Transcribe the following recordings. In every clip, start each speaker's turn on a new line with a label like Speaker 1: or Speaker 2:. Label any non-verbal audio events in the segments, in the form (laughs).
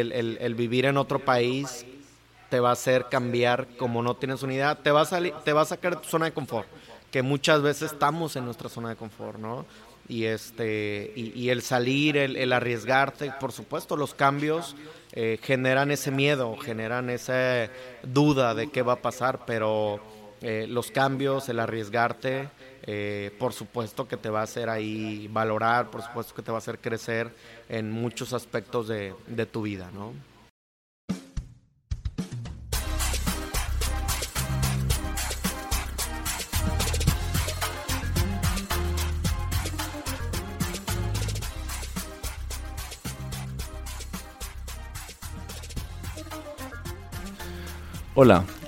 Speaker 1: El, vivir en otro país te va a hacer cambiar como no tienes unidad, te va a, salir, te va a sacar de tu zona de confort, que muchas veces estamos en nuestra zona de confort, ¿no? Y, este, y, el salir, el, arriesgarte, por supuesto, los cambios eh, generan ese miedo, generan esa duda de qué va a pasar, pero eh, los cambios, el arriesgarte, eh, por supuesto que te va a hacer ahí valorar, por supuesto que te va a hacer crecer en muchos aspectos de, de tu vida, ¿no?
Speaker 2: Hola,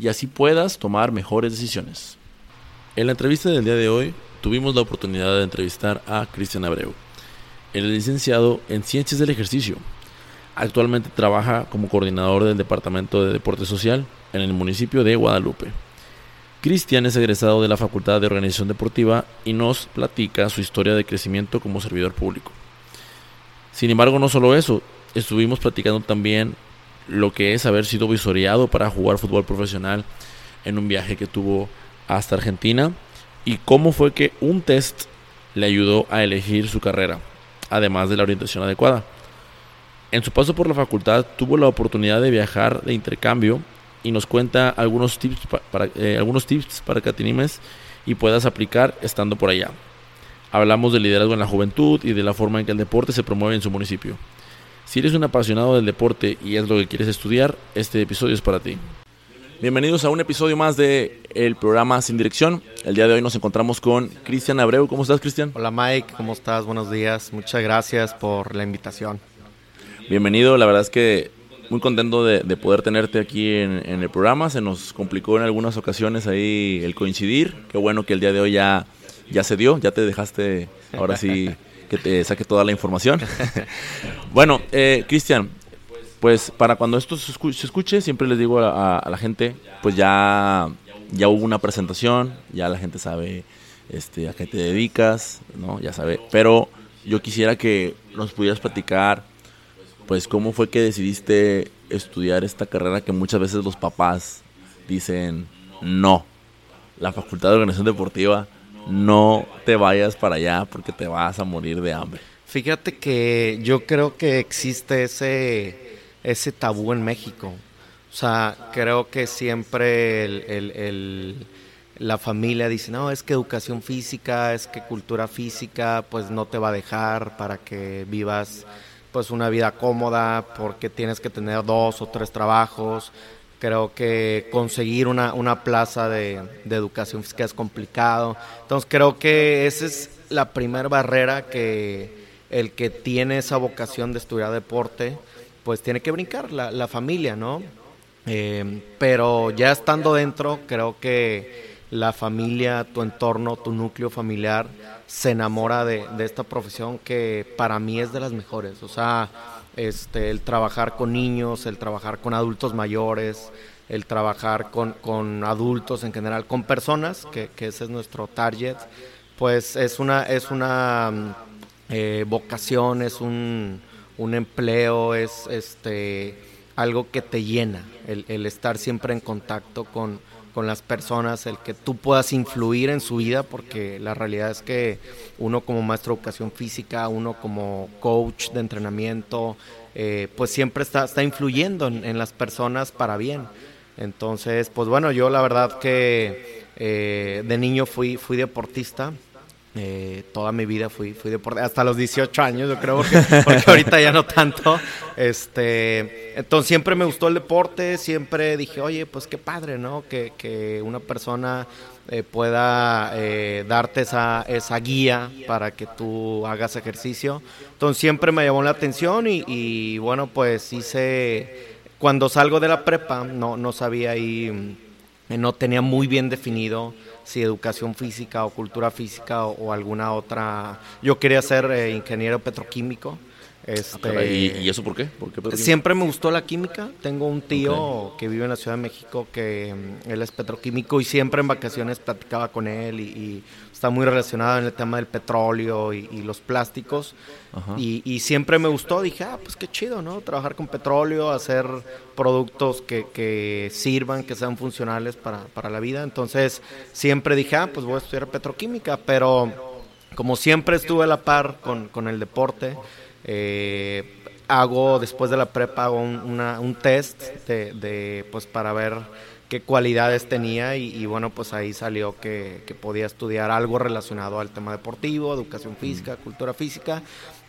Speaker 2: y así puedas tomar mejores decisiones. En la entrevista del día de hoy tuvimos la oportunidad de entrevistar a Cristian Abreu. Él es licenciado en Ciencias del Ejercicio. Actualmente trabaja como coordinador del Departamento de Deporte Social en el municipio de Guadalupe. Cristian es egresado de la Facultad de Organización Deportiva y nos platica su historia de crecimiento como servidor público. Sin embargo, no solo eso, estuvimos platicando también lo que es haber sido visoreado para jugar fútbol profesional en un viaje que tuvo hasta Argentina y cómo fue que un test le ayudó a elegir su carrera, además de la orientación adecuada. En su paso por la facultad tuvo la oportunidad de viajar de intercambio y nos cuenta algunos tips para, eh, algunos tips para que animes y puedas aplicar estando por allá. Hablamos del liderazgo en la juventud y de la forma en que el deporte se promueve en su municipio. Si eres un apasionado del deporte y es lo que quieres estudiar, este episodio es para ti. Bienvenidos a un episodio más de el programa Sin Dirección. El día de hoy nos encontramos con Cristian Abreu. ¿Cómo estás, Cristian?
Speaker 1: Hola, Mike. ¿Cómo estás? Buenos días. Muchas gracias por la invitación.
Speaker 2: Bienvenido. La verdad es que muy contento de, poder tenerte aquí en, el programa. Se nos complicó en algunas ocasiones ahí el coincidir. Qué bueno que el día de hoy ya, ya se dio. Ya te dejaste, ahora sí, (laughs) te saque toda la información. (laughs) bueno, eh, Cristian, pues para cuando esto se escuche, siempre les digo a, la gente, pues ya, ya hubo una presentación, ya la gente sabe este, a qué te dedicas, ¿no? Ya sabe. Pero yo quisiera que nos pudieras platicar, pues cómo fue que decidiste estudiar esta carrera que muchas veces los papás dicen, no, la Facultad de Organización Deportiva, no te vayas para allá porque te vas a morir de hambre.
Speaker 1: Fíjate que yo creo que existe ese ese tabú en México. O sea, creo que siempre la familia dice, no, es que educación física, es que cultura física, pues no te va a dejar para que vivas pues una vida cómoda, porque tienes que tener dos o tres trabajos. Creo que conseguir una, una plaza de, de educación física es complicado. Entonces creo que esa es la primera barrera que el que tiene esa vocación de estudiar deporte, pues tiene que brincar la, familia, ¿no? Eh, pero ya estando dentro, creo que la familia, tu entorno, tu núcleo familiar se enamora de, esta profesión que para mí es de las mejores. O sea, este, el trabajar con niños, el trabajar con adultos mayores, el trabajar con, adultos en general, con personas, que, ese es nuestro target, pues es una, es una mm, eh, vocación, es un un empleo es este algo que te llena, el, estar siempre en contacto con, las personas, el que tú puedas influir en su vida, porque la realidad es que uno como maestro de educación física, uno como coach de entrenamiento, eh, pues siempre está, está influyendo en, las personas para bien. Entonces, pues bueno, yo la verdad que eh, de niño fui, fui deportista, eh, toda mi vida fui, fui deportista, hasta los 18 años, yo creo, porque, ahorita ya no tanto. Este, entonces siempre me gustó el deporte, siempre dije, oye, pues qué padre, ¿no? Que, que una persona eh, pueda eh, darte esa, esa guía para que tú hagas ejercicio. Entonces siempre me llamó la atención y, y bueno, pues hice cuando salgo de la prepa, no, no sabía ahí, mm, no tenía muy bien definido si educación física o cultura física o, alguna otra. Yo quería ser eh, ingeniero petroquímico. Este,
Speaker 2: ah, ¿Y, eso por qué?
Speaker 1: siempre me gustó la química. Tengo un tío que vive en la Ciudad de México que mm, él es petroquímico y siempre en vacaciones platicaba con él y, está muy relacionado en el tema del petróleo y, los plásticos. Y, siempre me gustó. Dije, ah, pues qué chido, ¿no? Trabajar con petróleo, hacer productos que, que sirvan, que sean funcionales para, para la vida. Entonces siempre dije, ah, pues voy a estudiar petroquímica. Pero como siempre estuve a la par con, con el deporte. Eh, hago después de la prepa hago un, test de, pues para ver qué cualidades tenía y, bueno pues ahí salió que, podía estudiar algo relacionado al tema deportivo educación física cultura física.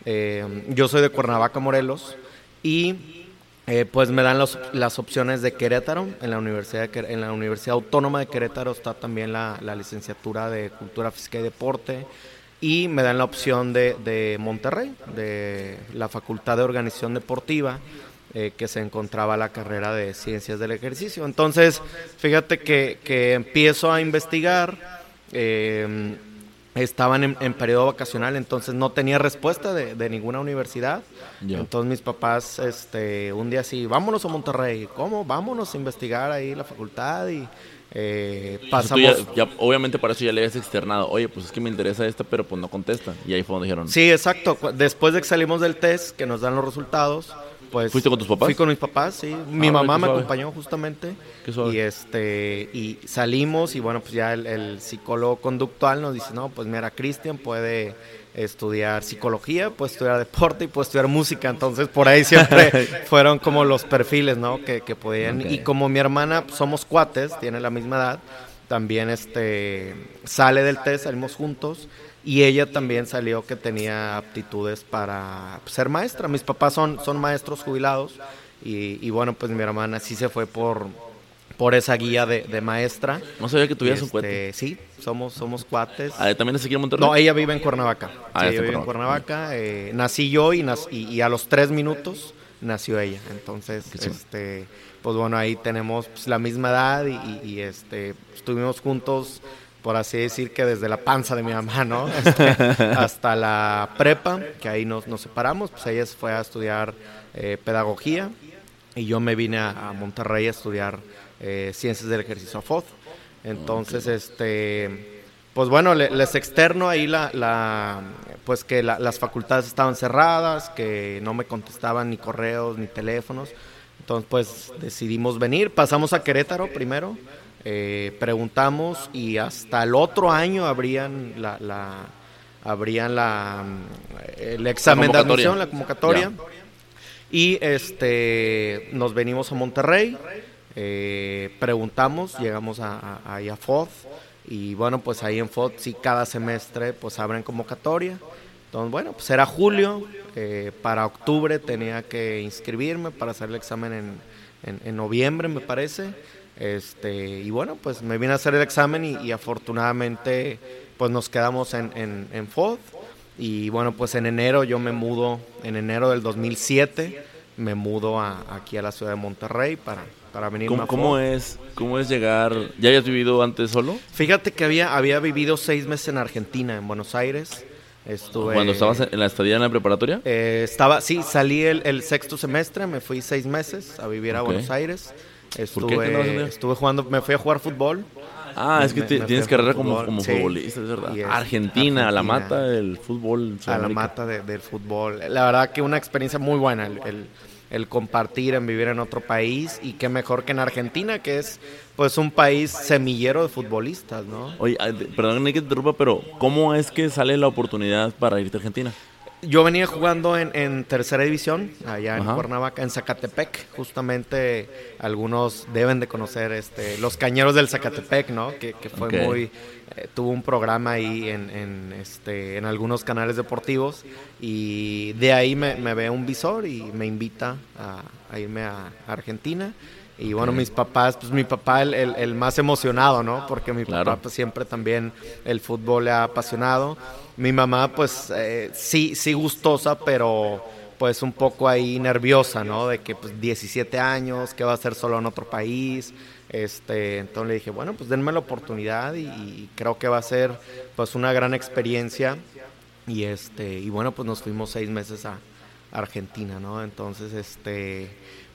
Speaker 1: Eh, yo soy de Cuernavaca Morelos y eh, pues me dan las opciones de Querétaro en la universidad en la universidad autónoma de Querétaro está también la, la licenciatura de cultura física y deporte y me dan la opción de, de Monterrey, de la Facultad de Organización Deportiva, eh, que se encontraba la carrera de Ciencias del Ejercicio. Entonces, fíjate que, que empiezo a investigar, eh, estaban en, periodo vacacional, entonces no tenía respuesta de, de ninguna universidad. Entonces mis papás, este, un día así, vámonos a Monterrey, ¿cómo? Vámonos a investigar ahí la facultad y eh, pasamos...
Speaker 2: obviamente para eso ya le habías externado, oye, pues es que me interesa esta, pero pues no contesta. Y ahí fue donde dijeron...
Speaker 1: Sí, exacto. Después de que salimos del test, que nos dan los resultados, pues...
Speaker 2: ¿Fuiste con tus papás?
Speaker 1: Fui con mis papás, sí. Mi ah, mamá me acompañó justamente. y este y salimos y bueno, pues ya el, el psicólogo conductual nos dice, no, pues mira, Cristian puede estudiar psicología, puede estudiar deporte y puede estudiar música. Entonces, por ahí siempre (laughs) fueron como los perfiles, ¿no? Que, que podían. Y como mi hermana, pues, somos cuates, tiene la misma edad, también este sale del test, salimos juntos. Y ella también salió que tenía aptitudes para ser maestra. Mis papás son, son maestros jubilados. Y, y bueno, pues mi hermana sí se fue por, por esa guía de, maestra.
Speaker 2: No sabía que tuvieras un
Speaker 1: este,
Speaker 2: cuate.
Speaker 1: Sí, somos, somos cuates.
Speaker 2: Ah, ¿También es aquí en Monterrey?
Speaker 1: No, ella vive en Cuernavaca. Ah, ella vive en Cuernavaca. Eh, nací yo y, y, a los tres minutos nació ella. Entonces, este, pues bueno, ahí tenemos pues, la misma edad y, este, estuvimos juntos, por así decir, que desde la panza de mi mamá, ¿no? (laughs) Este, hasta la prepa, que ahí nos, nos separamos. Pues ella fue a estudiar eh, pedagogía y yo me vine a Monterrey a estudiar eh, ciencias del ejercicio FOD. Entonces, este, pues bueno, les externo ahí la, la pues que las facultades estaban cerradas, que no me contestaban ni correos ni teléfonos. Entonces, pues decidimos venir. Pasamos a Querétaro primero, eh, preguntamos y hasta el otro año abrían la, la abrían la el examen de admisión, la convocatoria. Y este nos venimos a Monterrey. Eh, preguntamos, llegamos a, a, a, FOD y bueno, pues ahí en FOD sí cada semestre pues abren convocatoria. Entonces, bueno, pues era julio, eh, para octubre tenía que inscribirme para hacer el examen en, en, noviembre, me parece. Este, y bueno, pues me vine a hacer el examen y, afortunadamente pues nos quedamos en, en, en FOD. Y bueno, pues en enero yo me mudo, en enero del 2007, me mudo a, aquí a la ciudad de Monterrey para, para venir
Speaker 2: ¿Cómo, ¿Cómo es, ¿Cómo es llegar? ¿Ya habías vivido antes solo?
Speaker 1: Fíjate que había, había vivido seis meses en Argentina, en Buenos Aires. Estuve,
Speaker 2: ¿Cuando estabas en la estadía en la preparatoria?
Speaker 1: Eh, estaba, sí, salí el, sexto semestre, me fui seis meses a vivir a Buenos Aires. Estuve, estuve jugando, me fui a jugar fútbol.
Speaker 2: Ah, es que tienes carrera como, como futbolista, es verdad. Argentina, a la mata del fútbol.
Speaker 1: A la mata del fútbol. La verdad que una experiencia muy buena. el, el compartir, en vivir en otro país y qué mejor que en Argentina, que es pues un país semillero de futbolistas, ¿no?
Speaker 2: Oye, perdón que te interrumpa, pero ¿cómo es que sale la oportunidad para irte a Argentina?
Speaker 1: Yo venía jugando en, tercera división, allá en Cuernavaca, en Zacatepec. Justamente algunos deben de conocer este, los cañeros del Zacatepec, ¿no? Que, fue muy. Eh, tuvo un programa ahí en, este, en algunos canales deportivos. Y de ahí me, ve un visor y me invita a, irme a Argentina. Y bueno, mis papás, pues mi papá el, el, más emocionado, ¿no? Porque mi papá pues, siempre también el fútbol le ha apasionado. Mi mamá, pues eh, sí, sí gustosa, pero pues un poco ahí nerviosa, ¿no? De que pues 17 años, que va a ser solo en otro país. Este, entonces le dije, bueno, pues denme la oportunidad y, creo que va a ser pues una gran experiencia. Y este, y bueno, pues nos fuimos seis meses a Argentina, ¿no? Entonces, este,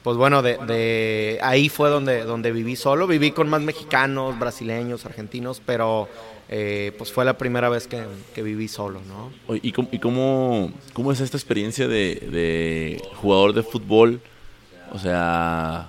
Speaker 1: pues bueno, de, de, ahí fue donde, donde viví solo. Viví con más mexicanos, brasileños, argentinos, pero eh, pues fue la primera vez que, viví solo, ¿no?
Speaker 2: ¿Y cómo, y cómo, cómo es esta experiencia de, jugador de fútbol? O sea,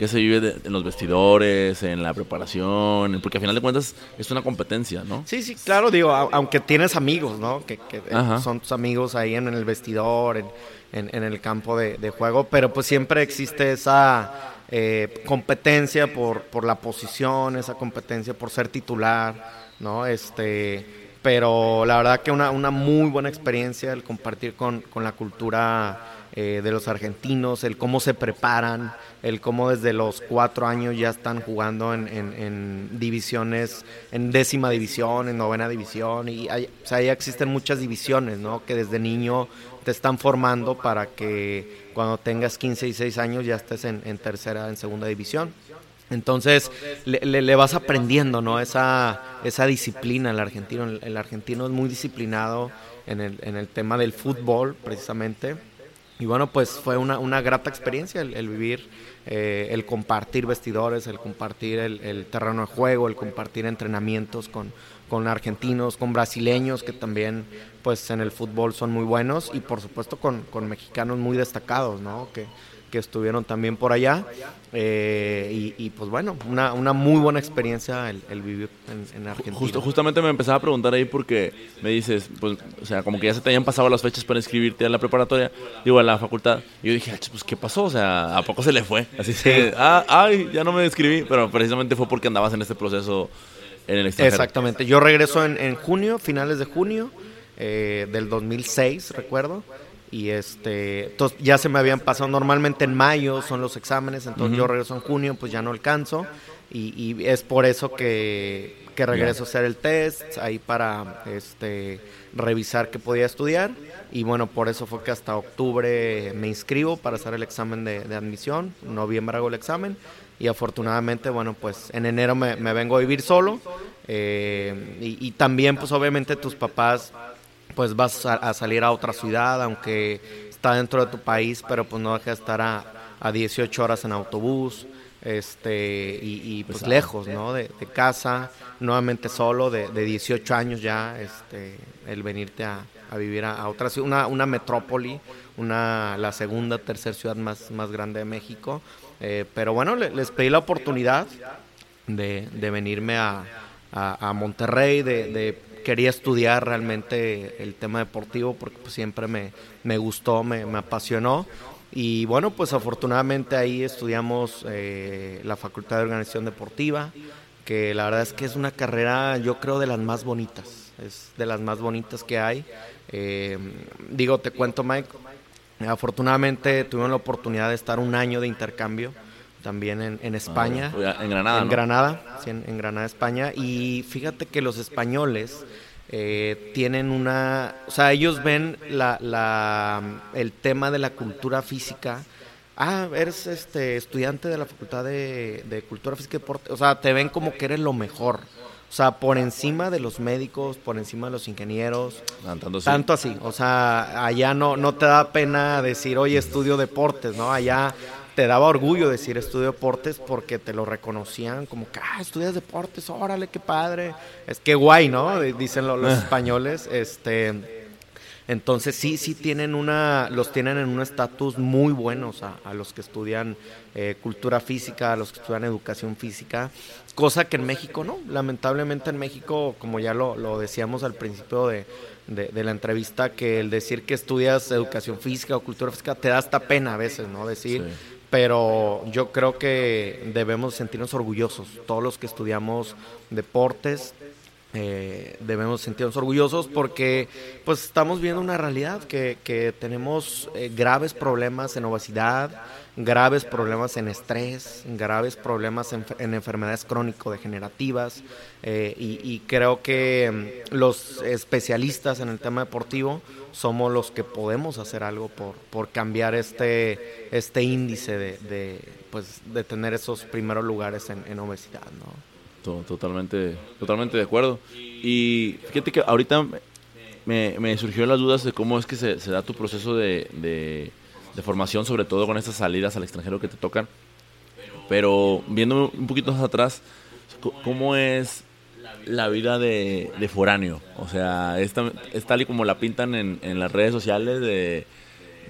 Speaker 2: ¿qué se vive en los vestidores, en la preparación? Porque al final de cuentas es una competencia, ¿no?
Speaker 1: Sí, sí, claro, digo, aunque tienes amigos, ¿no? Que, eh, son tus amigos ahí en, el vestidor, en, en, el campo de, juego, pero pues siempre existe esa eh, competencia por, por la posición, esa competencia por ser titular. ¿no? Este, pero la verdad que una, una muy buena experiencia el compartir con, la cultura eh, de los argentinos, el cómo se preparan, el cómo desde los cuatro años ya están jugando en, divisiones, en décima división, en novena división, y hay, o sea, ya existen muchas divisiones, ¿no? Que desde niño te están formando para que cuando tengas 15 y 6 años ya estés en, tercera, en segunda división. Entonces le, le, vas aprendiendo, ¿no? Esa, esa disciplina el argentino. El, argentino es muy disciplinado en el, en el tema del fútbol, precisamente. Y bueno, pues fue una, una grata experiencia el, vivir, eh, el compartir vestidores, el compartir el, terreno de juego, el compartir entrenamientos con, con argentinos, con brasileños que también pues en el fútbol son muy buenos y por supuesto con, con mexicanos muy destacados, ¿no? Que, que estuvieron también por allá. Eh, y, pues bueno, una, una muy buena experiencia el, vivir en, Argentina.
Speaker 2: Justo, justamente me empezaba a preguntar ahí porque me dices, pues, o sea, como que ya se te habían pasado las fechas para inscribirte a la preparatoria, digo, a la facultad. Y yo dije, pues, ¿qué pasó? O sea, ¿a poco se le fue? Así se, ah, ay, ya no me inscribí, pero precisamente fue porque andabas en este proceso en el extranjero.
Speaker 1: Exactamente, yo regreso en, en junio, finales de junio eh, del 2006, recuerdo y este entonces ya se me habían pasado normalmente en mayo son los exámenes entonces yo regreso en junio pues ya no alcanzo y, es por eso que, que regreso a hacer el test ahí para este revisar que podía estudiar y bueno por eso fue que hasta octubre me inscribo para hacer el examen de, admisión noviembre hago el examen y afortunadamente bueno pues en enero me, vengo a vivir solo eh, y, y también pues obviamente tus papás pues vas a, salir a otra ciudad, aunque está dentro de tu país, pero pues no deja de estar a, a 18 horas en autobús, este, y, pues lejos, ¿no? De, casa, nuevamente solo, de, de, 18 años ya, este, el venirte a, vivir a, otra ciudad, una, una metrópoli, una, la segunda, tercera ciudad más, más grande de México. Eh, pero bueno, les pedí la oportunidad de, de venirme a, a, Monterrey, de quería estudiar realmente el tema deportivo porque pues, siempre me, me gustó, me, me, apasionó. Y bueno, pues afortunadamente ahí estudiamos eh, la Facultad de Organización Deportiva, que la verdad es que es una carrera, yo creo, de las más bonitas, es de las más bonitas que hay. Eh, digo, te cuento, Mike, afortunadamente tuvimos la oportunidad de estar un año de intercambio también en, en España.
Speaker 2: Ah, en Granada.
Speaker 1: En Granada, sí, en, Granada, España. Y fíjate que los españoles eh, tienen una, o sea, ellos ven la, la, el tema de la cultura física. Ah, eres este estudiante de la Facultad de, de Cultura Física y Deporte. O sea, te ven como que eres lo mejor. O sea, por encima de los médicos, por encima de los ingenieros. Tanto así. O sea, allá no, no te da pena decir, oye, estudio deportes, ¿no? Allá te daba orgullo decir estudio deportes porque te lo reconocían como que, ah, estudias deportes, órale, qué padre. Es que guay, ¿no? Dicen los, ah. españoles. Este, entonces sí, sí tienen una, los tienen en un estatus muy bueno a, los que estudian eh, cultura física, a los que estudian educación física, cosa que en México no. Lamentablemente en México, como ya lo, lo decíamos al principio de, de, la entrevista, que el decir que estudias educación física o cultura física te da hasta pena a veces, ¿no? Decir, pero yo creo que debemos sentirnos orgullosos, todos los que estudiamos deportes, eh, debemos sentirnos orgullosos porque pues estamos viendo una realidad que, que tenemos eh, graves problemas en obesidad, graves problemas en estrés, graves problemas en, enfermedades crónico-degenerativas eh, y, creo que mm, los especialistas en el tema deportivo somos los que podemos hacer algo por, por cambiar este, este índice de, de, pues, de tener esos primeros lugares en, en obesidad. ¿no?
Speaker 2: Totalmente, totalmente de acuerdo. Y fíjate que ahorita me, me surgió las dudas de cómo es que se, da tu proceso de, de, formación, sobre todo con estas salidas al extranjero que te tocan. Pero viendo un poquito más atrás, ¿cómo es la vida de, de foráneo? O sea, es, tal y como la pintan en, en las redes sociales de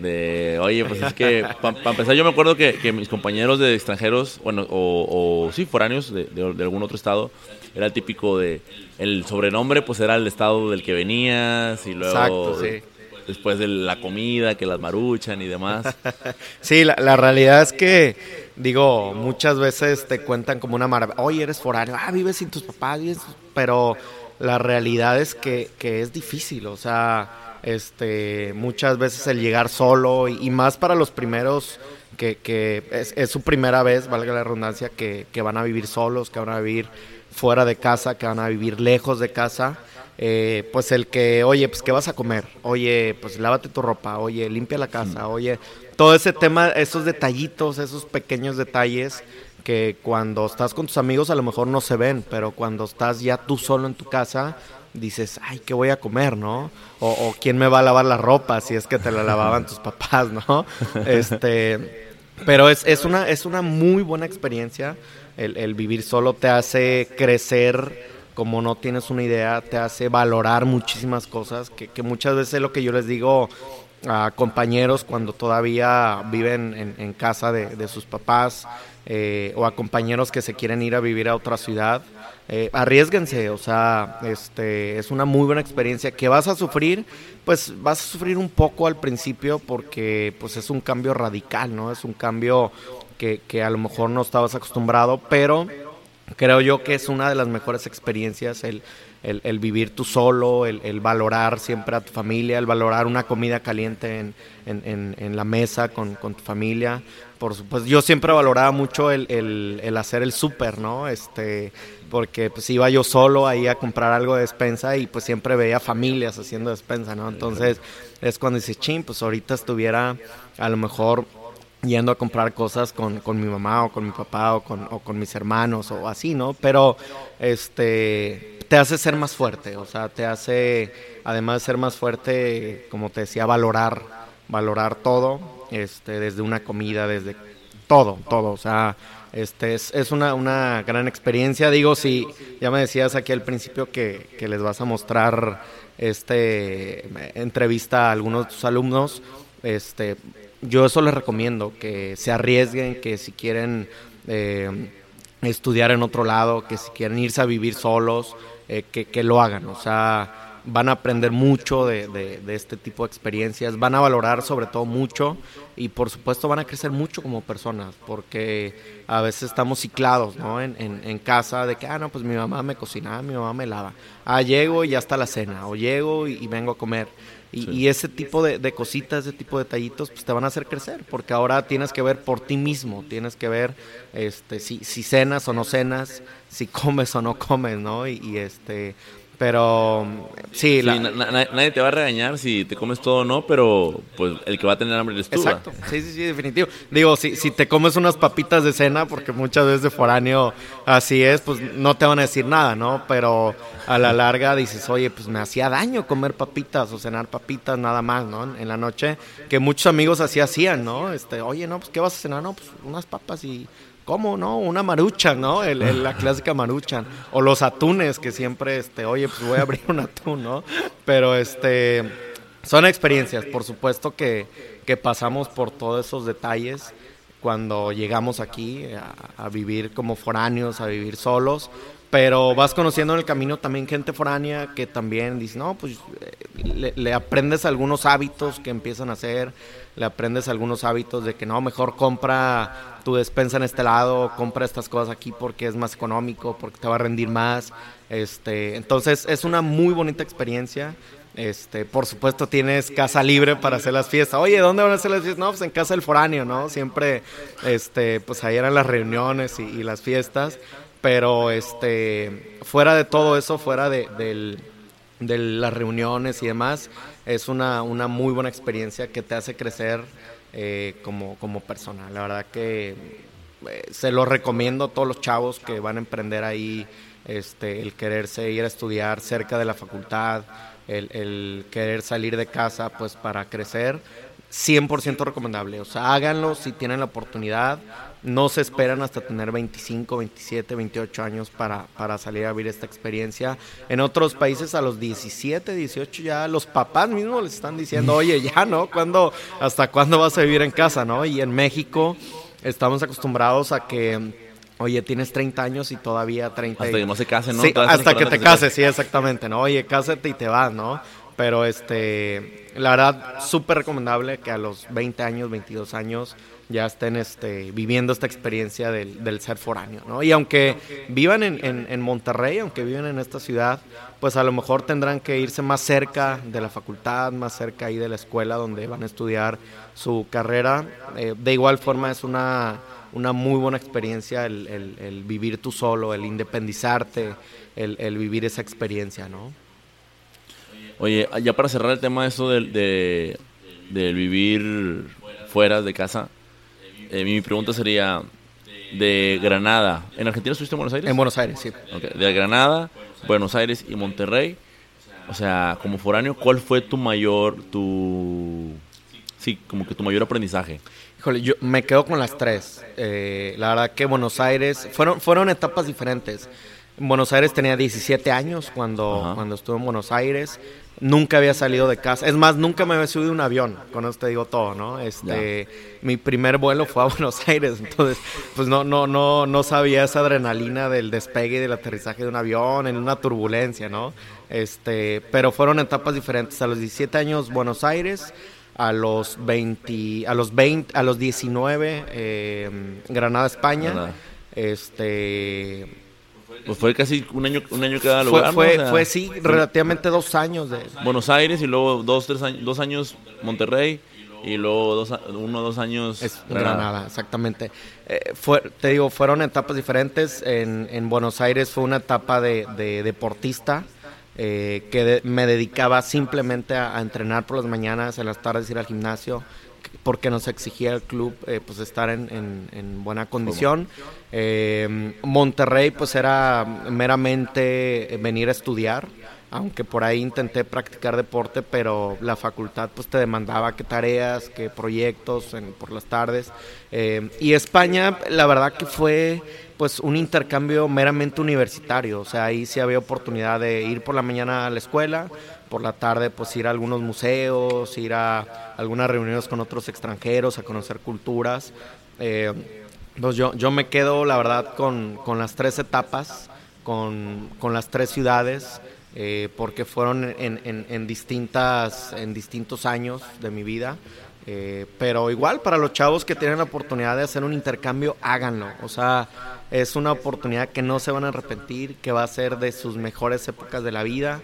Speaker 2: de, oye, pues es que, para empezar, yo me acuerdo que, que, mis compañeros de extranjeros, bueno, o, o sí, foráneos de, de, algún otro estado, era el típico de, el sobrenombre, pues era el estado del que venías, y luego, después de la comida, que las maruchan y demás. (laughs)
Speaker 1: sí, la, la realidad es que, digo, muchas veces te cuentan como una maravilla, oye, eres foráneo, ah, vives sin tus papás, pero la realidad es que, que es difícil, o sea este, muchas veces el llegar solo y, más para los primeros que, que es, su primera vez, valga la redundancia, que, que, van a vivir solos, que van a vivir fuera de casa, que van a vivir lejos de casa. Eh, pues el que, oye, pues ¿qué vas a comer? Oye, pues lávate tu ropa, oye, limpia la casa, oye, todo ese tema, esos detallitos, esos pequeños detalles que cuando estás con tus amigos a lo mejor no se ven, pero cuando estás ya tú solo en tu casa, dices, ay, ¿qué voy a comer, no? O, quién me va a lavar la ropa si es que te la lavaban tus papás, ¿no? (laughs) Este, pero es, es, una, es una muy buena experiencia. El, vivir solo te hace crecer como no tienes una idea, te hace valorar muchísimas cosas, que, que muchas veces lo que yo les digo a compañeros cuando todavía viven en, casa de, sus papás eh, o a compañeros que se quieren ir a vivir a otra ciudad eh, arriesguense, o sea, este, es una muy buena experiencia. Que vas a sufrir, pues vas a sufrir un poco al principio porque pues es un cambio radical, ¿no? Es un cambio que, que a lo mejor no estabas acostumbrado, pero creo yo que es una de las mejores experiencias el, el, vivir tú solo, el, valorar siempre a tu familia, el valorar una comida caliente en, en, la mesa con, con, tu familia. Por supuesto, yo siempre valoraba mucho el, el hacer el súper, ¿no? Este, porque pues iba yo solo ahí a comprar algo de despensa y pues siempre veía familias haciendo despensa, ¿no? Entonces es cuando dices, ching, pues ahorita estuviera a lo mejor yendo a comprar cosas con, con mi mamá o con mi papá o con, o con mis hermanos o así, ¿no? Pero este te hace ser más fuerte, o sea, te hace, además de ser más fuerte, como te decía, valorar, valorar todo, este, desde una comida, desde todo, todo, o sea, este es, es una, una, gran experiencia. Digo, si ya me decías aquí al principio que, que, les vas a mostrar este entrevista a algunos de tus alumnos, este, yo eso les recomiendo, que se arriesguen, que si quieren eh, estudiar en otro lado, que si quieren irse a vivir solos, eh, que, que lo hagan. O sea, van a aprender mucho de, de, este tipo de experiencias, van a valorar sobre todo mucho y por supuesto van a crecer mucho como personas, porque a veces estamos ciclados ¿no? en, en, casa de que, ah, no, pues mi mamá me cocina, mi mamá me lava, ah, llego y ya está la cena, o llego y, vengo a comer. Y, ese tipo de, de, cositas, ese tipo de detallitos, pues te van a hacer crecer, porque ahora tienes que ver por ti mismo, tienes que ver este, si, si cenas o no cenas, si (laughs) comes o no comes, ¿no? Y, y este, pero sí,
Speaker 2: nadie te va a regañar si te comes todo o no, pero pues el que va a tener hambre es tú.
Speaker 1: Exacto, sí, sí, sí, definitivo. Digo, si, si te comes unas papitas de cena, porque muchas veces de foráneo así es, pues no te van a decir nada, ¿no? Pero a la larga dices, oye, pues me hacía daño comer papitas o cenar papitas nada más, ¿no? En la noche, que muchos amigos así hacían, ¿no? Este, oye, no, pues ¿qué vas a cenar? No, pues unas papas y ¿Cómo no? Una marucha, ¿no? La clásica marucha. O los atunes, que siempre, este, oye, pues voy a abrir un atún, ¿no? Pero, este, son experiencias, por supuesto que, que pasamos por todos esos detalles cuando llegamos aquí a, vivir como foráneos, a vivir solos. pero vas conociendo en el camino también gente foránea que también dice, no, pues eh, le, aprendes algunos hábitos que empiezan a hacer, le aprendes algunos hábitos de que no, mejor compra tu despensa en este lado, compra estas cosas aquí porque es más económico, porque te va a rendir más. Este, entonces es una muy bonita experiencia. Este, por supuesto tienes casa libre para hacer las fiestas. Oye, ¿dónde van a hacer las fiestas? No, pues en casa del foráneo, ¿no? Siempre, este, pues ahí eran las reuniones y las fiestas. Pero este, fuera de todo eso, fuera de, las reuniones y demás, es una, una, muy buena experiencia que te hace crecer eh, como, como persona. La verdad que eh, se lo recomiendo a todos los chavos que van a emprender ahí, este, el quererse ir a estudiar cerca de la facultad, el, el querer salir de casa pues para crecer 100% recomendable. O sea, háganlo si tienen la oportunidad. No se esperan hasta tener 25, 27, 28 años para, para salir a vivir esta experiencia. En otros países a los 17, 18 ya los papás mismos les están diciendo, oye, ya, ¿no? ¿Cuándo, ¿Hasta cuándo vas a vivir en casa, no? Y en México estamos acostumbrados a que Oye, tienes 30 años y todavía 30.
Speaker 2: Hasta que no se case, ¿no?
Speaker 1: Sí, hasta que te cases, sí, exactamente, ¿no? Oye, cásate y te vas, ¿no? Pero este, la verdad, súper recomendable que a los 20 años, 22 años ya estén este, viviendo esta experiencia del, ser foráneo, ¿no? Y aunque vivan en, en, Monterrey, aunque vivan en esta ciudad, pues a lo mejor tendrán que irse más cerca de la facultad, más cerca ahí de la escuela donde van a estudiar su carrera. Eh, de igual forma es una, una muy buena experiencia el, vivir tú solo, el independizarte, el vivir esa experiencia, ¿no?
Speaker 2: Oye, ya para cerrar el tema de eso del, de, vivir fuera de casa, eh, mi pregunta sería, de Granada, ¿en Argentina estuviste en Buenos Aires?
Speaker 1: En Buenos Aires, sí.
Speaker 2: De Granada, Buenos Aires y Monterrey, o sea, como foráneo, ¿cuál fue tu mayor, tu... Sí, como que tu mayor aprendizaje.
Speaker 1: Híjole, yo me quedo con las tres. Eh, la verdad que Buenos Aires, fueron, fueron etapas diferentes. En Buenos Aires tenía 17 años cuando, cuando estuve en Buenos Aires nunca había salido de casa. Es más, nunca me había subido un avión, con eso te digo todo, ¿no? Este, mi primer vuelo fue a (laughs) Buenos Aires, entonces, pues no, no, no, no sabía esa adrenalina del despegue y del aterrizaje de un avión en una turbulencia, ¿no? Este, pero fueron etapas diferentes. A los 17 años, Buenos Aires. A los 20, a los 20, a los 19, eh, Granada, España. Este,
Speaker 2: pues fue casi un año, un año cada lugar.
Speaker 1: Fue, fue, sí, relativamente dos años de.
Speaker 2: Buenos Aires y luego dos, tres años, dos años Monterrey y luego dos, uno dos años
Speaker 1: Granada. exactamente. Eh, fue, te digo, fueron etapas diferentes. En, en Buenos Aires fue una etapa de, de deportista. Eh, que me dedicaba simplemente a, entrenar por las mañanas, en las tardes ir al gimnasio, porque nos exigía el club eh, pues estar en, en, buena condición. Eh, Monterrey pues era meramente venir a estudiar, aunque por ahí intenté practicar deporte, pero la facultad pues te demandaba qué tareas, qué proyectos por las tardes. Eh, y España la verdad que fue pues un intercambio meramente universitario, o sea, ahí sí había oportunidad de ir por la mañana a la escuela, por la tarde pues ir a algunos museos, ir a algunas reuniones con otros extranjeros, a conocer culturas. Pues yo, yo me quedo, la verdad, con, con las tres etapas, con, con las tres ciudades, eh, porque fueron en, en, en, distintas, en distintos años de mi vida. Eh, pero igual, para los chavos que tienen la oportunidad de hacer un intercambio, háganlo. O sea, es una oportunidad que no se van a arrepentir, que va a ser de sus mejores épocas de la vida.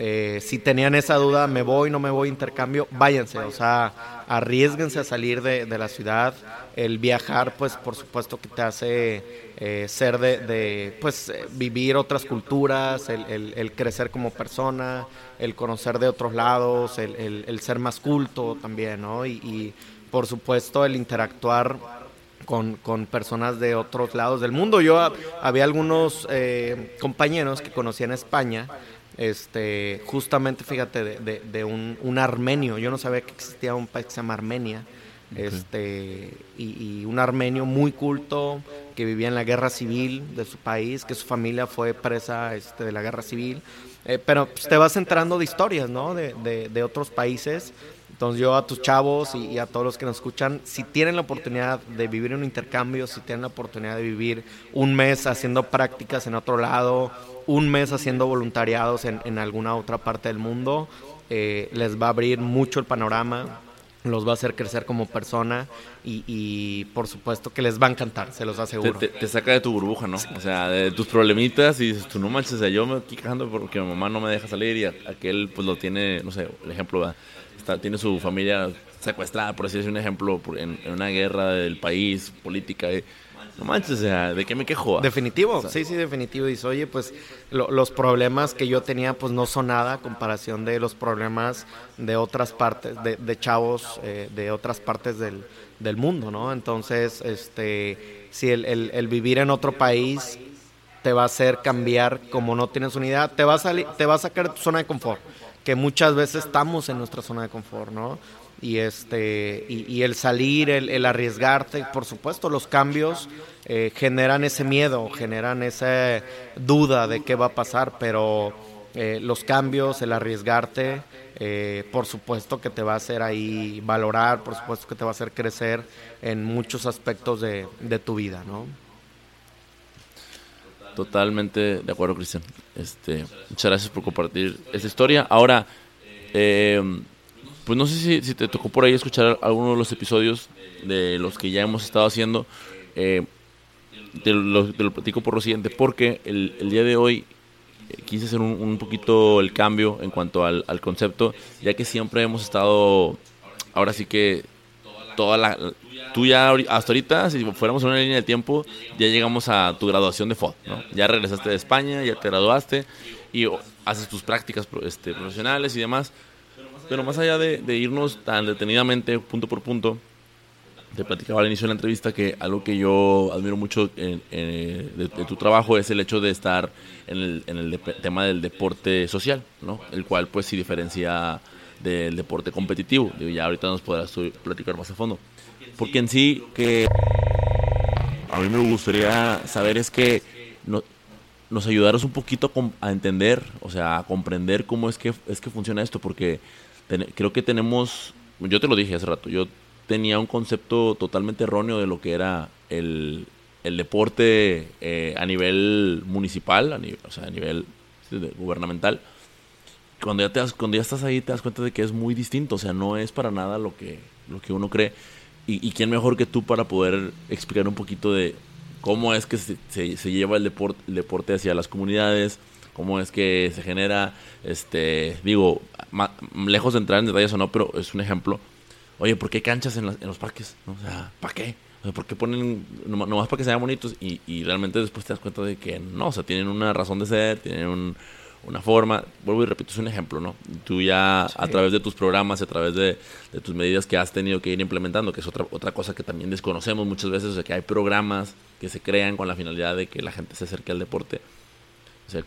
Speaker 1: Eh, si tenían esa duda, me voy, no me voy, intercambio, váyanse, o sea, arriesguense a salir de, la ciudad. El viajar, pues por supuesto que te hace eh, ser de, pues eh, vivir otras culturas, el, crecer como persona, el conocer de otros lados, el, ser más culto también, ¿no? Y, por supuesto el interactuar con, con, personas de otros lados del mundo. Yo había algunos compañeros que conocía en España este, justamente, fíjate, de, un, armenio. Yo no sabía que existía un país que se llama Armenia. Este, y, un armenio muy culto que vivía en la guerra civil de su país, que su familia fue presa este, de la guerra civil. Eh, pero pues, te vas enterando de historias, ¿no? De, otros países Entonces yo a tus chavos y, a todos los que nos escuchan, si tienen la oportunidad de vivir en un intercambio, si tienen la oportunidad de vivir un mes haciendo prácticas en otro lado, un mes haciendo voluntariados en, alguna otra parte del mundo, eh, les va a abrir mucho el panorama, los va a hacer crecer como persona y, por supuesto que les va a encantar, se los aseguro.
Speaker 2: Te, saca de tu burbuja, ¿no? O sea, de tus problemitas y dices, tú no manches, yo me estoy quejando porque mi mamá no me deja salir y aquel pues lo tiene, no sé, el ejemplo, Está, tiene su familia secuestrada, por así decir un ejemplo, en, una guerra del país, política. Y, no manches, o sea, ¿de qué me quejo?
Speaker 1: Definitivo, sí, sí, definitivo. Dice, oye, pues los problemas que yo tenía, pues no son nada a comparación de los problemas de otras partes, de, chavos eh, de otras partes del, del, mundo, ¿no? Entonces, este, si el, el, vivir en otro país te va a hacer cambiar como no tienes unidad, te va a salir, te va a sacar de tu zona de confort, que muchas veces estamos en nuestra zona de confort, ¿no? Y este y, el salir el, el, arriesgarte por supuesto los cambios eh, generan ese miedo generan esa duda de qué va a pasar pero eh, los cambios el arriesgarte eh, por supuesto que te va a hacer ahí valorar por supuesto que te va a hacer crecer en muchos aspectos de, de tu vida no
Speaker 2: totalmente de acuerdo Cristian. Este muchas gracias por compartir esta historia. Ahora eh, pues no sé si, te tocó por ahí escuchar alguno de los episodios de los que ya hemos estado haciendo. Eh, te, lo, platico por lo siguiente, porque el, día de hoy eh, quise hacer un, poquito el cambio en cuanto al, concepto, ya que siempre hemos estado, ahora sí que toda la... Tú ya hasta ahorita, si fuéramos en una línea de tiempo, ya llegamos a tu graduación de FOD, ¿no? Ya regresaste de España, ya te graduaste y haces tus prácticas este, profesionales y demás pero más allá de, irnos tan detenidamente, punto por punto, te platicaba al inicio de la entrevista que algo que yo admiro mucho de, tu trabajo es el hecho de estar en el, en tema del deporte social, ¿no? El cual pues sí diferencia del deporte competitivo. ya ahorita nos podrás platicar más a fondo. Porque en sí que a mí me gustaría saber es que no, nos ayudaros un poquito a, entender, o sea, a comprender cómo es que, es que funciona esto, porque creo que tenemos, yo te lo dije hace rato, yo tenía un concepto totalmente erróneo de lo que era el, deporte eh, a nivel municipal, a nivel, o sea, a nivel gubernamental. Cuando ya, te cuando ya estás ahí te das cuenta de que es muy distinto, o sea, no es para nada lo que, lo que uno cree. Y, quién mejor que tú para poder explicar un poquito de cómo es que se, se, lleva el deporte, el deporte hacia las comunidades, cómo es que se genera, este, digo, lejos de entrar en detalles o no, pero es un ejemplo. Oye, ¿por qué canchas en, los parques? O sea, ¿para qué? ¿Por qué ponen nomás, para que sean bonitos? Y, y, realmente después te das cuenta de que no, o sea, tienen una razón de ser, tienen una forma. Vuelvo y repito, es un ejemplo, ¿no? Tú ya a través de tus programas, a través de, de, tus medidas que has tenido que ir implementando, que es otra, otra cosa que también desconocemos muchas veces, o sea, que hay programas que se crean con la finalidad de que la gente se acerque al deporte. O sea,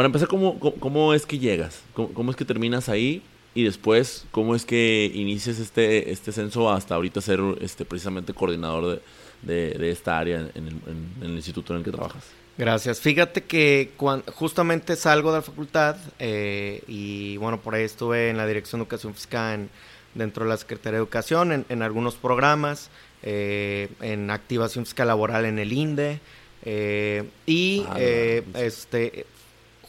Speaker 2: para empezar, ¿cómo, cómo, es que llegas? ¿Cómo, es que terminas ahí? Y después, ¿cómo es que inicias este, este censo hasta ahorita ser este, precisamente coordinador de, de, esta área en el, instituto en el que trabajas?
Speaker 1: Gracias. Fíjate que justamente salgo de la facultad eh, y bueno, por ahí estuve en la Dirección de Educación Fiscal dentro de la Secretaría de Educación, en, algunos programas, eh, en activación fiscal laboral en el INDE. Eh, y ah, este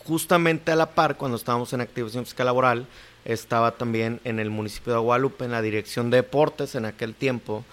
Speaker 1: justamente a la par, cuando estábamos en activación fiscal laboral, estaba también en el municipio de Guadalupe, en la dirección de deportes en aquel tiempo,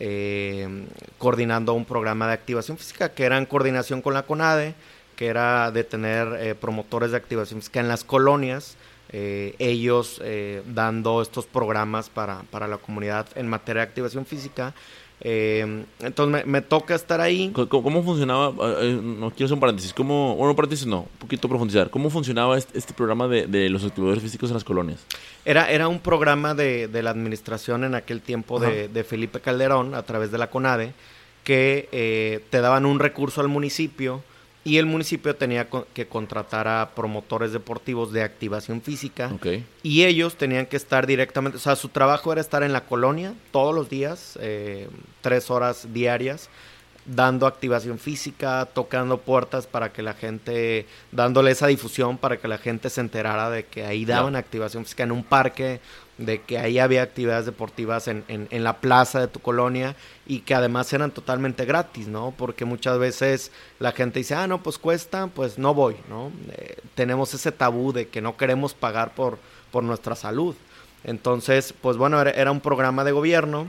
Speaker 1: eh, coordinando un programa de activación física que era en coordinación con la CONADE, que era de tener eh, promotores de activación física en las colonias, eh, ellos dando estos programas para, para la comunidad en materia de activación física eh, entonces me, toca estar ahí.
Speaker 2: ¿Cómo, funcionaba? Eh, eh, no quiero hacer un paréntesis. ¿Cómo, bueno, paréntesis no, un poquito profundizar. ¿Cómo funcionaba este, este, programa de, los activadores físicos en las colonias?
Speaker 1: Era, era un programa de, la administración en aquel tiempo de, Felipe Calderón a través de la CONADE que te daban un recurso al municipio y el municipio tenía que contratar a promotores deportivos de activación física. Y ellos tenían que estar directamente, o sea, su trabajo era estar en la colonia todos los días, eh, tres horas diarias, dando activación física, tocando puertas para que la gente, dándole esa difusión para que la gente se enterara de que ahí daban activación física en un parque de que ahí había actividades deportivas en, en, la plaza de tu colonia y que además eran totalmente gratis, ¿no? Porque muchas veces la gente dice, ah, no, pues cuesta, pues no voy, ¿no? Eh, tenemos ese tabú de que no queremos pagar por, por nuestra salud. Entonces, pues bueno, era, un programa de gobierno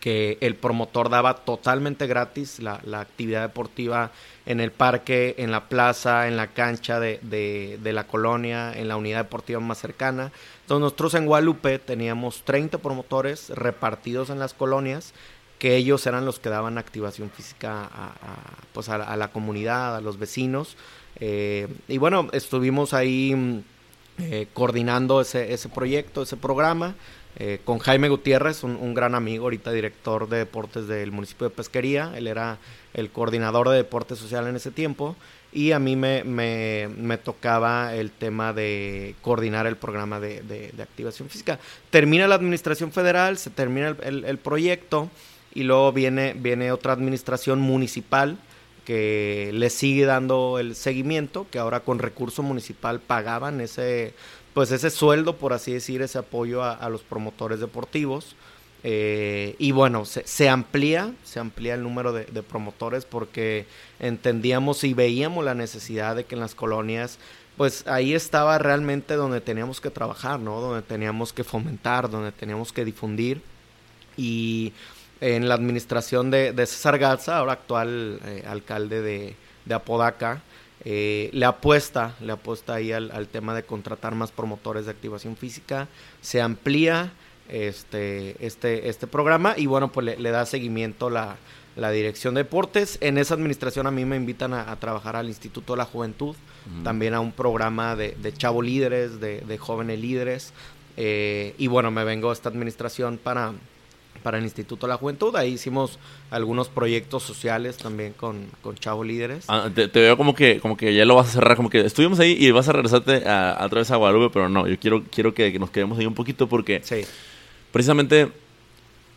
Speaker 1: que el promotor daba totalmente gratis la, la, actividad deportiva en el parque, en la plaza, en la cancha de, de, de la colonia, en la unidad deportiva más cercana. Entonces nosotros en Guadalupe teníamos 30 promotores repartidos en las colonias que ellos eran los que daban activación física a, pues a, la comunidad, a los vecinos. Eh, y bueno, estuvimos ahí mm, eh, coordinando ese, ese proyecto, ese programa, eh, con Jaime Gutiérrez, un, gran amigo, ahorita director de deportes del municipio de Pesquería. Él era el coordinador de deporte social en ese tiempo y a mí me, tocaba el tema de coordinar el programa de, activación física. Termina la administración federal, se termina el, proyecto y luego viene otra administración municipal que le sigue dando el seguimiento, que ahora con recurso municipal pagaban ese, pues ese sueldo, por así decir, ese apoyo a los promotores deportivos. Eh, y bueno, se, amplía, se amplía el número de, promotores porque entendíamos y veíamos la necesidad de que en las colonias, pues ahí estaba realmente donde teníamos que trabajar, ¿no? Donde teníamos que fomentar, donde teníamos que difundir. Y en la administración de, César Garza, ahora actual eh, alcalde de, Apodaca, eh, le apuesta, le apuesta ahí al, al tema de contratar más promotores de activación física, se amplía este, este, este programa y bueno, pues le, da seguimiento la, la, dirección de deportes. En esa administración a mí me invitan a, trabajar al Instituto de la Juventud, también a un programa de, de chavo líderes, de, jóvenes líderes. Eh, y bueno, me vengo a esta administración para, para el Instituto de la Juventud. Ahí hicimos algunos proyectos sociales también con, con Chavo Líderes.
Speaker 2: Ah, te, veo como que, como que ya lo vas a cerrar, como que estuvimos ahí y vas a regresarte a, a través de Guadalupe, pero no, yo quiero, quiero que, que nos quedemos ahí un poquito porque sí precisamente,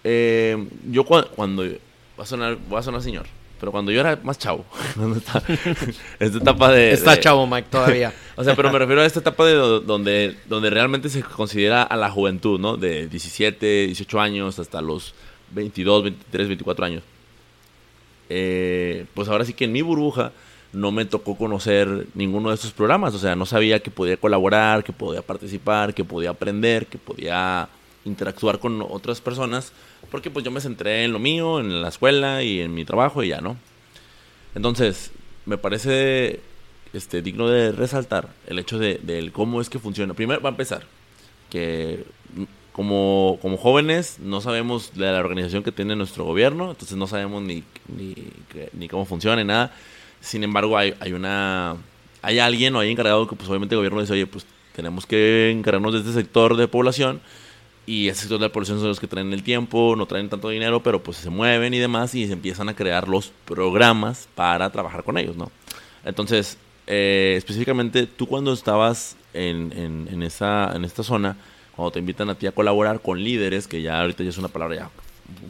Speaker 2: eh, yo cuando, va a sonar, voy a sonar señor, pero cuando yo era más chavo, (laughs) esta etapa de...
Speaker 1: Está chavo Mike todavía. (laughs)
Speaker 2: o sea, pero me refiero a esta etapa de donde, donde realmente se considera a la juventud, ¿no? De 17, 18 años hasta los 22, 23, 24 años. Eh, pues ahora sí que en mi burbuja no me tocó conocer ninguno de estos programas. O sea, no sabía que podía colaborar, que podía participar, que podía aprender, que podía interactuar con otras personas, porque pues yo me centré en lo mío, en la escuela y en mi trabajo y ya, ¿no? Entonces, me parece este, digno de resaltar el hecho de, cómo es que funciona. Primero, va a empezar, que como, como jóvenes no sabemos de la organización que tiene nuestro gobierno, entonces no sabemos ni, ni, ni cómo funciona ni nada. Sin embargo, hay, hay una... Hay alguien o hay encargado que pues obviamente el gobierno dice, oye, pues tenemos que encargarnos de este sector de población y ese sector de la población son los que traen el tiempo, no traen tanto dinero, pero pues se mueven y demás y se empiezan a crear los programas para trabajar con ellos, ¿no? Entonces, eh, específicamente, tú cuando estabas en, en, esa, en esta zona, cuando te invitan a ti a colaborar con líderes, que ya ahorita ya es una palabra ya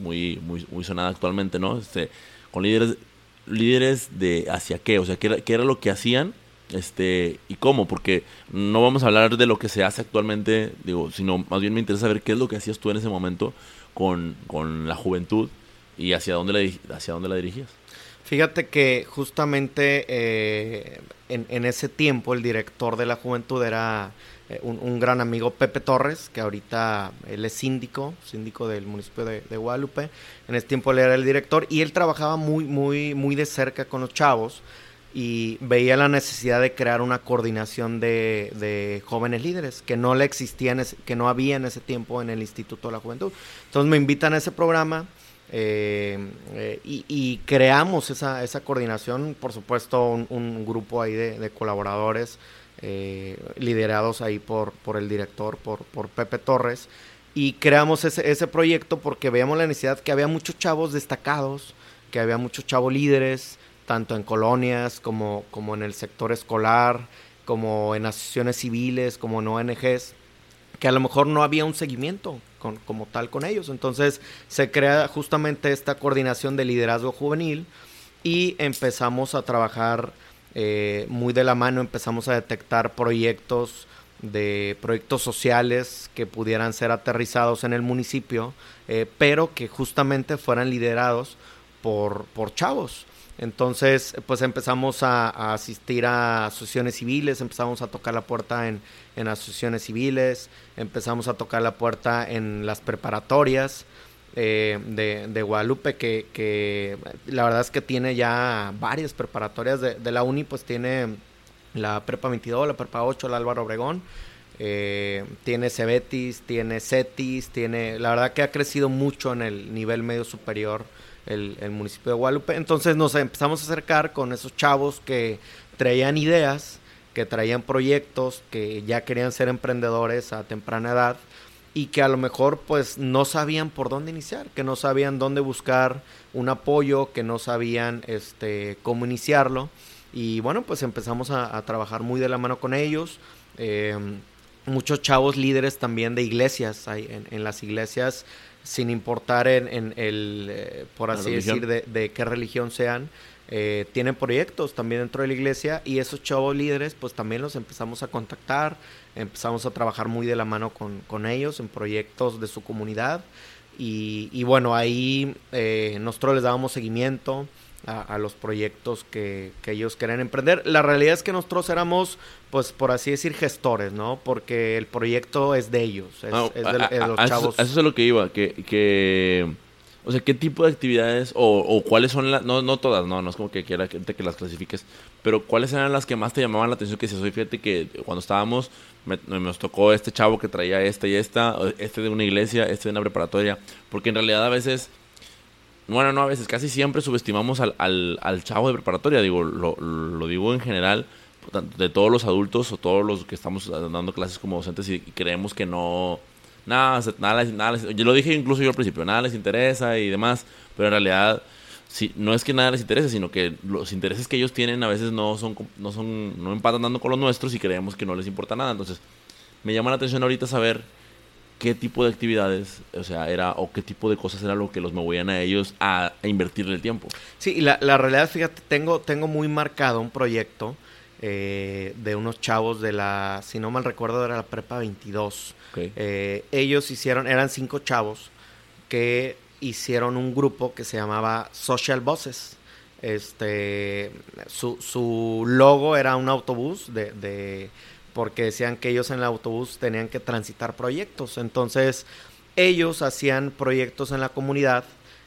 Speaker 2: muy, muy, muy sonada actualmente, ¿no? Este, con líderes, líderes de hacia qué, o sea, qué qué era lo que hacían este y cómo, porque no vamos a hablar de lo que se hace actualmente, digo, sino más bien me interesa saber qué es lo que hacías tú en ese momento con, la juventud y hacia dónde la, hacia dónde la dirigías.
Speaker 1: Fíjate que justamente eh, en, ese tiempo el director de la juventud era eh, un, gran amigo Pepe Torres, que ahorita él es síndico, síndico del municipio de, de, Guadalupe. En ese tiempo él era el director y él trabajaba muy, muy, muy de cerca con los chavos y veía la necesidad de crear una coordinación de, jóvenes líderes que no le existía, que no había en ese tiempo en el Instituto de la Juventud. Entonces me invitan a ese programa eh, eh, y, creamos esa, esa coordinación, por supuesto un, grupo ahí de, colaboradores eh, liderados ahí por, por el director, por, por Pepe Torres, y creamos ese, ese proyecto porque veíamos la necesidad que había muchos chavos destacados, que había muchos chavos líderes, tanto en colonias como, como en el sector escolar, como en asociaciones civiles, como en ONGs, que a lo mejor no había un seguimiento con, como tal con ellos. Entonces se crea justamente esta coordinación de liderazgo juvenil y empezamos a trabajar eh, muy de la mano, empezamos a detectar proyectos de proyectos sociales que pudieran ser aterrizados en el municipio, eh, pero que justamente fueran liderados por, por chavos. Entonces, pues empezamos a, asistir a asociaciones civiles, empezamos a tocar la puerta en, en, asociaciones civiles, empezamos a tocar la puerta en las preparatorias eh, de, de, Guadalupe, que, la verdad es que tiene ya varias preparatorias de, de la uni, pues tiene la Prepa 22, la Prepa 8, la Álvaro Obregón. Eh, tiene Cebetis, tiene Cetis, tiene, la verdad que ha crecido mucho en el nivel medio superior el, municipio de Guadalupe. Entonces nos empezamos a acercar con esos chavos que traían ideas, que traían proyectos, que ya querían ser emprendedores a temprana edad y que a lo mejor pues no sabían por dónde iniciar, que no sabían dónde buscar un apoyo, que no sabían este cómo iniciarlo y bueno, pues empezamos a, trabajar muy de la mano con ellos. Eh, muchos chavos líderes también de iglesias. En, las iglesias, sin importar en, el, eh, por así decir, de, qué religión sean, eh, tienen proyectos también dentro de la iglesia y esos chavos líderes pues también los empezamos a contactar, empezamos a trabajar muy de la mano con, con ellos en proyectos de su comunidad y, y bueno, ahí nosotros les dábamos seguimiento, a, los proyectos que, ellos querían emprender. La realidad es que nosotros éramos, pues por así decir, gestores, ¿no? Porque el proyecto es de ellos, es, de,
Speaker 2: los chavos. Eso, es lo que iba, que, que... O sea, ¿qué tipo de actividades o, cuáles son las... No, no todas, no, no es como que quiera que, que las clasifiques, pero ¿cuáles eran las que más te llamaban la atención? Que si soy fíjate que cuando estábamos, me, nos tocó este chavo que traía esta y esta, este de una iglesia, este de una preparatoria, porque en realidad a veces bueno, no, a veces casi siempre subestimamos al, al, chavo de preparatoria, digo, lo, digo en general, de todos los adultos o todos los que estamos dando clases como docentes y, creemos que no, nada, nada, nada, yo lo dije incluso yo al principio, nada les interesa y demás, pero en realidad no es que nada les interese, sino que los intereses que ellos tienen a veces no son, no son, no empatan dando con los nuestros y creemos que no les importa nada, entonces me llama la atención ahorita saber qué tipo de actividades, o sea, era o qué tipo de cosas era lo que los movían a ellos a, invertirle el tiempo.
Speaker 1: Sí, la, la realidad, fíjate, tengo, tengo muy marcado un proyecto eh, de unos chavos de la, si no mal recuerdo, era la prepa 22. Eh, ellos hicieron, eran cinco chavos que hicieron un grupo que se llamaba Social Bosses. Este, su, su logo era un autobús de porque decían que ellos en el autobús tenían que transitar proyectos. Entonces, ellos hacían proyectos en la comunidad,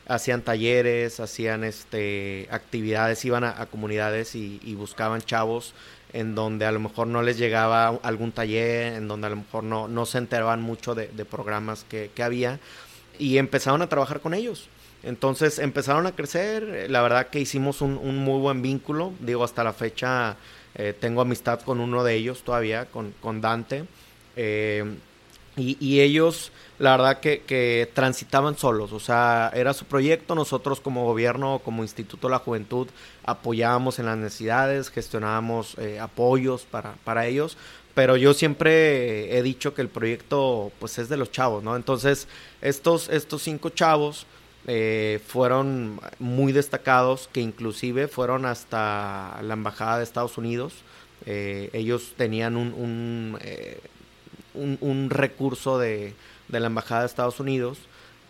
Speaker 1: hacían talleres, hacían este actividades, iban a, comunidades y, buscaban chavos en donde a lo mejor no les llegaba algún taller, en donde a lo mejor no, no se enteraban mucho de, programas que, había, y empezaron a trabajar con ellos. Entonces empezaron a crecer, la verdad que hicimos un, un muy buen vínculo, digo, hasta la fecha eh, tengo amistad con uno de ellos todavía, con, con Dante. Eh, y, ellos, la verdad que, transitaban solos, o sea, era su proyecto, nosotros como gobierno, como Instituto de la Juventud, apoyábamos en las necesidades, gestionábamos eh, apoyos para, para ellos, pero yo siempre he dicho que el proyecto pues es de los chavos, ¿no? Entonces, estos, estos cinco chavos eh, fueron muy destacados, que inclusive fueron hasta la Embajada de Estados Unidos. Eh, ellos tenían un, un, eh, un, recurso de, de, la Embajada de Estados Unidos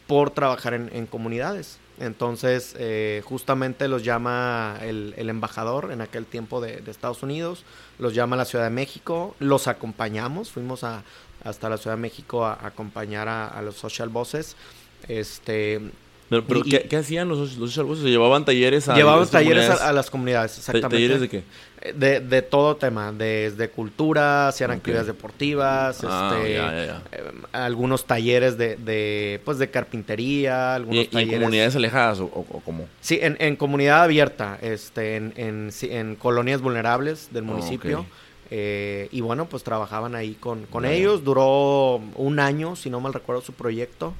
Speaker 1: por trabajar en, comunidades. Entonces, justamente los llama el, el, embajador en aquel tiempo de, Estados Unidos, los llama a la Ciudad de México, los acompañamos, fuimos a, hasta la Ciudad de México a, acompañar a, a, los social bosses. Este,
Speaker 2: pero, ¿qué, hacían los, los ¿Se llevaban talleres
Speaker 1: a Llevaban talleres a, las comunidades, exactamente.
Speaker 2: ¿Talleres de qué?
Speaker 1: De, de todo tema, desde cultura, hacían actividades deportivas, ah, este, eh, algunos talleres de, de, pues de carpintería, algunos
Speaker 2: ¿Y, en comunidades alejadas o, o, cómo?
Speaker 1: Sí, en, en, comunidad abierta, este, en, en, en colonias vulnerables del municipio. Eh, y bueno, pues trabajaban ahí con, con ellos. Duró un año, si no mal recuerdo, su proyecto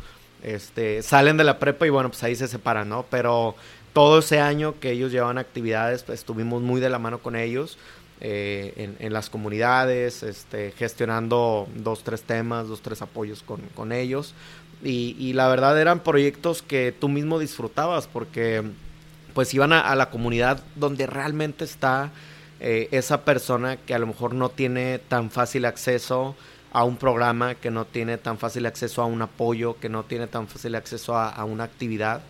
Speaker 1: este, salen de la prepa y bueno, pues ahí se separan, ¿no? Pero todo ese año que ellos llevaban actividades, pues estuvimos muy de la mano con ellos eh, en, las comunidades, este, gestionando dos, tres temas, dos, tres apoyos con, ellos. Y, la verdad eran proyectos que tú mismo disfrutabas porque pues iban a, la comunidad donde realmente está eh, esa persona que a lo mejor no tiene tan fácil acceso a un programa, que no tiene tan fácil acceso a un apoyo, que no tiene tan fácil acceso a, una actividad.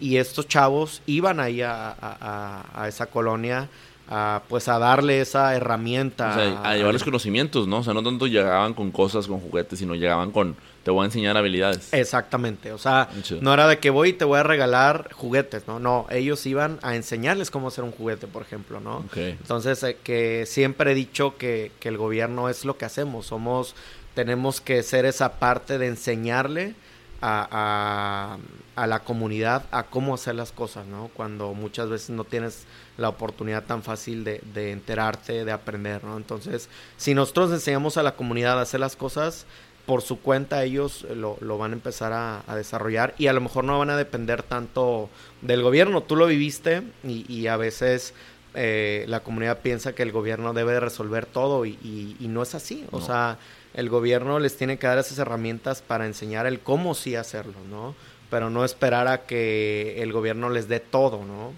Speaker 1: Y estos chavos iban ahí a esa colonia a, pues a darle esa herramienta.
Speaker 2: O sea, a, llevarles conocimientos, ¿no? O sea, no tanto llegaban con cosas, con juguetes, sino llegaban con, te voy a enseñar habilidades.
Speaker 1: Exactamente, o sea, no era de que voy y te voy a regalar juguetes, ¿no? No, ellos iban a enseñarles cómo hacer un juguete, por ejemplo, ¿no? Entonces, eh, que siempre he dicho que, que el gobierno es lo que hacemos, somos, tenemos que ser esa parte de enseñarle a, a, la comunidad a cómo hacer las cosas, ¿no? Cuando muchas veces no tienes la oportunidad tan fácil de, de enterarte, de aprender, ¿no? Entonces, si nosotros enseñamos a la comunidad a hacer las cosas, por su cuenta ellos lo, lo van a empezar a, a, desarrollar y a lo mejor no van a depender tanto del gobierno. Tú lo viviste y, y a veces eh, la comunidad piensa que el gobierno debe de resolver todo y, y, no es así. O sea, el gobierno les tiene que dar esas herramientas para enseñar el cómo sí hacerlo, ¿no? Pero no esperar a que el gobierno les dé todo, ¿no?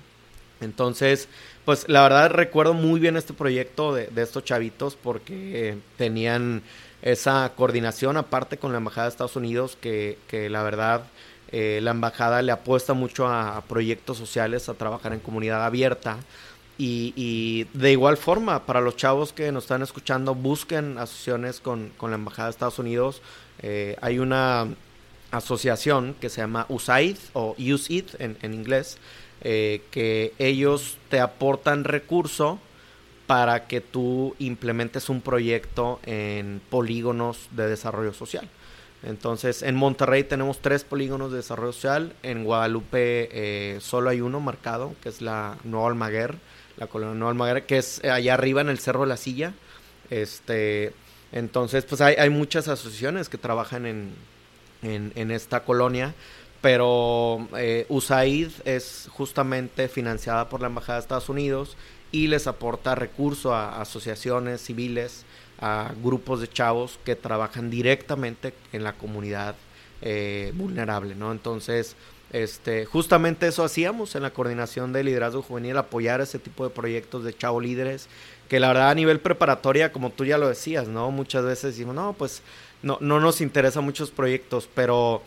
Speaker 1: Entonces, pues la verdad recuerdo muy bien este proyecto de, estos chavitos porque tenían esa coordinación aparte con la Embajada de Estados Unidos que, que la verdad eh, la Embajada le apuesta mucho a, proyectos sociales, a trabajar en comunidad abierta. Y, de igual forma, para los chavos que nos están escuchando, busquen asociaciones con, con la Embajada de Estados Unidos. Eh, hay una asociación que se llama USAID o USAID en, en inglés, eh, que ellos te aportan recurso para que tú implementes un proyecto en polígonos de desarrollo social. Entonces, en Monterrey tenemos tres polígonos de desarrollo social, en Guadalupe eh, solo hay uno marcado, que es la Nueva Almaguer la colonia Nueva Almaguer, que es allá arriba en el Cerro de la Silla. Este, entonces, pues hay, hay muchas asociaciones que trabajan en, en, esta colonia, pero eh, USAID es justamente financiada por la Embajada de Estados Unidos y les aporta recursos a, asociaciones civiles, a grupos de chavos que trabajan directamente en la comunidad eh, vulnerable, ¿no? Entonces, este, justamente eso hacíamos en la coordinación de liderazgo juvenil, apoyar ese tipo de proyectos de chavo líderes, que la verdad a nivel preparatoria, como tú ya lo decías, ¿no? Muchas veces decimos, no, pues no, no nos interesan muchos proyectos, pero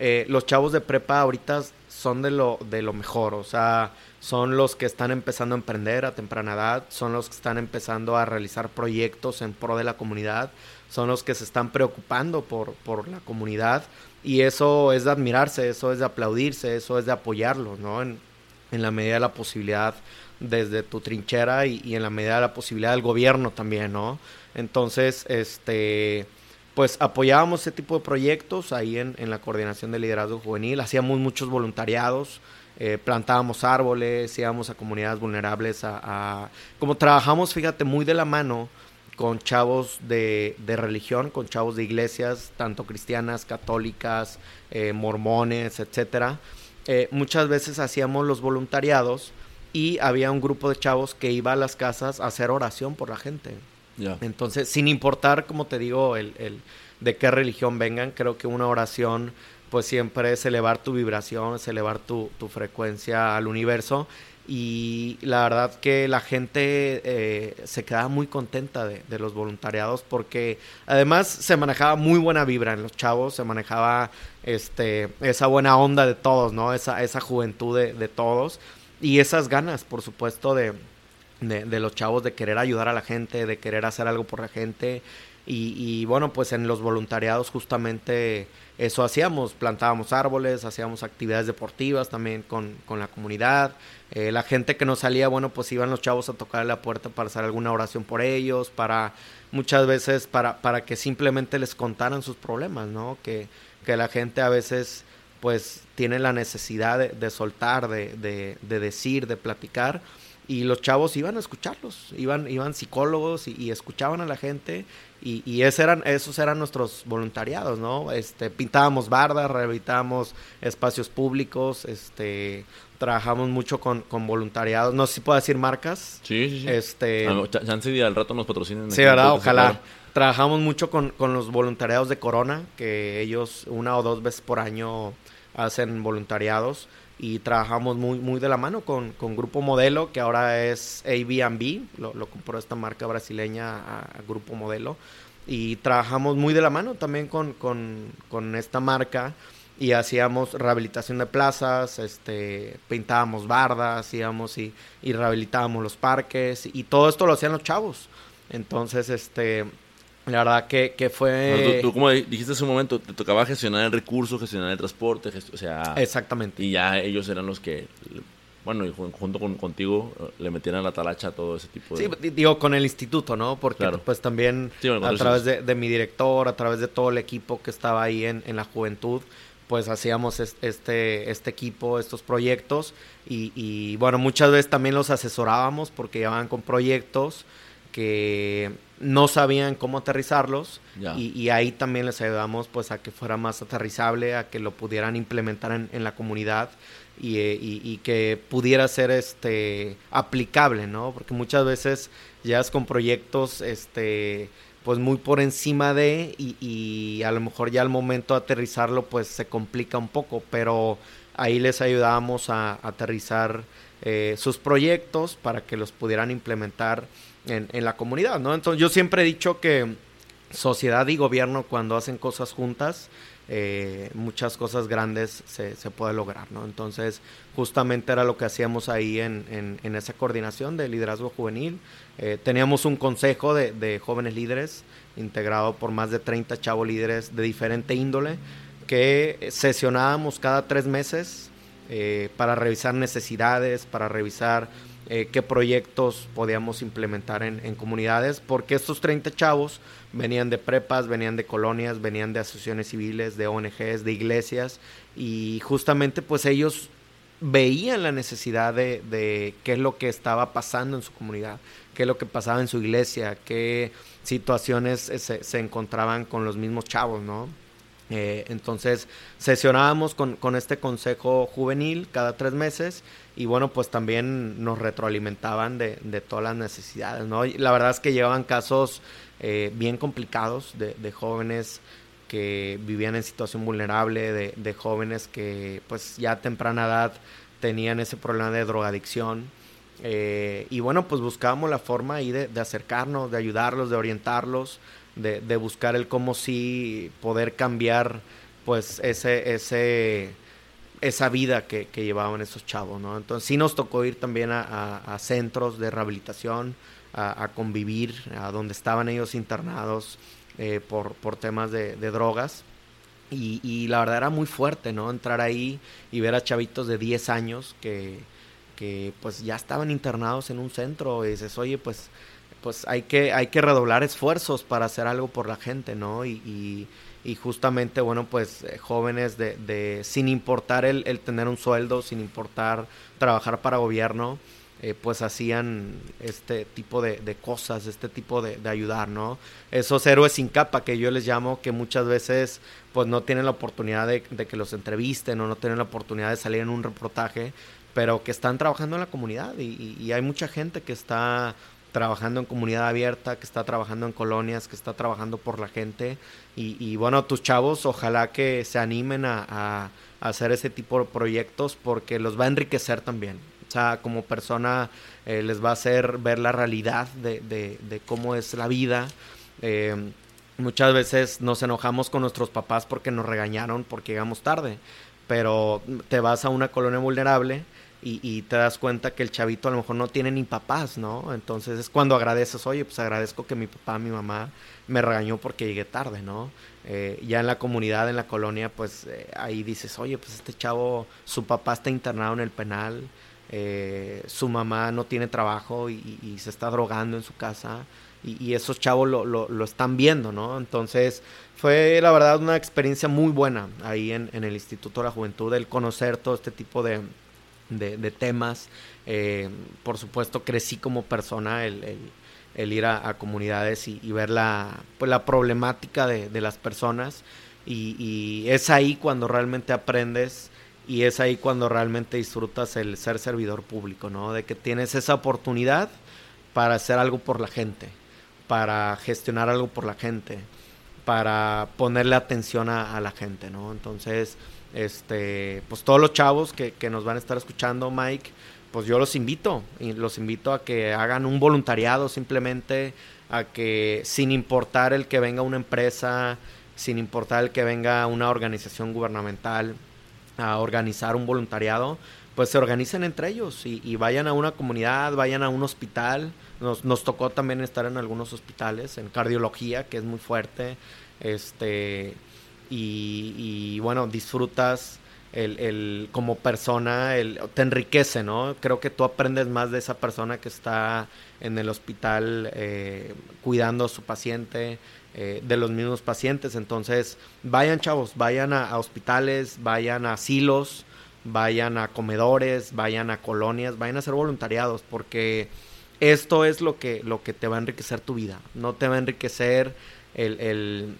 Speaker 1: eh, los chavos de prepa ahorita son de lo, de lo mejor, o sea, son los que están empezando a emprender a temprana edad, son los que están empezando a realizar proyectos en pro de la comunidad, son los que se están preocupando por, por la comunidad y eso es de admirarse, eso es de aplaudirse, eso es de apoyarlo, ¿no? En, en la medida de la posibilidad desde tu trinchera y, en la medida de la posibilidad del gobierno también, ¿no? Entonces, este, pues apoyábamos ese tipo de proyectos ahí en, en la coordinación de liderazgo juvenil, hacíamos muchos voluntariados, eh, plantábamos árboles, íbamos a comunidades vulnerables, a, como trabajamos, fíjate, muy de la mano con chavos de, de, religión, con chavos de iglesias, tanto cristianas, católicas, eh, mormones, etcétera. Eh, muchas veces hacíamos los voluntariados y había un grupo de chavos que iba a las casas a hacer oración por la gente. Entonces, sin importar, como te digo, el, el, de qué religión vengan, creo que una oración pues siempre es elevar tu vibración, es elevar tu, tu frecuencia al universo y la verdad que la gente eh, se quedaba muy contenta de, los voluntariados porque además se manejaba muy buena vibra en los chavos, se manejaba este, esa buena onda de todos, ¿no? Esa, esa juventud de, todos y esas ganas, por supuesto, de, de, los chavos de querer ayudar a la gente, de querer hacer algo por la gente y, bueno, pues en los voluntariados justamente eso hacíamos, plantábamos árboles, hacíamos actividades deportivas también con, con la comunidad. Eh, la gente que no salía, bueno, pues iban los chavos a tocar la puerta para hacer alguna oración por ellos, para muchas veces para, para que simplemente les contaran sus problemas, ¿no? Que, que la gente a veces pues tiene la necesidad de, soltar, de, de decir, de platicar y los chavos iban a escucharlos, iban, iban psicólogos y, escuchaban a la gente y, y eran, esos eran nuestros voluntariados, ¿no? Este, pintábamos bardas, rehabilitábamos espacios públicos, este, trabajamos mucho con, con voluntariados, no sé si puedo decir marcas.
Speaker 2: Sí, sí, sí.
Speaker 1: Este,
Speaker 2: chance al rato nos patrocinen.
Speaker 1: Sí, ¿verdad? Ojalá. Trabajamos mucho con, con los voluntariados de Corona, que ellos una o dos veces por año hacen voluntariados y trabajamos muy, muy de la mano con, con Grupo Modelo, que ahora es Airbnb, lo, lo compró esta marca brasileña a, Grupo Modelo, y trabajamos muy de la mano también con, con, con, esta marca y hacíamos rehabilitación de plazas, este, pintábamos bardas, y, y rehabilitábamos los parques y todo esto lo hacían los chavos. Entonces, este, la verdad que, que fue...
Speaker 2: tú, como dijiste hace un momento, te tocaba gestionar el recurso, gestionar el transporte, o sea...
Speaker 1: Exactamente.
Speaker 2: Y ya ellos eran los que, bueno, y junto con, contigo, le metieran la talacha a todo ese tipo
Speaker 1: de... Sí, digo, con el instituto, ¿no? Porque pues también a través de, mi director, a través de todo el equipo que estaba ahí en, en la juventud, pues hacíamos este, este equipo, estos proyectos y, y bueno, muchas veces también los asesorábamos porque llevaban con proyectos que no sabían cómo aterrizarlos y, ahí también les ayudamos pues a que fuera más aterrizable, a que lo pudieran implementar en, la comunidad eh, y, que pudiera ser este aplicable, ¿no? Porque muchas veces llegas con proyectos este pues muy por encima de y, a lo mejor ya al momento de aterrizarlo pues se complica un poco, pero ahí les ayudábamos a, aterrizar eh, sus proyectos para que los pudieran implementar en, la comunidad, ¿no? Entonces yo siempre he dicho que sociedad y gobierno cuando hacen cosas juntas, eh, muchas cosas grandes se, se puede lograr, ¿no? Entonces, justamente era lo que hacíamos ahí en, en, esa coordinación de liderazgo juvenil. Eh, teníamos un consejo de, de, jóvenes líderes integrado por más de 30 chavos líderes de diferente índole que sesionábamos cada tres meses eh, para revisar necesidades, para revisar eh, qué proyectos podíamos implementar en, comunidades, porque estos 30 chavos venían de prepas, venían de colonias, venían de asociaciones civiles, de ONGs, de iglesias, y justamente pues ellos veían la necesidad de, qué es lo que estaba pasando en su comunidad, qué es lo que pasaba en su iglesia, qué situaciones se, se encontraban con los mismos chavos, ¿no? Eh, entonces sesionábamos con, este consejo juvenil cada tres meses y bueno, pues también nos retroalimentaban de, de todas las necesidades, ¿no? la verdad es que llevaban casos eh, bien complicados de, jóvenes que vivían en situación vulnerable, de, jóvenes que pues ya a temprana edad tenían ese problema de drogadicción. Eh, y bueno, pues buscábamos la forma ahí de, de acercarnos, de ayudarlos, de orientarlos de buscar el cómo sí poder cambiar pues ese, ese, esa vida que, que llevaban esos chavos, ¿no? Entonces sí nos tocó ir también a, a, centros de rehabilitación, a, a, convivir, a donde estaban ellos internados eh, por, por temas de, de drogas. Y, y, la verdad era muy fuerte, ¿no? Entrar ahí y ver a chavitos de 10 años que, que pues ya estaban internados en un centro y dices, oye, pues pues hay que, hay que redoblar esfuerzos para hacer algo por la gente, ¿no? Y, y, justamente, bueno, pues eh, jóvenes de, de, sin importar el, el, tener un sueldo, sin importar trabajar para gobierno, eh, pues hacían este tipo de, de cosas, este tipo de, de, ayudar, ¿no? Esos héroes sin capa que yo les llamo, que muchas veces pues no tienen la oportunidad de, de que los entrevisten o no tienen la oportunidad de salir en un reportaje, pero que están trabajando en la comunidad y, y hay mucha gente que está trabajando en comunidad abierta, que está trabajando en colonias, que está trabajando por la gente. Y, y bueno, tus chavos, ojalá que se animen a, hacer ese tipo de proyectos porque los va a enriquecer también. O sea, como persona eh, les va a hacer ver la realidad de cómo es la vida. Eh, muchas veces nos enojamos con nuestros papás porque nos regañaron porque llegamos tarde, pero te vas a una colonia vulnerable y, te das cuenta que el chavito a lo mejor no tiene ni papás, ¿no? Entonces es cuando agradeces, oye, pues agradezco que mi papá, mi mamá me regañó porque llegué tarde, ¿no? Eh, ya en la comunidad, en la colonia, pues eh, ahí dices, oye, pues este chavo, su papá está internado en el penal, eh, su mamá no tiene trabajo y, se está drogando en su casa. Y, esos chavos lo, lo, lo, están viendo, ¿no? Entonces fue la verdad una experiencia muy buena ahí en, en el Instituto de la Juventud, el conocer todo este tipo de, de, temas. Eh, por supuesto, crecí como persona el, el, ir a, comunidades y, ver la, pues, la problemática de, de las personas. Y, es ahí cuando realmente aprendes y es ahí cuando realmente disfrutas el ser servidor público, ¿no? De que tienes esa oportunidad para hacer algo por la gente, para gestionar algo por la gente, para ponerle atención a, a la gente, ¿no? Entonces, este, pues todos los chavos que, nos van a estar escuchando, Mike, pues yo los invito, y los invito a que hagan un voluntariado simplemente, a que sin importar el que venga una empresa, sin importar el que venga una organización gubernamental a organizar un voluntariado, pues se organicen entre ellos y, vayan a una comunidad, vayan a un hospital. Nos, nos, tocó también estar en algunos hospitales, en cardiología, que es muy fuerte. Este, y, bueno, disfrutas el, el, como persona, el, te enriquece, ¿no? Creo que tú aprendes más de esa persona que está en el hospital eh, cuidando a su paciente, eh, de los mismos pacientes. Entonces, vayan chavos, vayan a, hospitales, vayan a asilos, vayan a comedores, vayan a colonias, vayan a hacer voluntariados, porque esto es lo que, lo que te va a enriquecer tu vida. No te va a enriquecer el,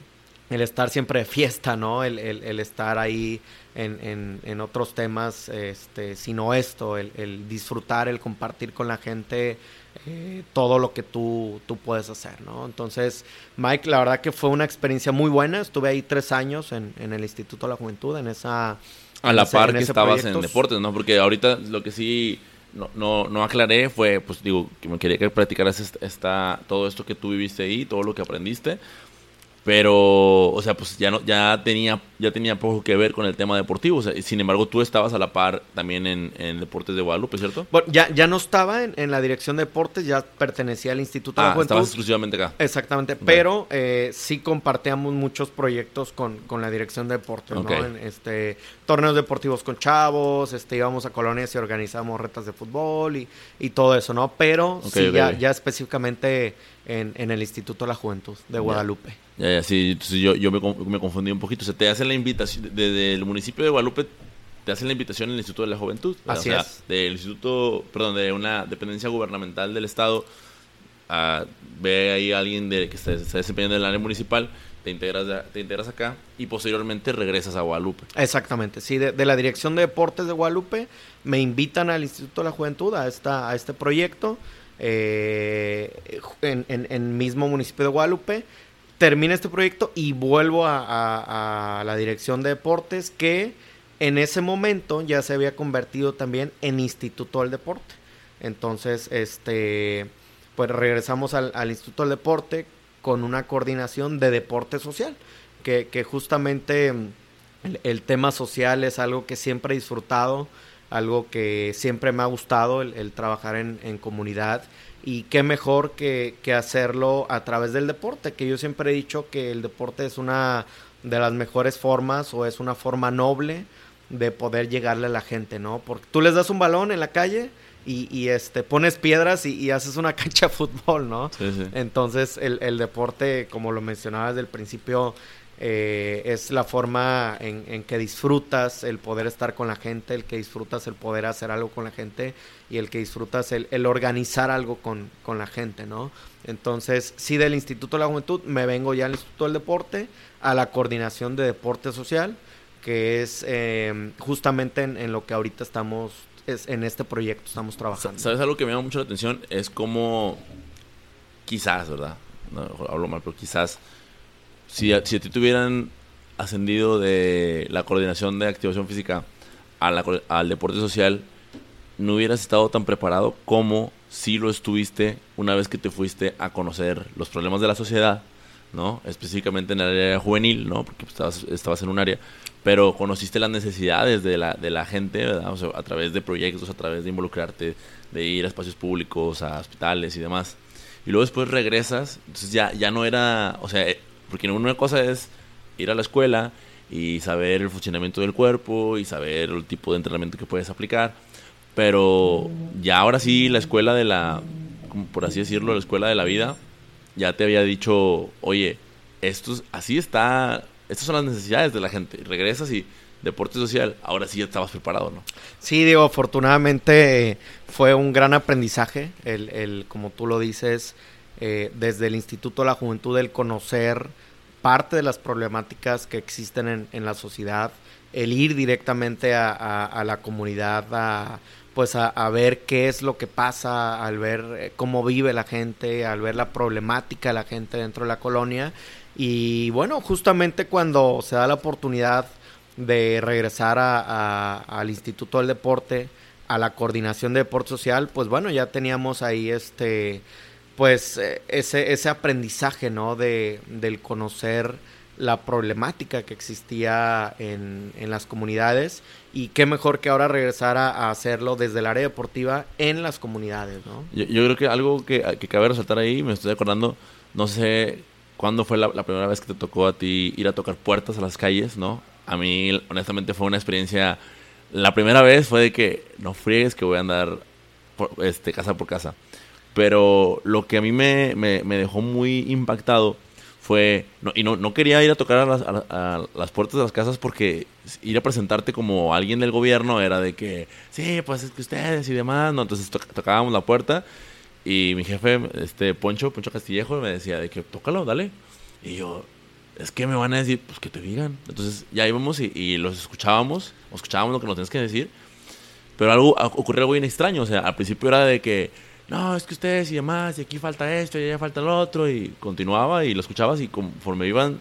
Speaker 1: el estar siempre de fiesta, ¿no? El, el estar ahí en, en, otros temas, este, sino esto, el, disfrutar, el compartir con la gente eh, todo lo que tú, tú puedes hacer, ¿no? Entonces, Mike, la verdad que fue una experiencia muy buena. Estuve ahí tres años en, en el Instituto de la Juventud, en esa...
Speaker 2: A la par que estabas en deportes, ¿no? Porque ahorita lo que sí no, no, no, aclaré fue, pues digo, que me quería que practicaras esta, todo esto que tú viviste ahí, todo lo que aprendiste, pero, o sea, pues ya no, ya tenía, ya tenía poco que ver con el tema deportivo. sin embargo, tú estabas a la par también en, Deportes de Guadalupe, ¿cierto?
Speaker 1: Bueno, ya, ya no estaba en, la dirección de deportes, ya pertenecía al Instituto
Speaker 2: de
Speaker 1: la ah,
Speaker 2: Juventud. estabas exclusivamente acá.
Speaker 1: Exactamente, pero eh, sí compartíamos muchos proyectos con, con la dirección de deportes, ¿no? En, este, torneos deportivos con chavos, este, íbamos a colonias y organizamos retas de fútbol y, y todo eso, ¿no? Pero sí, ya, ya específicamente en, en el Instituto de la Juventud de Guadalupe.
Speaker 2: Ya, ya, sí, entonces yo, yo me, me, confundí un poquito. O sea, te hacen la invitación, desde el municipio de Guadalupe, te hacen la invitación en el Instituto de la Juventud.
Speaker 1: Así
Speaker 2: o sea,
Speaker 1: es.
Speaker 2: Del Instituto, perdón, de una dependencia gubernamental del Estado, a, ve ahí a alguien de, que está, desempeñando en el área municipal, te integras, te integras acá y posteriormente regresas a Guadalupe.
Speaker 1: Exactamente, sí, de, de, la Dirección de Deportes de Guadalupe me invitan al Instituto de la Juventud a, esta, a este proyecto eh, en, en, mismo municipio de Guadalupe termina este proyecto y vuelvo a, la dirección de deportes que en ese momento ya se había convertido también en Instituto del Deporte. Entonces, este, pues regresamos al, Instituto del Deporte con una coordinación de deporte social, que, justamente el, tema social es algo que siempre he disfrutado, algo que siempre me ha gustado, el, trabajar en, en comunidad y qué mejor que, hacerlo a través del deporte, que yo siempre he dicho que el deporte es una de las mejores formas o es una forma noble de poder llegarle a la gente, ¿no? Porque tú les das un balón en la calle y, y este pones piedras y, haces una (laughs) cancha de fútbol, ¿no? Entonces el, el, deporte, como lo mencionaba desde el principio, eh, es la forma en, que disfrutas el poder estar con la gente, el que disfrutas el poder hacer algo con la gente y el que disfrutas el, organizar algo con, la gente, ¿no? Entonces, sí, del Instituto de la Juventud me vengo ya al Instituto del Deporte, a la coordinación de deporte social, que es eh, justamente en, lo que ahorita estamos, es, en este proyecto estamos trabajando.
Speaker 2: ¿Sabes algo que me llama mucho la atención? Es como, quizás, ¿verdad? No, hablo mal, pero quizás si a, si a ti te hubieran ascendido de la coordinación de activación física al deporte social, no hubieras estado tan preparado como si lo estuviste una vez que te fuiste a conocer los problemas de la sociedad, ¿no? Específicamente en el área juvenil, ¿no? Porque estabas, estabas en un área, pero conociste las necesidades de la, de la gente, ¿verdad? a través de proyectos, a través de involucrarte, de ir a espacios públicos, a hospitales y demás. Y luego después regresas, entonces ya, ya no era, o sea, porque una cosa es ir a la escuela y saber el funcionamiento del cuerpo y saber el tipo de entrenamiento que puedes aplicar. Pero ya ahora sí, la escuela de la, por así decirlo, la escuela de la vida, ya te había dicho, oye, esto, así está, estas son las necesidades de la gente. Regresas y deporte social, ahora sí ya estabas preparado, ¿no?
Speaker 1: Sí, digo, afortunadamente fue un gran aprendizaje, el, el como tú lo dices, eh, desde el Instituto de la Juventud el conocer parte de las problemáticas que existen en, la sociedad, el ir directamente a, la comunidad a pues a, ver qué es lo que pasa, al ver eh, cómo vive la gente, al ver la problemática de la gente dentro de la colonia. Y bueno, justamente cuando se da la oportunidad de regresar al Instituto del Deporte, a la coordinación de deporte social, pues bueno, ya teníamos ahí este, pues eh, ese, ese aprendizaje, ¿no? De, del conocer la problemática que existía en, en, las comunidades y qué mejor que ahora regresar a, hacerlo desde el área deportiva en las comunidades, ¿no?
Speaker 2: Yo, creo que algo que, que, cabe resaltar ahí, me estoy acordando, no sé cuándo fue la, primera vez que te tocó a ti ir a tocar puertas a las calles, ¿no? A mí, honestamente, fue una experiencia la primera vez fue de que no friegues que voy a andar este, casa por casa. Pero lo que a mí me, me, dejó muy impactado fue, no, y no, no quería ir a tocar a las, a, las, puertas de las casas porque ir a presentarte como alguien del gobierno era de que, sí, pues es que ustedes y demás, ¿no? Entonces tocábamos la puerta y mi jefe, este Poncho, Poncho Castillejo, me decía de que, tócalo, dale. Y yo, es que me van a decir, pues que te digan. Entonces ya íbamos y, los escuchábamos, escuchábamos lo que nos tienes que decir. Pero algo ocurrió algo bien extraño. O sea, al principio era de que, no, es que ustedes y demás, y aquí falta esto, y allá falta lo otro. Y continuaba y lo escuchabas y conforme iban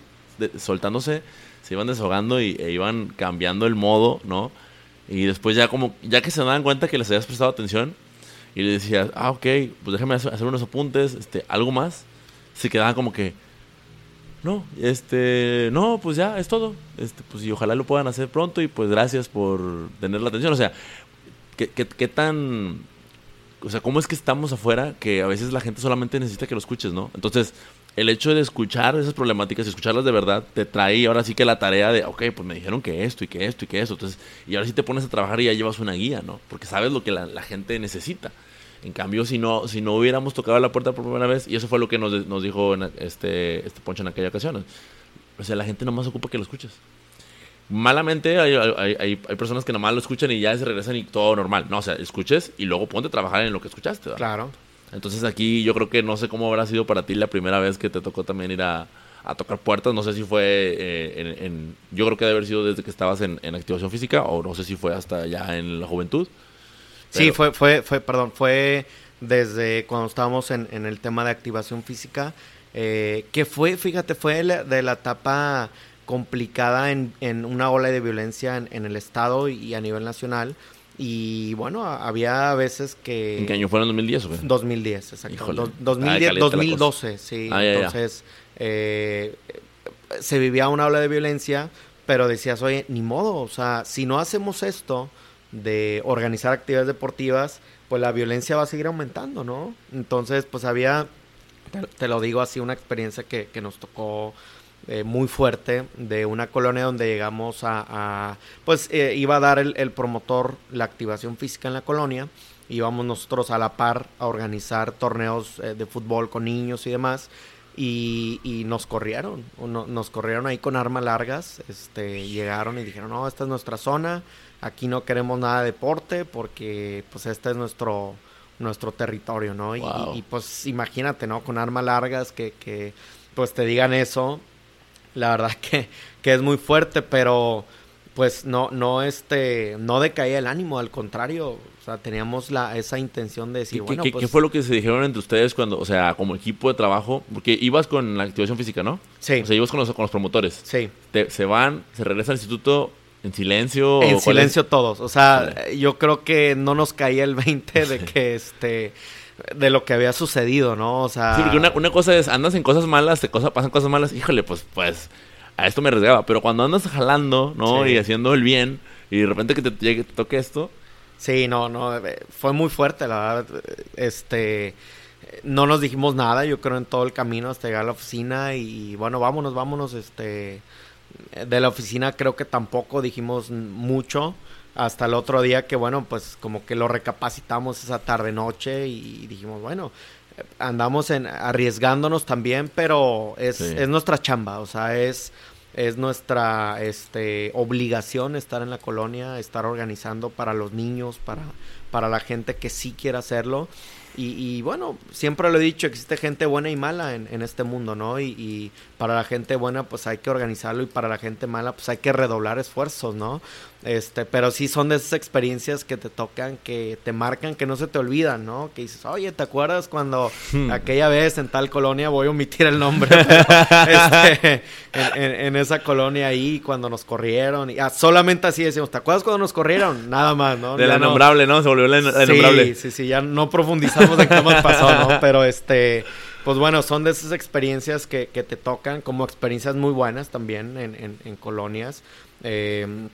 Speaker 2: soltándose, se iban desahogando y, e iban cambiando el modo, ¿no? Y después ya como, ya que se daban cuenta que les habías prestado atención y le decías, ah, ok, pues déjame hacer unos apuntes, este, algo más, se quedaban como que, no, este, no, pues ya es todo. Este, pues y ojalá lo puedan hacer pronto y pues gracias por tener la atención. O sea, ¿qué, qué, tan, o sea, cómo es que estamos afuera que a veces la gente solamente necesita que lo escuches, ¿no? Entonces, el hecho de escuchar esas problemáticas y escucharlas de verdad te trae ahora sí que la tarea de, ok, pues me dijeron que esto y que esto y que esto. Entonces, y ahora sí te pones a trabajar y ya llevas una guía, ¿no? Porque sabes lo que la, gente necesita. En cambio, si no, si no hubiéramos tocado la puerta por primera vez, y eso fue lo que nos, nos dijo este, este Poncho en aquella ocasión, o sea, la gente nomás ocupa que lo escuches. Malamente hay, hay, hay, personas que nomás lo escuchan y ya se regresan y todo normal. No, o sea, escuches y luego ponte a trabajar en lo que escuchaste.
Speaker 1: Claro.
Speaker 2: Entonces aquí yo creo que no sé cómo habrá sido para ti la primera vez que te tocó también ir a, a tocar puertas. No sé si fue eh, en, Yo creo que debe haber sido desde que estabas en, en activación física o no sé si fue hasta ya en la juventud.
Speaker 1: Sí, fue, fue, fue, perdón, fue desde cuando estábamos en, en el tema de activación física, eh, que fue, fíjate, fue de la etapa complicada en, en una ola de violencia en, en, el Estado y a nivel nacional. Y bueno, había veces que...
Speaker 2: ¿En qué año fue? ¿En 2010 o qué?
Speaker 1: 2010, exacto. 2010, 2012, sí. Ah, Entonces, Eh, se vivía una ola de violencia, pero decías, oye, ni modo, o sea, si no hacemos esto, de organizar actividades deportivas, pues la violencia va a seguir aumentando, ¿no? Entonces, pues había, te, lo digo así, una experiencia que, que nos tocó eh, muy fuerte de una colonia donde llegamos a, pues eh, iba a dar el, promotor la activación física en la colonia, íbamos nosotros a la par a organizar torneos eh, de fútbol con niños y demás. Y, y nos corrieron, nos corrieron ahí con armas largas, este, llegaron y dijeron, no, esta es nuestra zona, aquí no queremos nada de deporte porque pues este es nuestro nuestro territorio, ¿no? Y, pues imagínate, ¿no? Con armas largas que, que pues te digan eso, la verdad que, que es muy fuerte, pero pues no, no, este, no decaía el ánimo, al contrario, o sea, teníamos la, esa intención de decir, bueno,
Speaker 2: ¿qué,
Speaker 1: pues...
Speaker 2: ¿Qué fue lo que se dijeron entre ustedes cuando, o sea, como equipo de trabajo? Porque ibas con la activación física, ¿no?
Speaker 1: Sí.
Speaker 2: O sea, ibas con los, con los promotores.
Speaker 1: Sí.
Speaker 2: se van, se regresan al instituto, ¿En silencio?
Speaker 1: En silencio todos. O sea, yo creo que no nos caía el 20 de (laughs) que este de lo que había sucedido, ¿no? O sea...
Speaker 2: Sí, porque una, una cosa es, andas en cosas malas, te cosa, pasan cosas malas, híjole, pues, pues, a esto me arriesgaba. Pero cuando andas jalando, ¿no? Y haciendo el bien, y de repente que te, llegue, te toque esto...
Speaker 1: Sí, no, no, eh, fue muy fuerte, la verdad. Este, no nos dijimos nada, yo creo, en todo el camino hasta llegar a la oficina y, bueno, vámonos, vámonos, este de la oficina creo que tampoco dijimos mucho hasta el otro día que bueno pues como que lo recapacitamos esa tarde noche y dijimos bueno andamos en arriesgándonos también pero es, es nuestra chamba o sea es es nuestra este obligación estar en la colonia estar organizando para los niños para para la gente que sí quiera hacerlo Y, bueno, siempre lo he dicho, existe gente buena y mala en, en este mundo, ¿no? Y, y, para la gente buena pues hay que organizarlo y para la gente mala pues hay que redoblar esfuerzos, ¿no? Este, pero sí son de esas experiencias que te tocan, que te marcan, que no se te olvidan, ¿no? Que dices, oye, ¿te acuerdas cuando hmm. aquella vez en tal colonia, voy a omitir el nombre, (laughs) este, en, esa colonia ahí, cuando nos corrieron, y ah, solamente así decimos, ¿te acuerdas cuando nos corrieron? Nada más, ¿no?
Speaker 2: De la nombrable, ¿no? Se volvió la, nombrable.
Speaker 1: Sí, sí, sí, ya no profundizamos en qué más pasó, ¿no? (laughs) Pero este, pues bueno, son de esas experiencias que, que te tocan, como experiencias muy buenas también en, en colonias. Eh,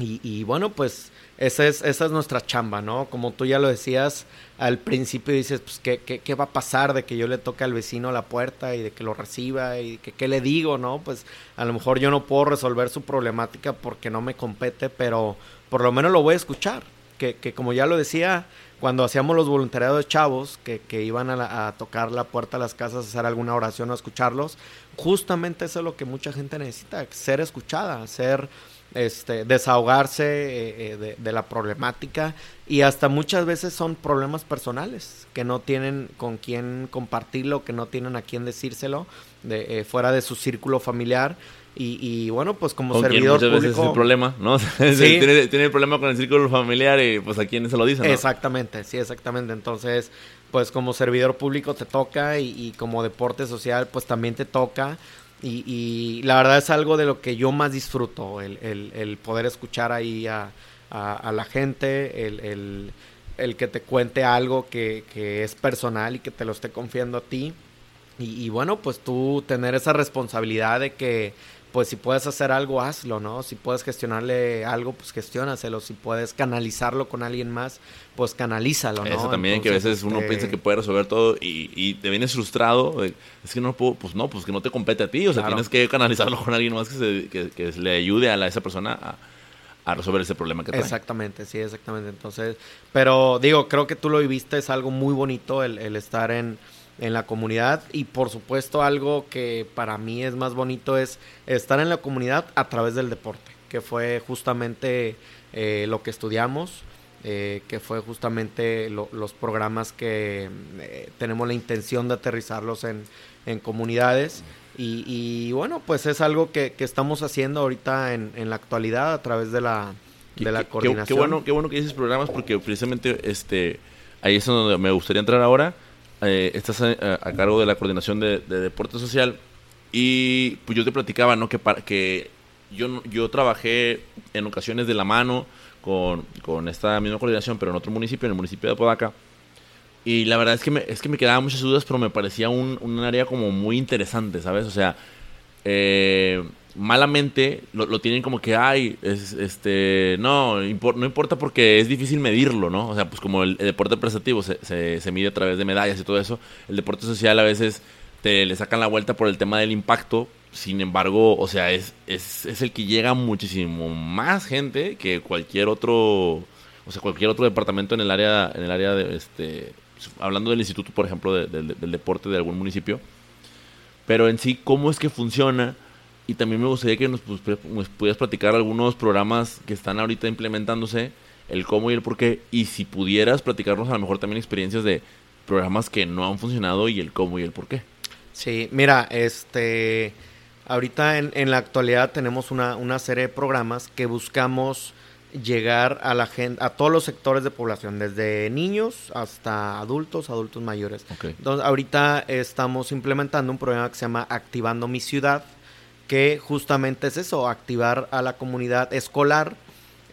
Speaker 1: y, bueno, pues esa es, esa es nuestra chamba, ¿no? Como tú ya lo decías al principio, dices, pues, ¿qué, qué, va a pasar de que yo le toque al vecino la puerta y de que lo reciba y que qué le digo, ¿no? Pues a lo mejor yo no puedo resolver su problemática porque no me compete, pero por lo menos lo voy a escuchar. Que, que como ya lo decía, cuando hacíamos los voluntariados chavos que, que iban a, a, tocar la puerta de las casas, a hacer alguna oración o a escucharlos, justamente eso es lo que mucha gente necesita, ser escuchada, ser este, desahogarse eh, eh, de, la problemática y hasta muchas veces son problemas personales que no tienen con quién compartirlo, que no tienen a quién decírselo de, eh, fuera de su círculo familiar. Y, bueno, pues como servidor
Speaker 2: muchas
Speaker 1: público...
Speaker 2: Veces es el problema, ¿no? (laughs) tiene, tiene, el problema con el círculo familiar y pues a quién se lo dice,
Speaker 1: Exactamente, sí, exactamente. Entonces, pues como servidor público te toca y, y como deporte social pues también te toca y, la verdad es algo de lo que yo más disfruto, el, poder escuchar ahí a, la gente, el, que te cuente algo que, es personal y que te lo esté confiando a ti. y, bueno, pues tú tener esa responsabilidad de que pues si puedes hacer algo, hazlo, ¿no? Si puedes gestionarle algo, pues gestiónaselo. Si puedes canalizarlo con alguien más, pues canalízalo, ¿no?
Speaker 2: Eso también, que a veces uno piensa este que puede resolver todo y, y, te vienes frustrado. Es que no puedo, pues no, pues que no te compete a ti. O sea, tienes que canalizarlo con alguien más que, se, que, le ayude a, la, esa persona a, a resolver ese problema que trae.
Speaker 1: Exactamente, sí, exactamente. Entonces, pero digo, creo que tú lo viviste, es algo muy bonito el, el estar en en la comunidad y por supuesto algo que para mí es más bonito es estar en la comunidad a través del deporte, que fue justamente eh, lo que estudiamos, eh, que fue justamente los programas que eh, tenemos la intención de aterrizarlos en, en comunidades. Y, bueno, pues es algo que, que estamos haciendo ahorita en, en, la actualidad a través de la, de la coordinación.
Speaker 2: Qué, bueno, qué bueno que dices programas porque precisamente este, ahí es donde me gustaría entrar ahora eh, estás a, cargo de la coordinación de, deporte social y pues yo te platicaba, ¿no? Que, para, que yo, yo trabajé en ocasiones de la mano con, con, esta misma coordinación, pero en otro municipio, en el municipio de Podaca. Y la verdad es que me, es que me quedaban muchas dudas, pero me parecía un, un área como muy interesante, ¿sabes? O sea, eh, malamente lo, tienen como que, ay, es, este, no, no importa porque es difícil medirlo, ¿no? O sea, pues como el, deporte prestativo se, se, mide a través de medallas y todo eso, el deporte social a veces te le sacan la vuelta por el tema del impacto, sin embargo, o sea, es, es, es el que llega muchísimo más gente que cualquier otro, o sea, cualquier otro departamento en el área, en el área de, este, hablando del instituto, por ejemplo, del deporte de algún municipio, pero en sí, ¿cómo es que funciona? Y también me gustaría que nos, pues, pudieras platicar algunos programas que están ahorita implementándose, el cómo y el por qué. Y si pudieras platicarnos a lo mejor también experiencias de programas que no han funcionado y el cómo y el por qué.
Speaker 1: Sí, mira, este, ahorita en, en la actualidad tenemos una, una, serie de programas que buscamos llegar a la gente, a todos los sectores de población, desde niños hasta adultos, adultos mayores. Entonces, ahorita estamos implementando un programa que se llama Activando mi ciudad, que justamente es eso, activar a la comunidad escolar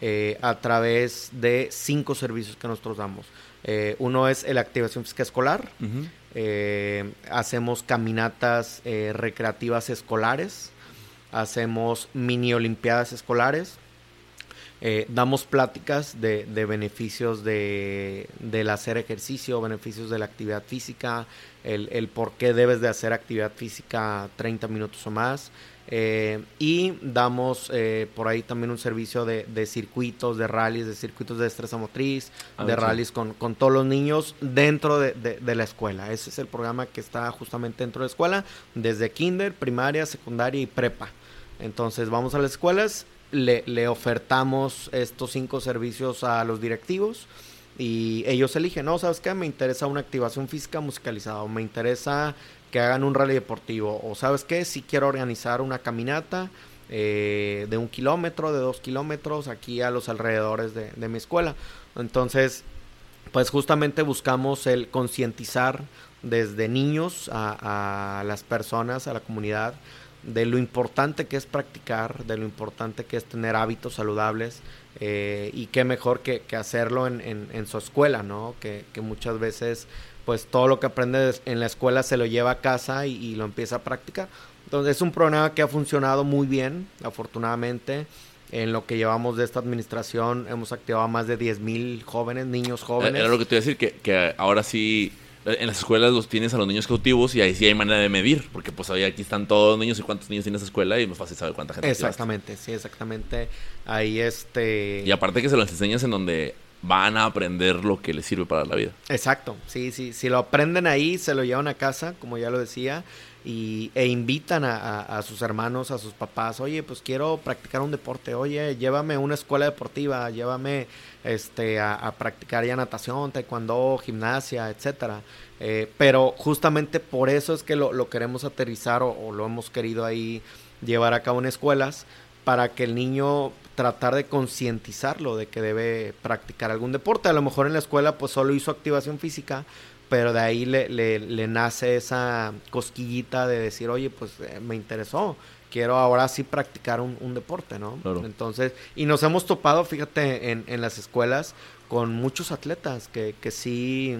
Speaker 1: eh, a través de cinco servicios que nosotros damos. Eh, uno es la activación física escolar, eh, hacemos caminatas recreativas escolares, hacemos mini olimpiadas escolares, damos pláticas de, beneficios de, del hacer ejercicio, beneficios de la actividad física, el, el por qué debes de hacer actividad física 30 minutos o más. Eh, y damos eh, por ahí también un servicio de, circuitos, de rallies, de circuitos de destreza motriz, ah, de rallies con, todos los niños dentro de, la escuela. Ese es el programa que está justamente dentro de la escuela, desde kinder, primaria, secundaria y prepa. Entonces vamos a las escuelas, le, le ofertamos estos cinco servicios a los directivos y ellos eligen, no, ¿sabes qué? Me interesa una activación física musicalizada, o me interesa que hagan un rally deportivo, o ¿sabes qué? Si quiero organizar una caminata eh, de un kilómetro, de dos kilómetros, aquí a los alrededores de, mi escuela. Entonces, pues justamente buscamos el concientizar desde niños a, las personas, a la comunidad, de lo importante que es practicar, de lo importante que es tener hábitos saludables eh, y qué mejor que, hacerlo en, su escuela, ¿no? Que, muchas veces pues todo lo que aprende en la escuela se lo lleva a casa y, lo empieza a practicar. Entonces es un programa que ha funcionado muy bien, afortunadamente. En lo que llevamos de esta administración hemos activado a más de 10 mil jóvenes, niños jóvenes.
Speaker 2: Era lo que te iba a decir, que, que ahora sí en las escuelas los tienes a los niños cautivos y ahí sí hay manera de medir, porque pues ahí aquí están todos los niños y cuántos niños tiene esa escuela y es fácil saber cuánta gente
Speaker 1: Exactamente, sí, exactamente. Ahí este...
Speaker 2: Y aparte que se los enseñas en donde van a aprender lo que les sirve para la vida.
Speaker 1: Exacto, sí, sí. Si lo aprenden ahí, se lo llevan a casa, como ya lo decía, y, e invitan a, sus hermanos, a sus papás, oye, pues quiero practicar un deporte, oye, llévame a una escuela deportiva, llévame este, a, practicar ya natación, taekwondo, gimnasia, etcétera. Eh, pero justamente por eso es que lo, queremos aterrizar o, lo hemos querido ahí llevar a cabo en escuelas, para que el niño tratar de concientizarlo de que debe practicar algún deporte. A lo mejor en la escuela pues solo hizo activación física, pero de ahí le, le, nace esa cosquillita de decir, oye, pues eh, me interesó, quiero ahora sí practicar un, deporte, ¿no? Entonces, y nos hemos topado, fíjate, en, en las escuelas con muchos atletas que, que sí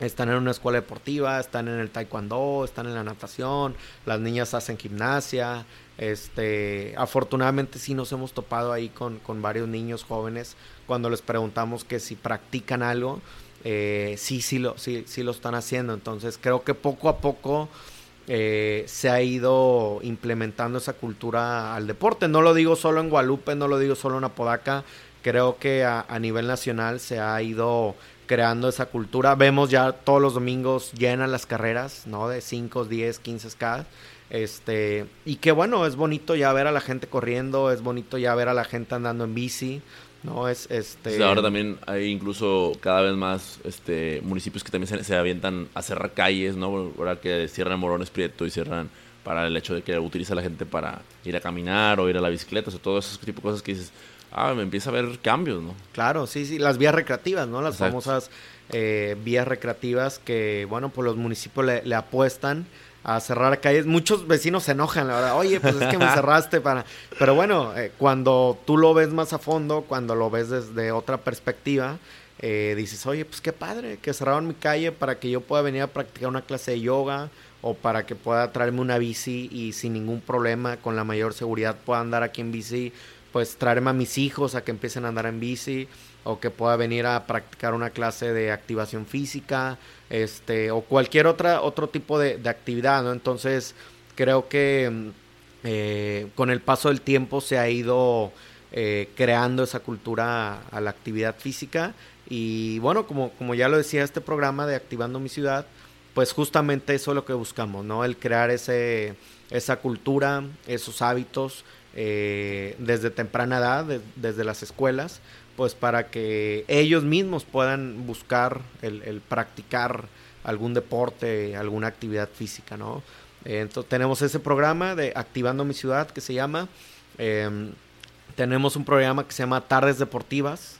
Speaker 1: están en una escuela deportiva, están en el taekwondo, están en la natación, las niñas hacen gimnasia, este, afortunadamente sí nos hemos topado ahí con, varios niños jóvenes cuando les preguntamos que si practican algo, eh, sí, sí lo, sí, lo están haciendo. Entonces creo que poco a poco eh, se ha ido implementando esa cultura al deporte. No lo digo solo en Guadalupe, no lo digo solo en Apodaca. Creo que a, nivel nacional se ha ido creando esa cultura. Vemos ya todos los domingos llenan las carreras, ¿no? De 5, 10, 15 K. Este, y que bueno, es bonito ya ver a la gente corriendo, es bonito ya ver a la gente andando en bici. No, es este.
Speaker 2: ahora también hay incluso cada vez más este municipios que también se, avientan a cerrar calles, ¿no? Ahora que cierran Morones Prieto y cierran para el hecho de que utiliza la gente para ir a caminar o ir a la bicicleta, o sea, todo ese tipo de cosas que dices, ah, me empieza a ver cambios, ¿no?
Speaker 1: Claro, sí, sí, las vías recreativas, ¿no? Las famosas eh, vías recreativas que, bueno, pues los municipios le apuestan a cerrar calles. Muchos vecinos se enojan, la verdad. Oye, pues es que me (laughs) cerraste para... Pero bueno, eh, cuando tú lo ves más a fondo, cuando lo ves desde otra perspectiva, eh, dices, oye, pues qué padre que cerraron mi calle para que yo pueda venir a practicar una clase de yoga o para que pueda traerme una bici y sin ningún problema, con la mayor seguridad pueda andar aquí en bici, pues traerme a mis hijos a que empiecen a andar en bici o que pueda venir a practicar una clase de activación física, este, o cualquier otra, otro tipo de, actividad, ¿no? Entonces, creo que mm, eh, con el paso del tiempo se ha ido eh, creando esa cultura a la actividad física y bueno, como, como ya lo decía este programa de Activando mi Ciudad, pues justamente eso es lo que buscamos, ¿no? El crear ese, esa cultura, esos hábitos eh, desde temprana edad, desde las escuelas, pues para que ellos mismos puedan buscar el, practicar algún deporte, alguna actividad física, ¿no? entonces tenemos ese programa de Activando mi Ciudad que se llama. Em, tenemos un programa que se llama Tardes Deportivas,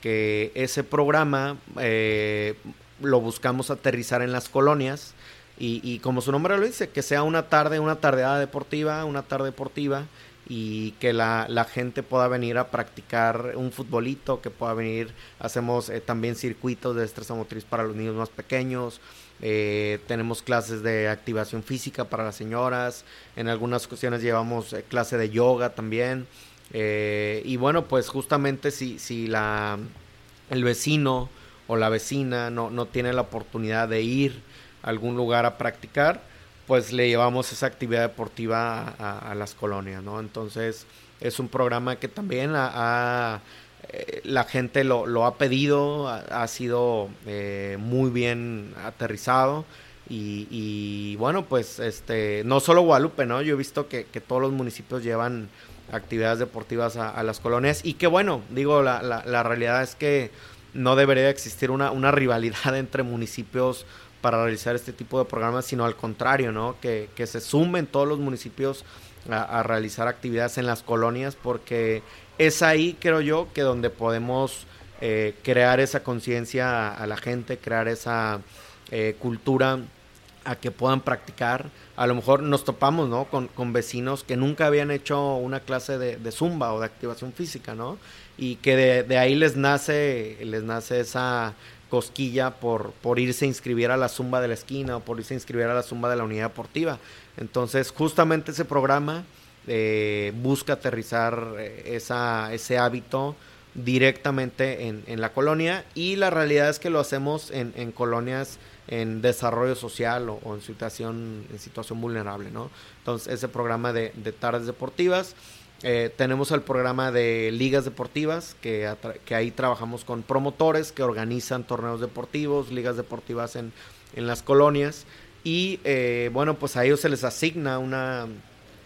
Speaker 1: que ese programa eh, lo buscamos aterrizar en las colonias y, y, como su nombre lo dice, que sea una tarde, una tardeada deportiva, una tarde deportiva y que la, la, gente pueda venir a practicar un futbolito, que pueda venir, hacemos eh, también circuitos de destreza motriz para los niños más pequeños, eh, tenemos clases de activación física para las señoras, en algunas ocasiones llevamos eh, clase de yoga también, y bueno, pues justamente si, si la, el vecino o la vecina no, no tiene la oportunidad de ir a algún lugar a practicar, pues le llevamos esa actividad deportiva a, las colonias, ¿no? Entonces es un programa que también eh, la gente lo, ha pedido, ha, sido eh, muy bien aterrizado y, bueno, pues este, no solo Guadalupe, ¿no? Yo he visto que, todos los municipios llevan actividades deportivas a, las colonias y que bueno, digo, la, la, la realidad es que no debería existir una, una rivalidad (laughs) entre municipios para realizar este tipo de programas, sino al contrario, ¿no? Que, que se sumen todos los municipios a, realizar actividades en las colonias, porque es ahí, creo yo, que donde podemos eh, crear esa conciencia a, la gente, crear esa eh, cultura a que puedan practicar. A lo mejor nos topamos, ¿no? Con, con vecinos que nunca habían hecho una clase de, de, zumba o de activación física, ¿no? Y que de, de, ahí les nace, les nace esa cosquilla por, por irse a inscribir a la zumba de la esquina o por irse a inscribir a la zumba de la unidad deportiva. Entonces, justamente ese programa eh, busca aterrizar eh, esa, ese hábito directamente en, en, la colonia y la realidad es que lo hacemos en, en colonias en desarrollo social o, en situación en situación vulnerable, ¿no? Entonces ese programa de, de tardes deportivas eh, tenemos el programa de ligas deportivas, que, que, ahí trabajamos con promotores que organizan torneos deportivos, ligas deportivas en, en las colonias. Y eh, bueno, pues a ellos se les asigna una,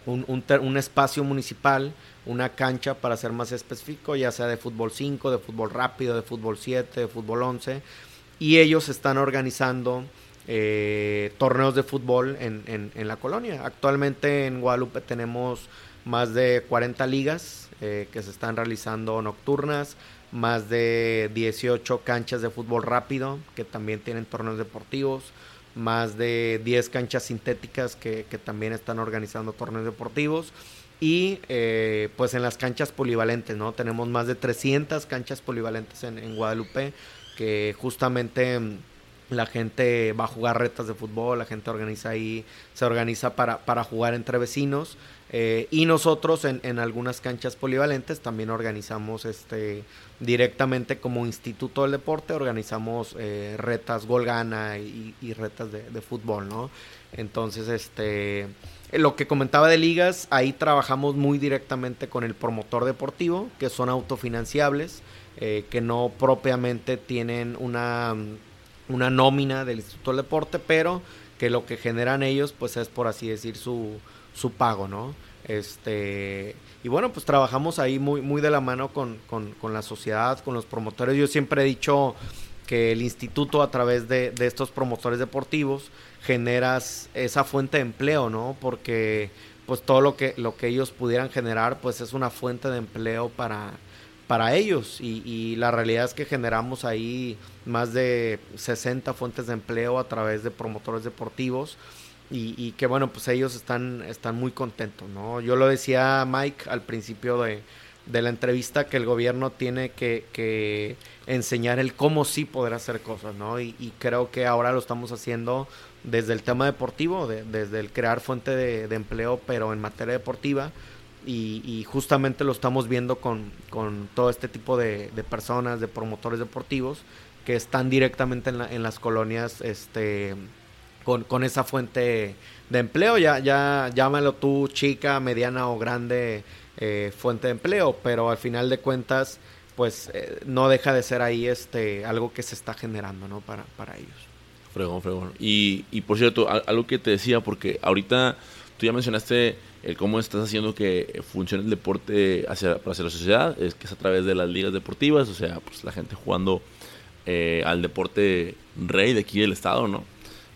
Speaker 1: un, un, espacio municipal, una cancha para ser más específico, ya sea de fútbol 5, de fútbol rápido, de fútbol 7, de fútbol 11. Y ellos están organizando eh, torneos de fútbol en, en, en la colonia. Actualmente en Guadalupe tenemos más de 40 ligas eh, que se están realizando nocturnas, más de 18 canchas de fútbol rápido que también tienen torneos deportivos, más de 10 canchas sintéticas que, también están organizando torneos deportivos y eh, pues en las canchas polivalentes, ¿no? Tenemos más de 300 canchas polivalentes en, en Guadalupe que justamente la gente va a jugar retas de fútbol, la gente organiza ahí, se organiza para, para jugar entre vecinos eh, y nosotros en, en, algunas canchas polivalentes también organizamos este directamente como instituto del deporte, organizamos eh, retas gol gana y, retas de, fútbol, ¿no? Entonces, este lo que comentaba de ligas, ahí trabajamos muy directamente con el promotor deportivo, que son autofinanciables, eh, que no propiamente tienen una, una nómina del Instituto del Deporte, pero que lo que generan ellos, pues es por así decir su, su pago, ¿no? Este, y bueno, pues trabajamos ahí muy, muy de la mano con, con, la sociedad, con los promotores. Yo siempre he dicho que el instituto a través de, de, estos promotores deportivos generas esa fuente de empleo, ¿no? Porque pues todo lo que, lo que ellos pudieran generar pues es una fuente de empleo para, para ellos y, y, la realidad es que generamos ahí más de 60 fuentes de empleo a través de promotores deportivos y, que bueno, pues ellos están, están muy contentos, ¿no? Yo lo decía Mike al principio de, la entrevista que el gobierno tiene que, enseñar el cómo sí poder hacer cosas, ¿no? Y, creo que ahora lo estamos haciendo desde el tema deportivo, desde el crear fuente de, empleo, pero en materia deportiva. Y, justamente lo estamos viendo con, con todo este tipo de, personas, de promotores deportivos, que están directamente en, en las colonias, este con, esa fuente de empleo. Ya, ya llámalo tú chica, mediana o grande eh, fuente de empleo, pero al final de cuentas, pues eh, no deja de ser ahí este algo que se está generando, ¿no? Para, para ellos.
Speaker 2: Fregón, fregón. Y, y por cierto, algo que te decía, porque ahorita tú ya mencionaste el cómo estás haciendo que funcione el deporte hacia, hacia la sociedad, es que es a través de las ligas deportivas, o sea, pues la gente jugando eh, al deporte rey de aquí del estado, ¿no?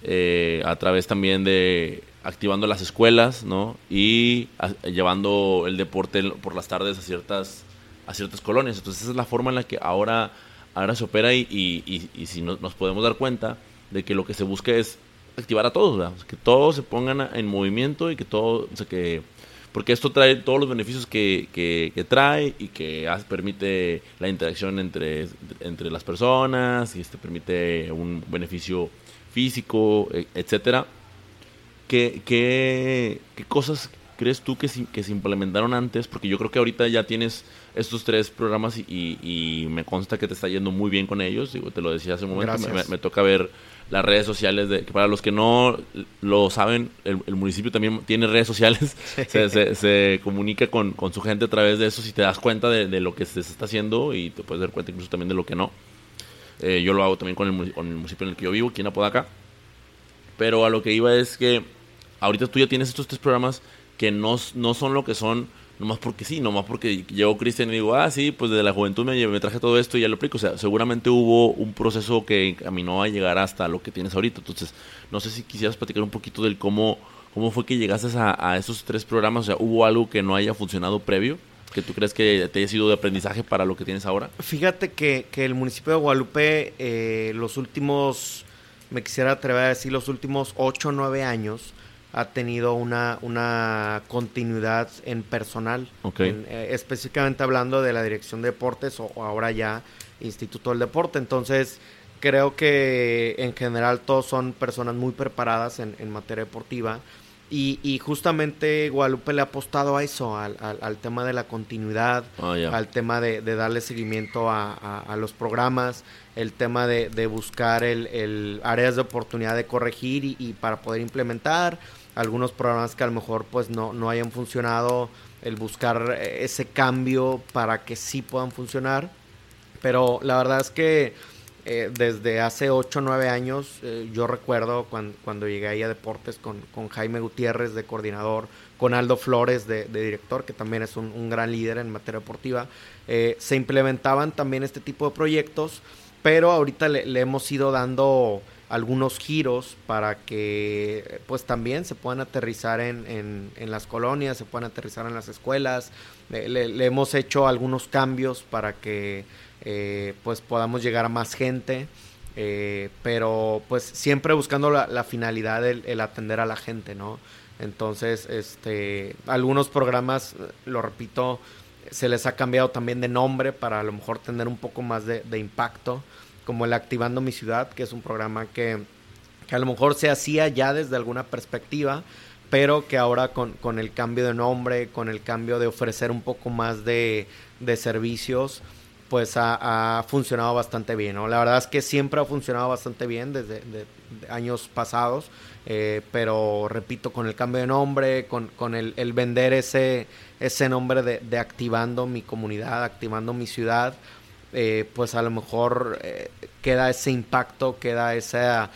Speaker 2: Eh, a través también de activando las escuelas, ¿no? Y llevando el deporte por las tardes a ciertas, a ciertas colonias. Entonces esa es la forma en la que ahora, ahora se opera y, y, si nos podemos dar cuenta de que lo que se busca es activar a todos, que todos se pongan en movimiento y que todo, o sea, que porque esto trae todos los beneficios que, que, trae y que permite la interacción entre, entre las personas y este permite un beneficio físico, e, etcétera. ¿Qué, qué, qué cosas crees tú que, que se implementaron antes? Porque yo creo que ahorita ya tienes estos tres programas y, y, me consta que te está yendo muy bien con ellos. Digo, te lo decía hace un momento, me, toca ver las redes sociales. De, que para los que no lo saben, el, municipio también tiene redes sociales. (laughs) se, se, comunica con, con, su gente a través de eso. Si te das cuenta de, de, lo que se está haciendo y te puedes dar cuenta incluso también de lo que no. Eh, yo lo hago también con el, con municipio en el que yo vivo, aquí en Apodaca. Pero a lo que iba es que ahorita tú ya tienes estos tres programas que no, no son lo que son nomás porque sí, nomás porque llegó Cristian y digo, ah, sí, pues desde la juventud me, me, traje todo esto y ya lo aplico. O sea, seguramente hubo un proceso que caminó a llegar hasta lo que tienes ahorita. Entonces, no sé si quisieras platicar un poquito del cómo, cómo fue que llegaste a, a esos tres programas. O sea, ¿hubo algo que no haya funcionado previo? Que tú crees que te haya sido de aprendizaje para lo que tienes ahora?
Speaker 1: Fíjate que, que el municipio de Guadalupe, eh, los últimos, me quisiera atrever a decir, los últimos 8 o 9 años, ha tenido una, una continuidad en personal, eh, específicamente hablando de la Dirección de Deportes o, ahora ya Instituto del Deporte. Entonces, creo que en general todos son personas muy preparadas en, en materia deportiva y, justamente Guadalupe le ha apostado a eso, al, tema de la continuidad, ah, al tema de, darle seguimiento a, los programas, el tema de, buscar el, áreas de oportunidad de corregir y, para poder implementar algunos programas que a lo mejor pues no, no hayan funcionado, el buscar ese cambio para que sí puedan funcionar. Pero la verdad es que eh, desde hace 8 o 9 años, eh, yo recuerdo cuando, llegué ahí a Deportes con, Jaime Gutiérrez de coordinador, con Aldo Flores de, director, que también es un, gran líder en materia deportiva, eh, se implementaban también este tipo de proyectos, pero ahorita le, hemos ido dando algunos giros para que pues también se puedan aterrizar en, las colonias, se puedan aterrizar en las escuelas, le hemos hecho algunos cambios para que eh, pues podamos llegar a más gente. Eh, pero pues siempre buscando la, finalidad el atender a la gente, ¿no? Entonces, este, algunos programas, lo repito, se les ha cambiado también de nombre para a lo mejor tener un poco más de, impacto, como el Activando mi Ciudad, que es un programa que, que, a lo mejor se hacía ya desde alguna perspectiva, pero que ahora con, con el cambio de nombre, con el cambio de ofrecer un poco más de, de servicios, pues ha, funcionado bastante bien, ¿no? La verdad es que siempre ha funcionado bastante bien desde años pasados, eh, pero repito, con el cambio de nombre, con, con el, vender ese, ese nombre de, activando mi comunidad, activando mi ciudad, eh, pues a lo mejor eh, queda ese impacto, queda esa,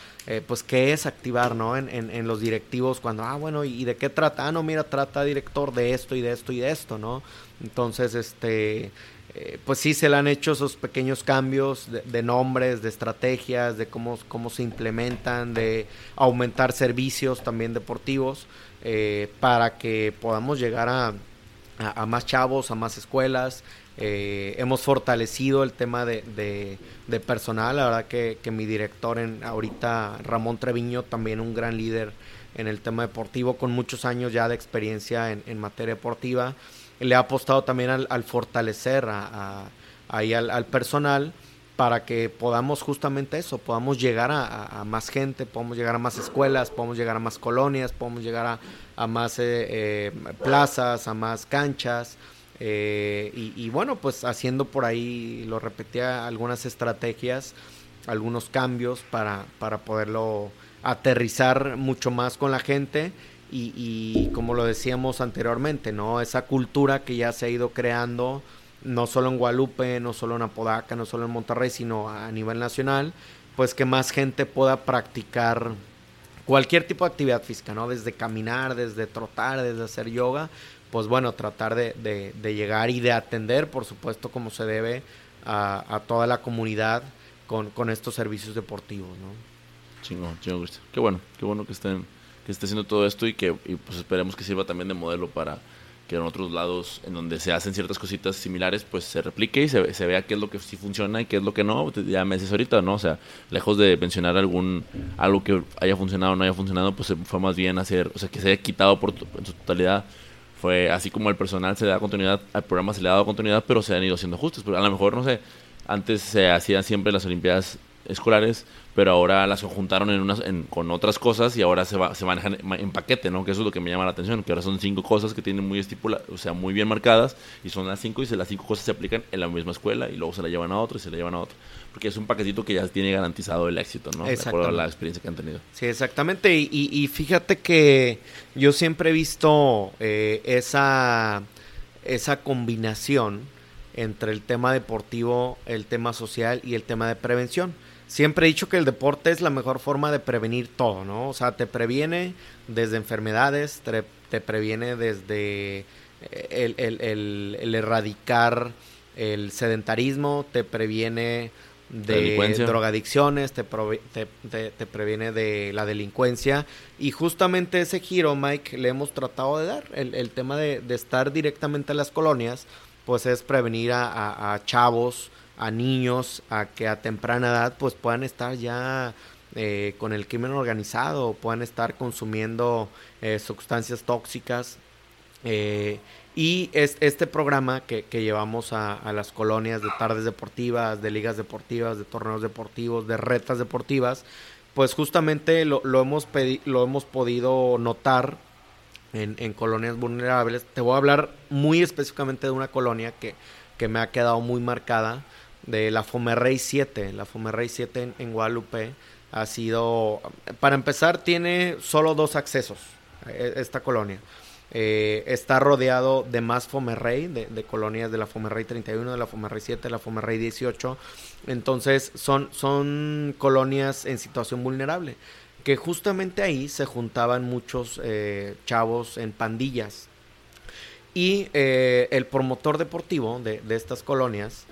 Speaker 1: pues qué es activar, ¿no? En, en, en, los directivos cuando, ah, bueno, ¿y de qué trata? Ah, no, mira, trata director de esto y de esto y de esto, ¿no? Entonces, este, eh, pues sí se le han hecho esos pequeños cambios de, nombres, de estrategias, de cómo, cómo se implementan, de aumentar servicios también deportivos, eh, para que podamos llegar a, más chavos, a más escuelas. Eh, hemos fortalecido el tema de, personal, la verdad que, mi director en ahorita, Ramón Treviño, también un gran líder en el tema deportivo, con muchos años ya de experiencia en, en materia deportiva le ha apostado también al, fortalecer a, al, personal para que podamos justamente eso, podamos llegar a, más gente, podamos llegar a más escuelas, podamos llegar a más colonias, podamos llegar a, más eh, eh, plazas, a más canchas. Eh, y, bueno, pues haciendo por ahí, lo repetía, algunas estrategias, algunos cambios para, para poderlo aterrizar mucho más con la gente y, como lo decíamos anteriormente, ¿no? Esa cultura que ya se ha ido creando, no solo en Guadalupe, no solo en Apodaca, no solo en Monterrey, sino a nivel nacional, pues que más gente pueda practicar cualquier tipo de actividad física, ¿no? Desde caminar, desde trotar, desde hacer yoga, pues bueno, tratar de, llegar y de atender, por supuesto, como se debe a, toda la comunidad con, con, estos servicios deportivos, ¿no?
Speaker 2: Chingón, chingón, Qué bueno, qué bueno que estén que esté haciendo todo esto y que pues esperemos que sirva también de modelo para que en otros lados en donde se hacen ciertas cositas similares pues se replique y se, se vea qué es lo que sí funciona y qué es lo que no. Ya me dices ahorita no o sea lejos de mencionar algún algo que haya funcionado o no haya funcionado pues fue más bien hacer o sea que se haya quitado por en su totalidad. Fue así como el personal se da continuidad al programa se le ha dado continuidad pero se han ido haciendo ajustes. Pero a lo mejor no sé antes se hacían siempre las olimpiadas escolares, pero ahora las juntaron en unas, con otras cosas y ahora se, va, se manejan en paquete, ¿no? Que eso es lo que me llama la atención, que ahora son cinco cosas que tienen muy estipuladas, o sea, muy bien marcadas, y son las cinco y se, las cinco cosas se aplican en la misma escuela y luego se la llevan a otro y se la llevan a otro. Porque es un paquetito que ya tiene garantizado el éxito, ¿no? De acuerdo a la experiencia que han tenido.
Speaker 1: Sí, exactamente. Y, y, fíjate que yo siempre he visto eh, esa, esa combinación entre el tema deportivo, el tema social y el tema de prevención siempre he dicho que el deporte es la mejor forma de prevenir todo, ¿no? O sea, te previene desde enfermedades, te, previene desde el, el, erradicar el sedentarismo, te previene de drogadicciones, te, te, previene de la delincuencia. Y justamente ese giro, Mike, le hemos tratado de dar. El, tema de, estar directamente en las colonias, pues es prevenir a, chavos, a niños, a que a temprana edad pues puedan estar ya eh, con el crimen organizado, puedan estar consumiendo eh, sustancias tóxicas. Eh, y es, este programa que, llevamos a, las colonias de tardes deportivas, de ligas deportivas, de torneos deportivos, de retas deportivas, pues justamente lo, hemos, lo hemos podido notar en, colonias vulnerables. Te voy a hablar muy específicamente de una colonia que, que me ha quedado muy marcada, de la Fomerrey 7. La Fomerrey 7 en, en Guadalupe ha sido, para empezar, tiene solo dos accesos, e, esta colonia. Eh, está rodeado de más Fomerrey, de, de, colonias de la Fomerrey 31, de la Fomerrey 7, de la Fomerrey 18. Entonces son, son colonias en situación vulnerable, que justamente ahí se juntaban muchos eh, chavos en pandillas. Y eh, el promotor deportivo de, de estas colonias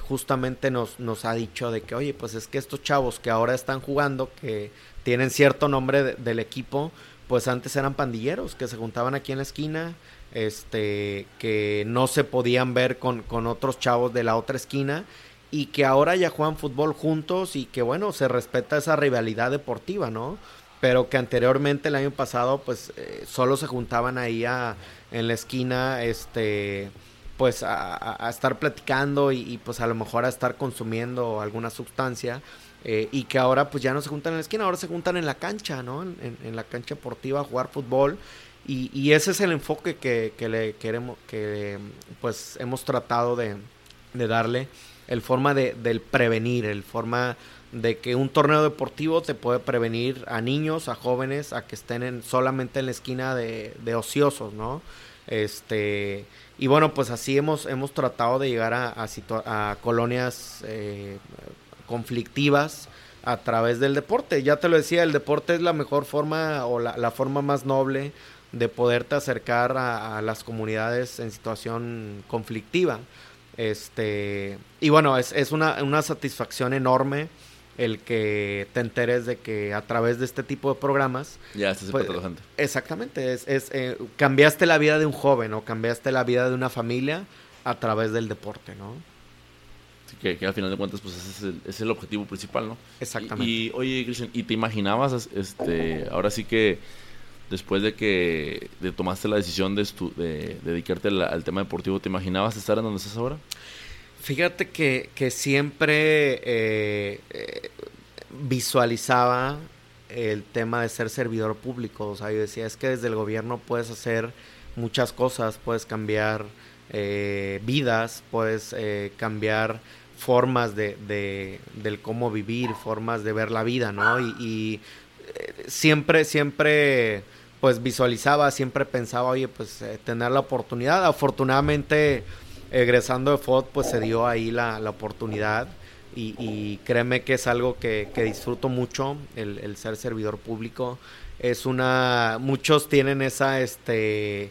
Speaker 1: justamente nos, nos ha dicho de que, oye, pues es que estos chavos que ahora están jugando, que tienen cierto nombre del equipo, pues antes eran pandilleros que se juntaban aquí en la esquina, este, que no se podían ver con, con otros chavos de la otra esquina y que ahora ya juegan fútbol juntos y que bueno, se respeta esa rivalidad deportiva, ¿no? Pero que anteriormente el año pasado pues eh, solo se juntaban ahí en la esquina, este, pues a, estar platicando y, y, pues a lo mejor a estar consumiendo alguna sustancia eh, y que ahora pues ya no se juntan en la esquina, ahora se juntan en la cancha, ¿no? En, la cancha deportiva a jugar fútbol. Y, ese es el enfoque que, le queremos, que pues hemos tratado de, darle, el forma de, del prevenir, el forma de que un torneo deportivo te puede prevenir a niños, a jóvenes, a que estén en, solamente en la esquina de, ociosos, ¿no? Este, y bueno, pues así hemos, hemos tratado de llegar a, a, colonias eh, conflictivas a través del deporte. Ya te lo decía, el deporte es la mejor forma o la, forma más noble de poderte acercar a, las comunidades en situación conflictiva. Este, y bueno, es, es una, una, satisfacción enorme el que te enteres de que a través de este tipo de programas...
Speaker 2: Ya, estás pues, gente.
Speaker 1: Exactamente, es, es eh, cambiaste la vida de un joven o cambiaste la vida de una familia a través del deporte, ¿no?
Speaker 2: que, al final de cuentas pues ese es el, objetivo principal, ¿no?
Speaker 1: Exactamente.
Speaker 2: Y, oye, Cristian, ¿y te imaginabas, este, ahora sí que después de que tomaste la decisión de, de, dedicarte al, tema deportivo, ¿te imaginabas estar en donde estás ahora?
Speaker 1: Fíjate que, que siempre eh, eh, visualizaba el tema de ser servidor público. O sea, yo decía, es que desde el gobierno puedes hacer muchas cosas, puedes cambiar eh, vidas, puedes cambiar formas de, de, del cómo vivir, formas de ver la vida, ¿no? Y, eh, siempre, siempre, pues visualizaba, siempre pensaba, oye, pues eh, tener la oportunidad. Afortunadamente, egresando de FOD, pues se dio ahí la, la oportunidad. Y, créeme que es algo que, que disfruto mucho, el, el, ser servidor público. Es una, muchos tienen esa, este,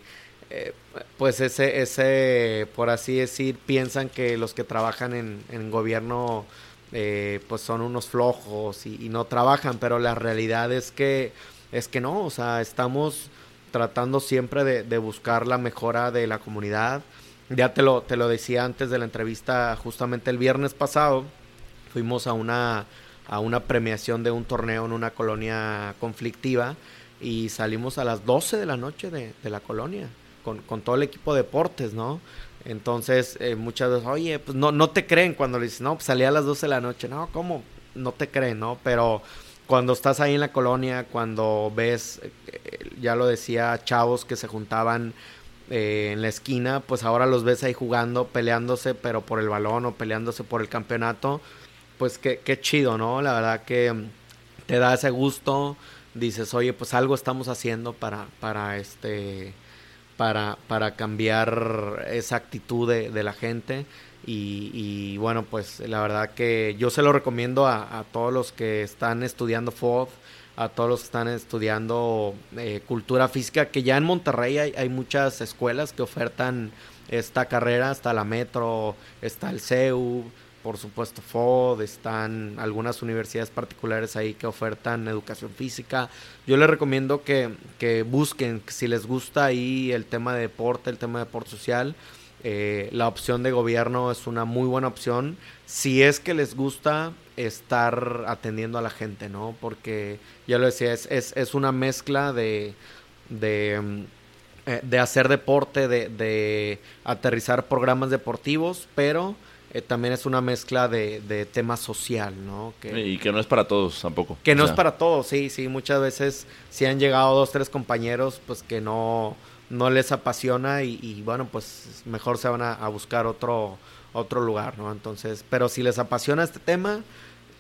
Speaker 1: eh, pues ese, ese, por así decir, piensan que los que trabajan en, en gobierno eh, pues son unos flojos y, no trabajan, pero la realidad es que, es que no, o sea, estamos tratando siempre de, buscar la mejora de la comunidad. Ya te lo, te lo decía antes de la entrevista, justamente el viernes pasado, fuimos a una, a una premiación de un torneo en una colonia conflictiva y salimos a las 12 de la noche de, de la colonia con, todo el equipo de deportes, ¿no? Entonces, eh, muchas veces, oye, pues no, no te creen cuando le dices, no, pues salí a las 12 de la noche, no, ¿cómo? No te creen, ¿no? Pero cuando estás ahí en la colonia, cuando ves, eh, ya lo decía, chavos que se juntaban eh, en la esquina, pues ahora los ves ahí jugando, peleándose, pero por el balón o peleándose por el campeonato, pues qué, qué chido, ¿no? La verdad que te da ese gusto, dices, oye, pues algo estamos haciendo para, para este para, para cambiar esa actitud de, la gente. Y, bueno, pues la verdad que yo se lo recomiendo a, todos los que están estudiando FOD, a todos los que están estudiando eh, cultura física, que ya en Monterrey hay, muchas escuelas que ofertan esta carrera, está la Metro, está el CEU, por supuesto FOD, están algunas universidades particulares ahí que ofertan educación física. Yo les recomiendo que, que busquen, si les gusta ahí el tema de deporte, el tema de deporte social, eh, la opción de gobierno es una muy buena opción si es que les gusta estar atendiendo a la gente, ¿no? Porque ya lo decía, es, es, una mezcla de, de, mm, eh, de hacer deporte, de, de, aterrizar programas deportivos, pero eh, también es una mezcla de, de tema social, ¿no?
Speaker 2: y que no es para todos tampoco.
Speaker 1: Que no es para todos, sí, sí. Muchas veces si han llegado dos, tres compañeros, pues que no no les apasiona y, bueno, pues mejor se van a, buscar otro, otro lugar, ¿no? Entonces, pero si les apasiona este tema,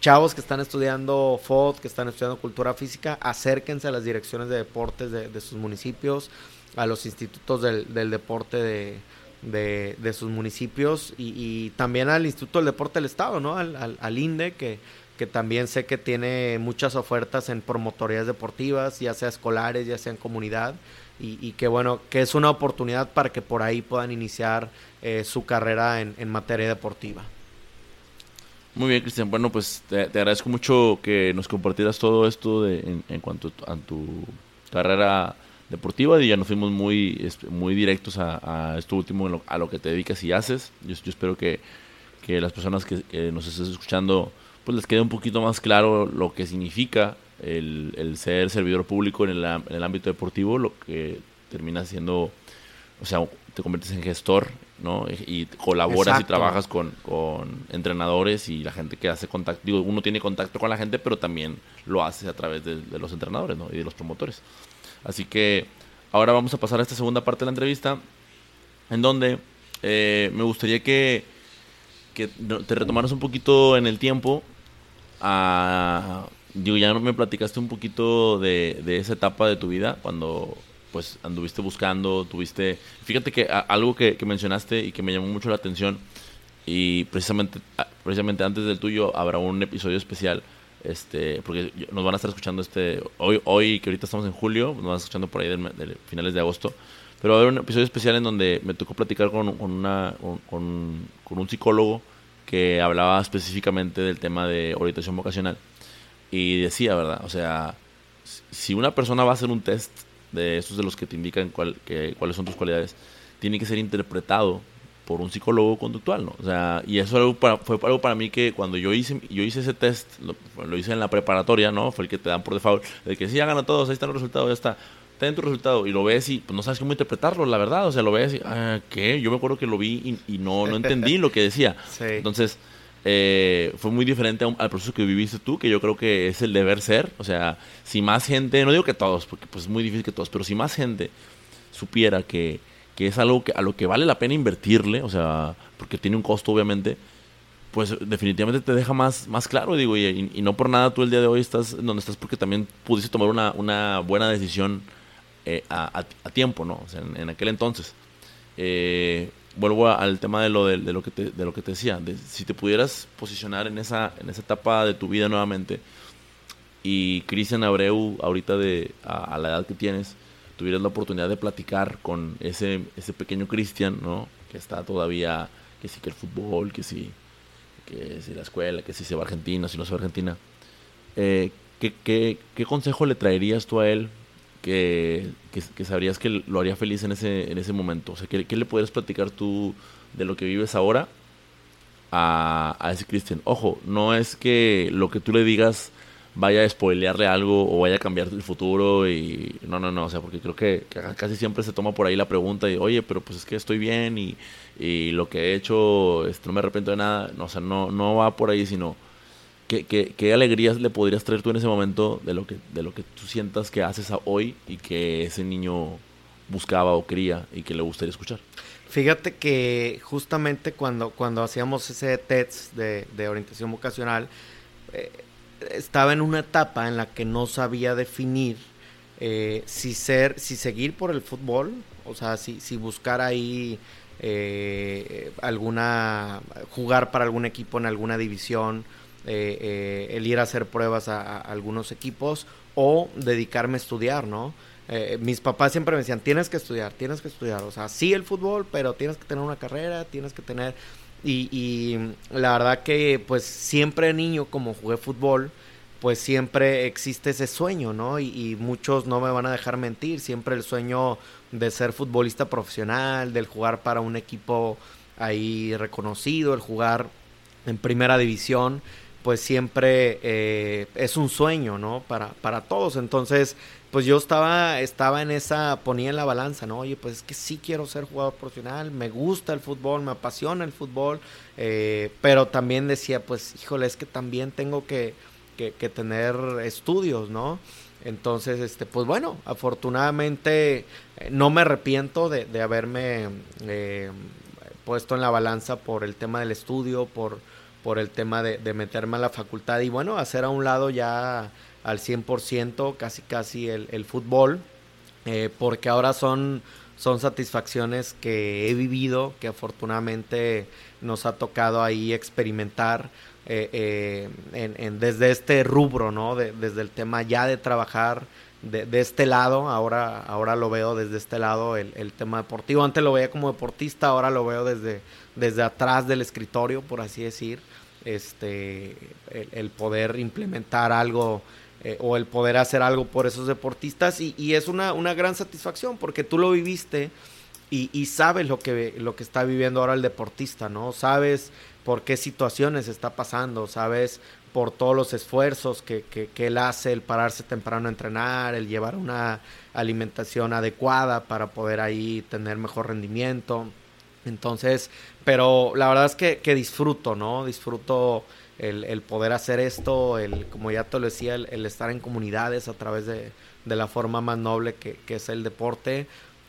Speaker 1: chavos que están estudiando FOD, que están estudiando cultura física, acérquense a las direcciones de deportes de, sus municipios, a los institutos del, deporte de, de, sus municipios y, también al Instituto del Deporte del Estado, ¿no? Al, al, INDE, que, que también sé que tiene muchas ofertas en promotorías deportivas, ya sea escolares, ya sea en comunidad y, que bueno, que es una oportunidad para que por ahí puedan iniciar eh, su carrera en, materia deportiva.
Speaker 2: Muy bien, Cristian. Bueno, pues te, agradezco mucho que nos compartieras todo esto de, en, cuanto a tu carrera deportiva y ya nos fuimos muy, muy directos a, esto último, a lo que te dedicas y haces. Yo, espero que, que, las personas que, que, nos estés escuchando pues les quede un poquito más claro lo que significa el, ser servidor público en el, en el, ámbito deportivo, lo que termina siendo, o sea, te conviertes en gestor, ¿no? Y colaboras y trabajas con, con, entrenadores y la gente que hace contacto, digo, uno tiene contacto con la gente, pero también lo hace a través de, los entrenadores, ¿no? Y de los promotores. Así que ahora vamos a pasar a esta segunda parte de la entrevista, en donde eh, me gustaría que, que te retomaras un poquito en el tiempo a digo, ya me platicaste un poquito de, de, esa etapa de tu vida, cuando pues anduviste buscando, tuviste... Fíjate que algo que, mencionaste y que me llamó mucho la atención, y precisamente, precisamente antes del tuyo habrá un episodio especial, este porque nos van a estar escuchando este hoy, hoy que ahorita estamos en julio, nos van a estar escuchando por ahí de, finales de agosto, pero va a haber un episodio especial en donde me tocó platicar con, una, con, con un psicólogo que hablaba específicamente del tema de orientación vocacional y decía, ¿verdad? O sea, si una persona va a hacer un test de esos de los que te indican cuál, que, cuáles son tus cualidades, tiene que ser interpretado por un psicólogo conductual, ¿no? O sea, y eso algo para, fue algo para mí que cuando yo hice, yo hice ese test, lo, hice en la preparatoria, ¿no? Fue el que te dan por default, de que sí, hagan todos, ahí están los resultados, ya está. Ten tu resultado y lo ves y pues no sabes cómo interpretarlo, la verdad. O sea, lo ves y, ah, ¿qué? Yo me acuerdo que lo vi y, y no, no entendí lo que decía. (laughs) Sí. Entonces, eh, fue muy diferente al proceso que viviste tú, que yo creo que es el deber ser. O sea, si más gente, no digo que todos, porque pues es muy difícil que todos, pero si más gente supiera que, que es algo que, a lo que vale la pena invertirle, o sea, porque tiene un costo obviamente, pues definitivamente te deja más, más claro, digo, y, no por nada tú el día de hoy estás donde estás porque también pudiste tomar una, una buena decisión eh, a, a, tiempo, ¿no? O sea, en, en aquel entonces. Eh, vuelvo al tema de lo de, lo que te, de lo que te decía, de si te pudieras posicionar en esa, en esa etapa de tu vida nuevamente y Cristian Abreu, ahorita de, a, la edad que tienes, tuvieras la oportunidad de platicar con ese, ese pequeño Cristian, ¿no? Que está todavía, que sí que el fútbol, que sí, que si la escuela, que si se va a Argentina, si no se va a Argentina. Eh, ¿qué, qué, qué consejo le traerías tú a él que, que, sabrías que lo haría feliz en ese, en ese momento? O sea, ¿qué, le podrías platicar tú de lo que vives ahora a, a ese Cristian? Ojo, no es que lo que tú le digas vaya a spoilearle algo o vaya a cambiar el futuro y no, no, no, o sea, porque creo que casi siempre se toma por ahí la pregunta y, oye, pero pues es que estoy bien y, y lo que he hecho, este, no me arrepiento de nada, no, no, no va por ahí, sino ¿Qué, qué, alegrías le podrías traer tú en ese momento de lo que, de lo que tú sientas que haces hoy y que ese niño buscaba o quería y que le gustaría escuchar?
Speaker 1: Fíjate que justamente cuando, cuando hacíamos ese test de, orientación vocacional, eh, estaba en una etapa en la que no sabía definir eh, si ser, si seguir por el fútbol, o sea, si, si buscar ahí eh, alguna, jugar para algún equipo en alguna división, eh, eh, el ir a hacer pruebas a, algunos equipos o dedicarme a estudiar, ¿no? Eh, mis papás siempre me decían, tienes que estudiar, tienes que estudiar, o sea, sí el fútbol, pero tienes que tener una carrera, tienes que tener... Y, y la verdad que pues siempre niño como jugué fútbol, pues siempre existe ese sueño, ¿no? Y, muchos no me van a dejar mentir, siempre el sueño de ser futbolista profesional, del jugar para un equipo ahí reconocido, el jugar en primera división, pues siempre eh, es un sueño, ¿no? Para, para todos. Entonces, pues yo estaba, estaba en esa, ponía en la balanza, ¿no? Oye, pues es que sí quiero ser jugador profesional, me gusta el fútbol, me apasiona el fútbol, eh, pero también decía, pues, híjole, es que también tengo que que, tener estudios, ¿no? Entonces, este, pues bueno, afortunadamente eh, no me arrepiento de, haberme eh, puesto en la balanza por el tema del estudio, por, por el tema de, meterme a la facultad y bueno, hacer a un lado ya al 100%, casi casi el, fútbol, eh, porque ahora son, son satisfacciones que he vivido, que afortunadamente nos ha tocado ahí experimentar eh, eh, en, desde este rubro, ¿no? desde el tema ya de trabajar de, este lado, ahora, ahora lo veo desde este lado el, tema deportivo. Antes lo veía como deportista, ahora lo veo desde, desde atrás del escritorio, por así decir. Este, el, poder implementar algo eh, o el poder hacer algo por esos deportistas y, es una, una, gran satisfacción porque tú lo viviste y, sabes lo que, lo que está viviendo ahora el deportista, ¿no? Sabes por qué situaciones está pasando, ¿sabes? Por todos los esfuerzos que, que, él hace, el pararse temprano a entrenar, el llevar una alimentación adecuada para poder ahí tener mejor rendimiento. Entonces, pero la verdad es que, disfruto, ¿no? Disfruto el, poder hacer esto, el, como ya te lo decía, el, estar en comunidades a través de, de la forma más noble que, es el deporte.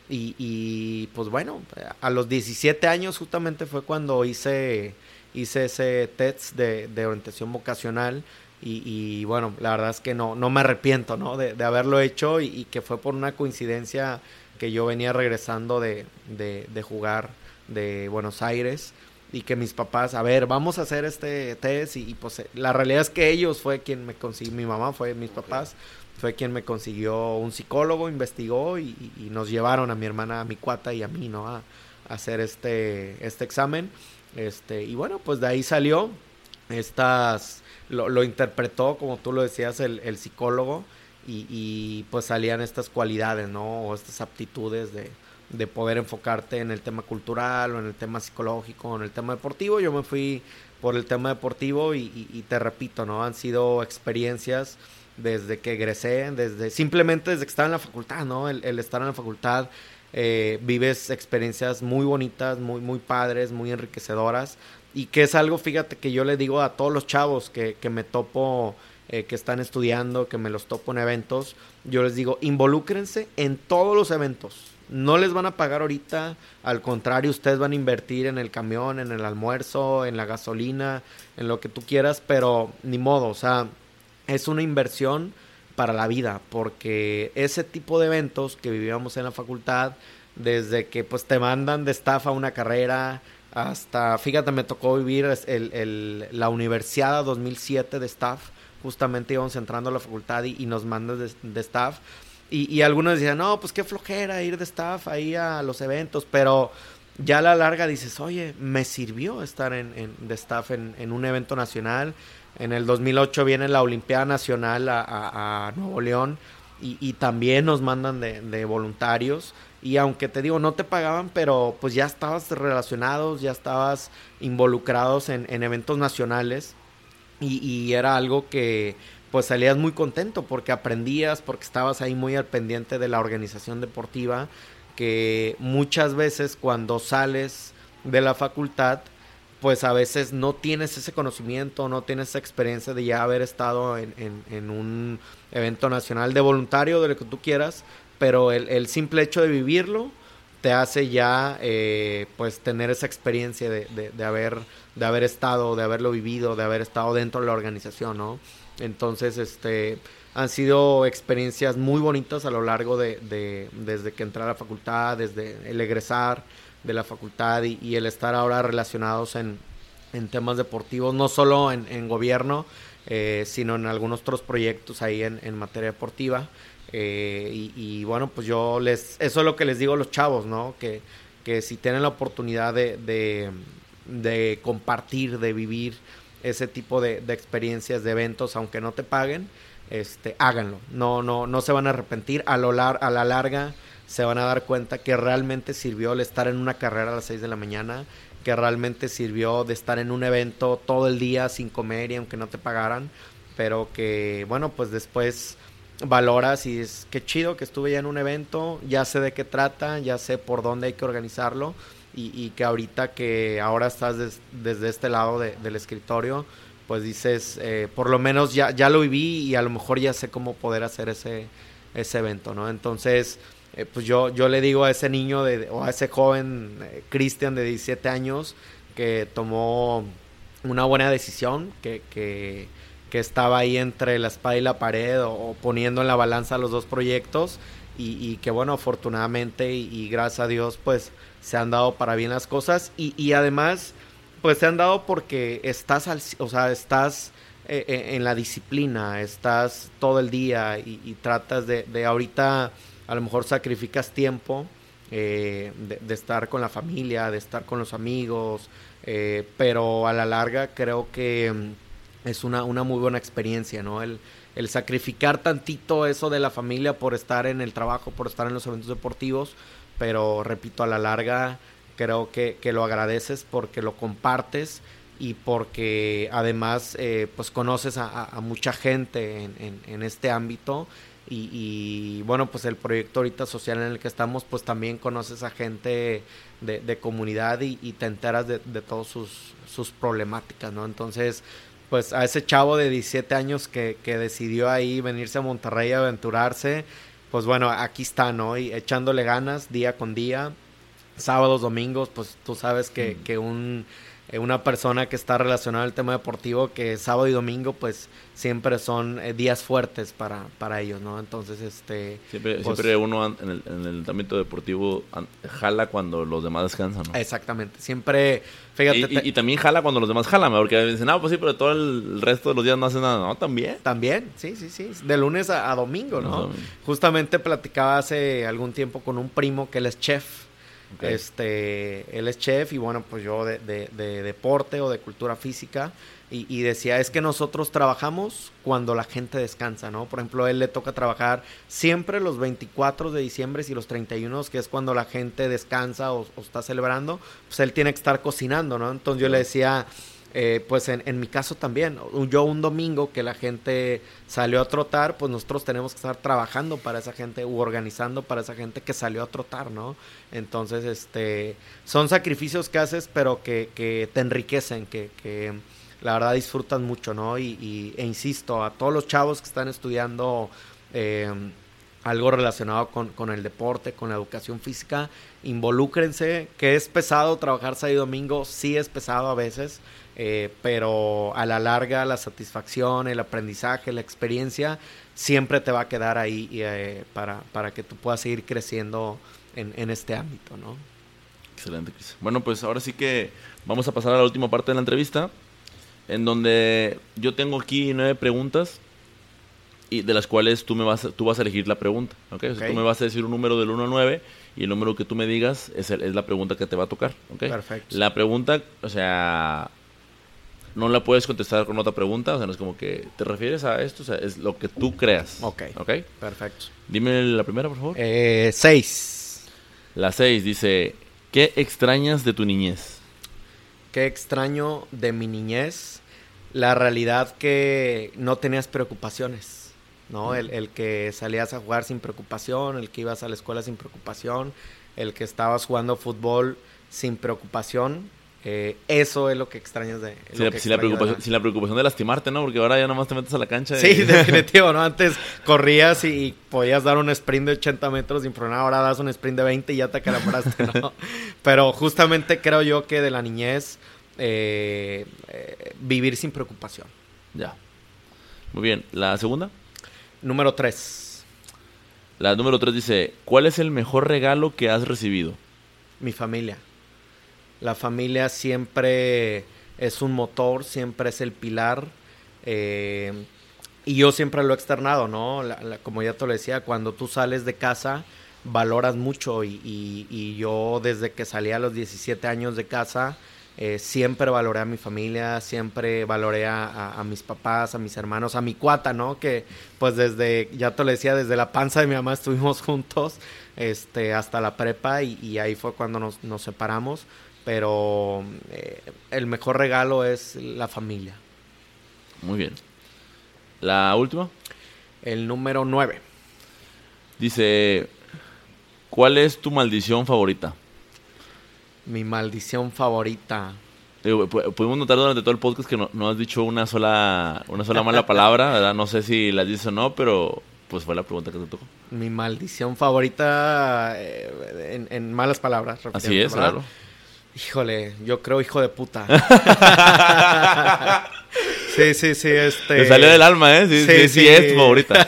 Speaker 1: Y, y, pues bueno, a los 17 años justamente fue cuando hice hice ese test de, orientación vocacional y, bueno, la verdad es que no, no me arrepiento, ¿no? De, haberlo hecho y, que fue por una coincidencia que yo venía regresando de, de, jugar de Buenos Aires y que mis papás, a ver, vamos a hacer este test y, pues la realidad es que ellos fue quien me consiguió, mi mamá fue mis papás, fue quien me consiguió un psicólogo, investigó y, nos llevaron a mi hermana, a mi cuata y a mí, ¿no? A, a hacer este, este examen este, y bueno, pues de ahí salió. Estas lo, interpretó, como tú lo decías, el, psicólogo. Y, pues salían estas cualidades, ¿no? O estas aptitudes de, poder enfocarte en el tema cultural o en el tema psicológico o en el tema deportivo. Yo me fui por el tema deportivo y, te repito, ¿no? Han sido experiencias desde que egresé, desde simplemente desde que estaba en la facultad, ¿no? el estar en la facultad eh, vives experiencias muy bonitas, muy, muy padres, muy enriquecedoras. Y que es algo, fíjate, que yo le digo a todos los chavos que, que me topo, eh, que están estudiando, que me los topo en eventos, yo les digo, involúcrense en todos los eventos. No les van a pagar ahorita, al contrario, ustedes van a invertir en el camión, en el almuerzo, en la gasolina, en lo que tú quieras, pero ni modo, o sea, es una inversión para la vida, porque ese tipo de eventos que vivíamos en la facultad, desde que pues te mandan de staff a una carrera, hasta, fíjate, me tocó vivir el, la Universidad 2007 de staff, justamente íbamos entrando a la facultad y, nos mandan de, staff. Y, algunos decían, no, pues qué flojera ir de staff ahí a los eventos, pero ya a la larga dices, oye, me sirvió estar en, de staff en, un evento nacional, en el 2008 viene la Olimpiada Nacional a, Nuevo León y, también nos mandan de, voluntarios. Y aunque te digo, no te pagaban, pero pues ya estabas relacionados, ya estabas involucrados en, eventos nacionales. Y, era algo que pues salías muy contento porque aprendías, porque estabas ahí muy al pendiente de la organización deportiva, que muchas veces cuando sales de la facultad, pues a veces no tienes ese conocimiento, no tienes esa experiencia de ya haber estado en, un evento nacional de voluntario, de lo que tú quieras, pero el, simple hecho de vivirlo te hace ya eh, pues tener esa experiencia de, de, haber de haber estado, de haberlo vivido, de haber estado dentro de la organización, ¿no? Entonces, este han sido experiencias muy bonitas a lo largo de, de desde que entré a la facultad, desde el egresar, de la facultad y, el estar ahora relacionados en, temas deportivos, no solo en, gobierno, eh, sino en algunos otros proyectos ahí en, en materia deportiva. Eh, y, y, bueno, pues yo les, eso es lo que les digo a los chavos, ¿no? Que, que si tienen la oportunidad de, de, de compartir, de vivir ese tipo de, de, experiencias, de eventos, aunque no te paguen, este, háganlo. No, no, no se van a arrepentir. A, lo lar a la larga se van a dar cuenta que realmente sirvió el estar en una carrera a las 6 de la mañana, que realmente sirvió de estar en un evento todo el día sin comer y aunque no te pagaran, pero que, bueno, pues después valoras y es que chido que estuve ya en un evento, ya sé de qué trata, ya sé por dónde hay que organizarlo y, y que ahorita que ahora estás des, desde este lado de, del escritorio, pues dices, eh, por lo menos ya, ya lo viví y a lo mejor ya sé cómo poder hacer ese, ese evento, ¿no? Entonces, eh, pues yo, yo le digo a ese niño de, o a ese joven eh, Cristian de 17 años que tomó una buena decisión, que, que, estaba ahí entre la espada y la pared o, poniendo en la balanza los dos proyectos y, que bueno, afortunadamente y, gracias a Dios pues se han dado para bien las cosas y, y además pues se han dado porque estás, al, o sea, estás eh, eh, en la disciplina, estás todo el día y, tratas de, de ahorita a lo mejor sacrificas tiempo eh, de, de, estar con la familia, de estar con los amigos, eh, pero a la larga creo que mm, es una, una muy buena experiencia, ¿no? El, el, sacrificar tantito eso de la familia por estar en el trabajo, por estar en los eventos deportivos, pero repito, a la larga creo que, que lo agradeces porque lo compartes y porque además eh, pues conoces a, mucha gente en, en, este ámbito y, bueno, pues el proyecto ahorita social en el que estamos, pues también conoces a gente de, comunidad y, y, te enteras de, de todas sus, sus, problemáticas, ¿no? Entonces, pues a ese chavo de 17 años que, que, decidió ahí venirse a Monterrey a aventurarse, pues bueno, aquí está, ¿no? Y echándole ganas día con día, sábados, domingos, pues tú sabes que, mm. que un eh, una persona que está relacionada al tema deportivo, que sábado y domingo, pues siempre son eh, días fuertes para, para ellos, ¿no? Entonces, este.
Speaker 2: Siempre, pues, siempre uno en el, en el ámbito deportivo jala cuando los demás descansan, ¿no?
Speaker 1: Exactamente. Siempre, fíjate.
Speaker 2: Y, y, y también jala cuando los demás jalan, porque dicen, no, pues sí, pero todo el resto de los días no hacen nada. No, también.
Speaker 1: También, sí, sí, sí. De lunes a, a domingo, ¿no? Justamente platicaba hace algún tiempo con un primo que él es chef Okay. Este, él es chef y bueno, pues yo de, de, de deporte o de cultura física. Y, y, decía, es que nosotros trabajamos cuando la gente descansa, ¿no? Por ejemplo, a él le toca trabajar siempre los 24 de diciembre y los 31, que es cuando la gente descansa o, o está celebrando, pues él tiene que estar cocinando, ¿no? Entonces yo le decía, eh, pues en, en, mi caso también, yo un domingo que la gente salió a trotar, pues nosotros tenemos que estar trabajando para esa gente u organizando para esa gente que salió a trotar, ¿no? Entonces, este, son sacrificios que haces, pero que, que te enriquecen, que, que, la verdad disfrutan mucho, ¿no? Y, y, e insisto, a todos los chavos que están estudiando eh, algo relacionado con, con, el deporte, con la educación física, involúcrense, que es pesado trabajar sábado y domingo, sí es pesado a veces, eh, pero a la larga la satisfacción, el aprendizaje, la experiencia siempre te va a quedar ahí eh, para, para, que tú puedas seguir creciendo en, en, este ámbito, ¿no?
Speaker 2: Excelente, Chris. Bueno, pues ahora sí que vamos a pasar a la última parte de la entrevista, en donde yo tengo aquí nueve preguntas y de las cuales tú me vas tú vas a elegir la pregunta, ¿ok? O sea, tú me vas a decir un número del 1 al 9 y el número que tú me digas es, el, es la pregunta que te va a tocar, ¿ok?
Speaker 1: Perfecto.
Speaker 2: La pregunta, o sea, no la puedes contestar con otra pregunta, o sea, no es como que te refieres a esto, o sea, es lo que tú creas.
Speaker 1: Ok.
Speaker 2: Ok.
Speaker 1: Perfecto.
Speaker 2: Dime la primera, por favor.
Speaker 1: Eh, seis.
Speaker 2: La seis dice, ¿qué extrañas de tu niñez?
Speaker 1: ¿Qué extraño de mi niñez? La realidad que no tenías preocupaciones, ¿no? El, el que salías a jugar sin preocupación, el que ibas a la escuela sin preocupación, el que estabas jugando fútbol sin preocupación, eh, eso es lo que extrañas de.
Speaker 2: Sin, la, sin, la preocupación, sin, la, preocupación, de lastimarte, ¿no? Porque ahora ya nomás te metes a la cancha.
Speaker 1: Sí, (laughs) definitivo, ¿no? (laughs) Antes corrías y podías dar un sprint de 80 metros sin problema, ahora das un sprint de 20 y ya te acalambraste, ¿no? (laughs) Pero justamente creo yo que de la niñez, eh, eh, vivir sin preocupación.
Speaker 2: Ya. Muy bien. ¿La segunda?
Speaker 1: Número 3.
Speaker 2: La número 3 dice: ¿Cuál es el mejor regalo que has recibido?
Speaker 1: Mi familia. La familia siempre es un motor, siempre es el pilar Eh, y yo siempre lo he externado, ¿no? como ya te lo decía, cuando tú sales de casa, valoras mucho y, y, yo desde que salí a los 17 años de casa, eh, siempre valoré a mi familia, siempre valoré a, mis papás, a mis hermanos, a mi cuata, ¿no? Que pues desde, ya te lo decía, desde la panza de mi mamá estuvimos (laughs) juntos este, hasta la prepa y, ahí fue cuando nos separamos. Pero eh, el mejor regalo es la familia.
Speaker 2: Muy bien. ¿La última?
Speaker 1: El número 9.
Speaker 2: Dice, ¿cuál es tu maldición favorita?
Speaker 1: Mi maldición favorita.
Speaker 2: pudimos notar durante todo el podcast que no, has dicho una sola, una sola mala palabra, ¿verdad? No sé si la dices o no, pero pues fue la pregunta que te tocó.
Speaker 1: Mi maldición favorita eh, en, malas palabras.
Speaker 2: Así es, claro.
Speaker 1: Híjole, yo creo hijo de puta. (laughs) sí, sí, sí, este...
Speaker 2: Te salió del alma, ¿eh? Sí, sí, sí, es tu favorita.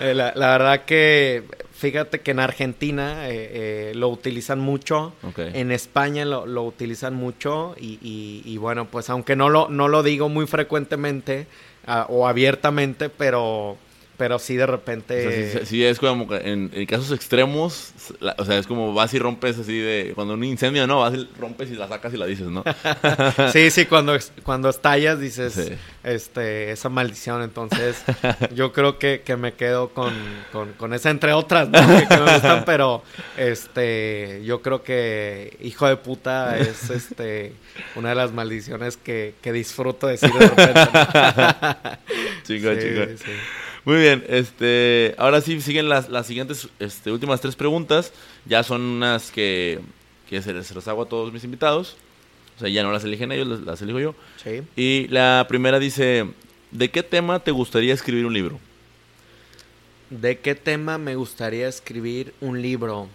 Speaker 2: (laughs)
Speaker 1: la, verdad que, fíjate que en Argentina eh, eh, lo utilizan mucho, en España lo, utilizan mucho y, bueno, pues aunque no lo, no lo digo muy frecuentemente ah, o abiertamente, pero pero sí de repente...
Speaker 2: sí, es como en, casos extremos, o sea, es como vas y rompes así de... Cuando un incendio, ¿no? Vas y rompes y la sacas y la dices, ¿no? (laughs)
Speaker 1: sí, sí, cuando, cuando estallas dices este esa maldición. Entonces, yo creo que, me quedo con, con, esa, entre otras, ¿no? que, me gustan, pero este yo creo que hijo de puta es este una de las maldiciones que, disfruto decir de repente. (laughs)
Speaker 2: chico, sí, muy bien, este, ahora sí siguen las, las siguientes, este, últimas tres preguntas. Ya son unas que, que se, les, hago a todos mis invitados. O sea, ya no las eligen ellos, las, elijo yo. Sí. Y la primera dice, ¿de qué tema te gustaría escribir un libro?
Speaker 1: ¿De qué tema me gustaría escribir un libro?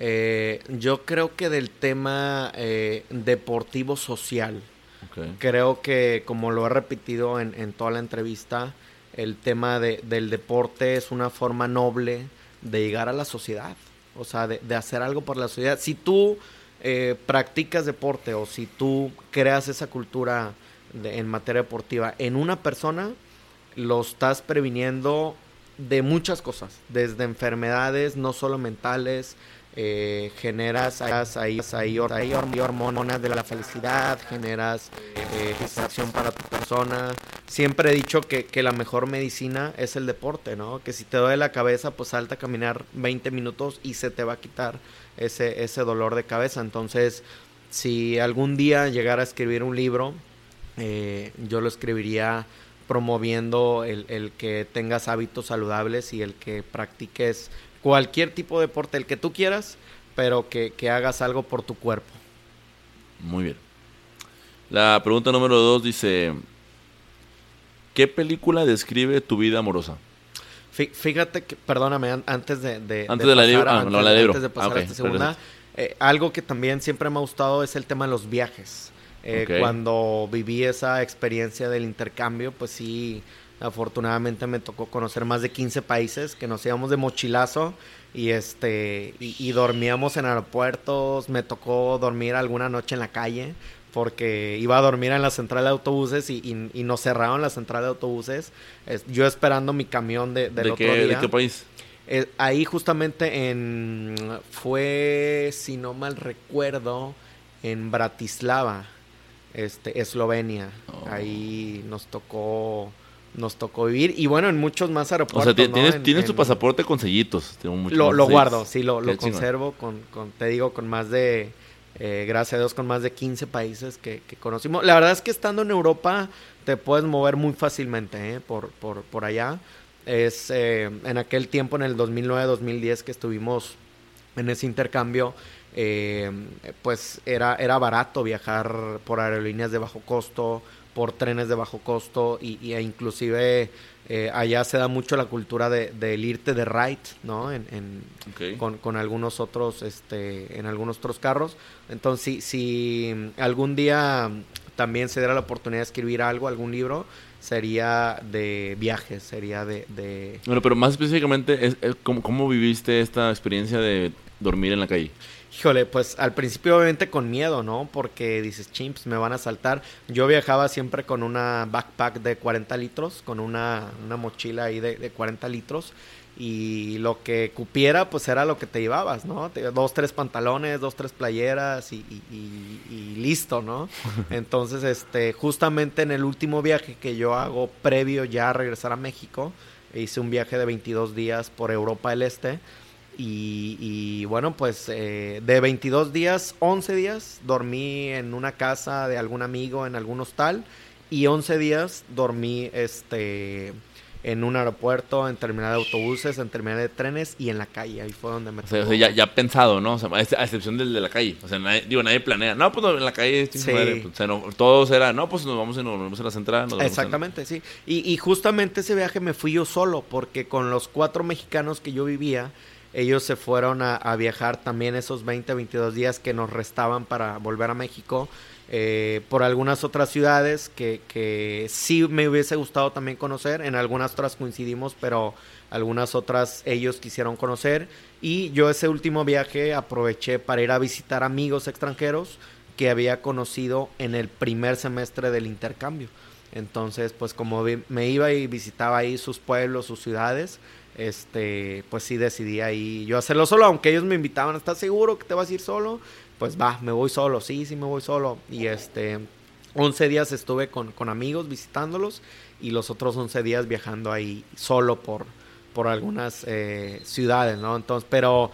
Speaker 1: Eh, yo creo que del tema eh, deportivo social. Creo que, como lo he repetido en, en toda la entrevista, el tema de, del deporte es una forma noble de llegar a la sociedad, o sea, de, hacer algo por la sociedad. Si tú eh, practicas deporte o si tú creas esa cultura en materia deportiva en una persona, lo estás previniendo de muchas cosas, desde enfermedades no solo mentales, eh, generas ahí, hormonas de la felicidad, generas eh, distracción para tu persona. Siempre he dicho que, la mejor medicina es el deporte, ¿no? Que si te duele la cabeza, pues salta a caminar 20 minutos y se te va a quitar ese, ese dolor de cabeza. Entonces, si algún día llegara a escribir un libro, eh, yo lo escribiría promoviendo el que tengas hábitos saludables y el que practiques cualquier tipo de deporte, el que tú quieras, pero que, hagas algo por tu cuerpo.
Speaker 2: Muy bien. La pregunta número dos dice, ¿qué película describe tu vida amorosa?
Speaker 1: Fíjate que, perdóname, antes de,
Speaker 2: antes de, la libro,
Speaker 1: ah, no, la Antes de pasar a esta segunda, eh, algo que también siempre me ha gustado es el tema de los viajes. Eh, cuando viví esa experiencia del intercambio, pues sí, Afortunadamente me tocó conocer más de 15 países que nos íbamos de mochilazo y este y, dormíamos en aeropuertos. Me tocó dormir alguna noche en la calle porque iba a dormir en la central de autobuses y, nos cerraron la central de autobuses. yo esperando mi camión de, del otro día.
Speaker 2: ¿De qué país?
Speaker 1: Eh, ahí justamente en fue si no mal recuerdo en Bratislava, este Eslovenia. Oh. Ahí nos tocó nos tocó vivir. Y bueno, en muchos más aeropuertos.
Speaker 2: O sea, tienes, tienes tu pasaporte con sellitos.
Speaker 1: lo, lo guardo, sí, lo, lo conservo con, con, te digo, con más de, eh, gracias a Dios, con más de 15 países que, que, conocimos. La verdad es que estando en Europa te puedes mover muy fácilmente eh, por, por, por allá. Es eh, en aquel tiempo, en el 2009-2010 que estuvimos en ese intercambio, pues era, era barato viajar por aerolíneas de bajo costo por trenes de bajo costo y, e inclusive eh, allá se da mucho la cultura de, del irte de ride, ¿no? En, con, algunos otros, este, en algunos otros carros. Entonces, si, si algún día también se diera la oportunidad de escribir algo, algún libro, sería de viajes, sería de...
Speaker 2: Bueno, pero más específicamente, es, ¿cómo, viviste esta experiencia de dormir en la calle?
Speaker 1: Híjole, pues al principio obviamente con miedo, ¿no? Porque dices, chimps, me van a saltar. Yo viajaba siempre con una backpack de 40 litros, con una, una mochila ahí de, de 40 litros. Y lo que cupiera, pues era lo que te llevabas, ¿no? Dos, tres pantalones, dos, tres playeras y, y, y listo, ¿no? (laughs) Entonces, este, justamente en el último viaje que yo hago previo ya a regresar a México, hice un viaje de 22 días por Europa del Este y, bueno, pues eh, de 22 días, 11 días dormí en una casa de algún amigo en algún hostal y 11 días dormí este en un aeropuerto, en terminal de autobuses, en terminal de trenes y en la calle. Ahí fue donde me...
Speaker 2: O sea, o sea ya, ya, pensado, ¿no? O sea, a excepción del de la calle. O sea, nadie, digo, nadie planea. No, pues en la calle... Sí. Madre, o sea, no, todos era, no, pues nos vamos en, nos vamos en la central. Nos
Speaker 1: Exactamente,
Speaker 2: en...
Speaker 1: sí. Y, y justamente ese viaje me fui yo solo porque con los cuatro mexicanos que yo vivía ellos se fueron a, viajar también esos 20, 22 días que nos restaban para volver a México eh, por algunas otras ciudades que, que sí me hubiese gustado también conocer. En algunas otras coincidimos, pero algunas otras ellos quisieron conocer. Y yo ese último viaje aproveché para ir a visitar amigos extranjeros que había conocido en el primer semestre del intercambio. Entonces, pues como me iba y visitaba ahí sus pueblos, sus ciudades, este, pues sí decidí ahí yo hacerlo solo, aunque ellos me invitaban, ¿estás seguro que te vas a ir solo? Pues va, me voy solo, sí, sí me voy solo. Y este, 11 días estuve con, con amigos visitándolos y los otros 11 días viajando ahí solo por, por algunas eh, ciudades, ¿no? Entonces, pero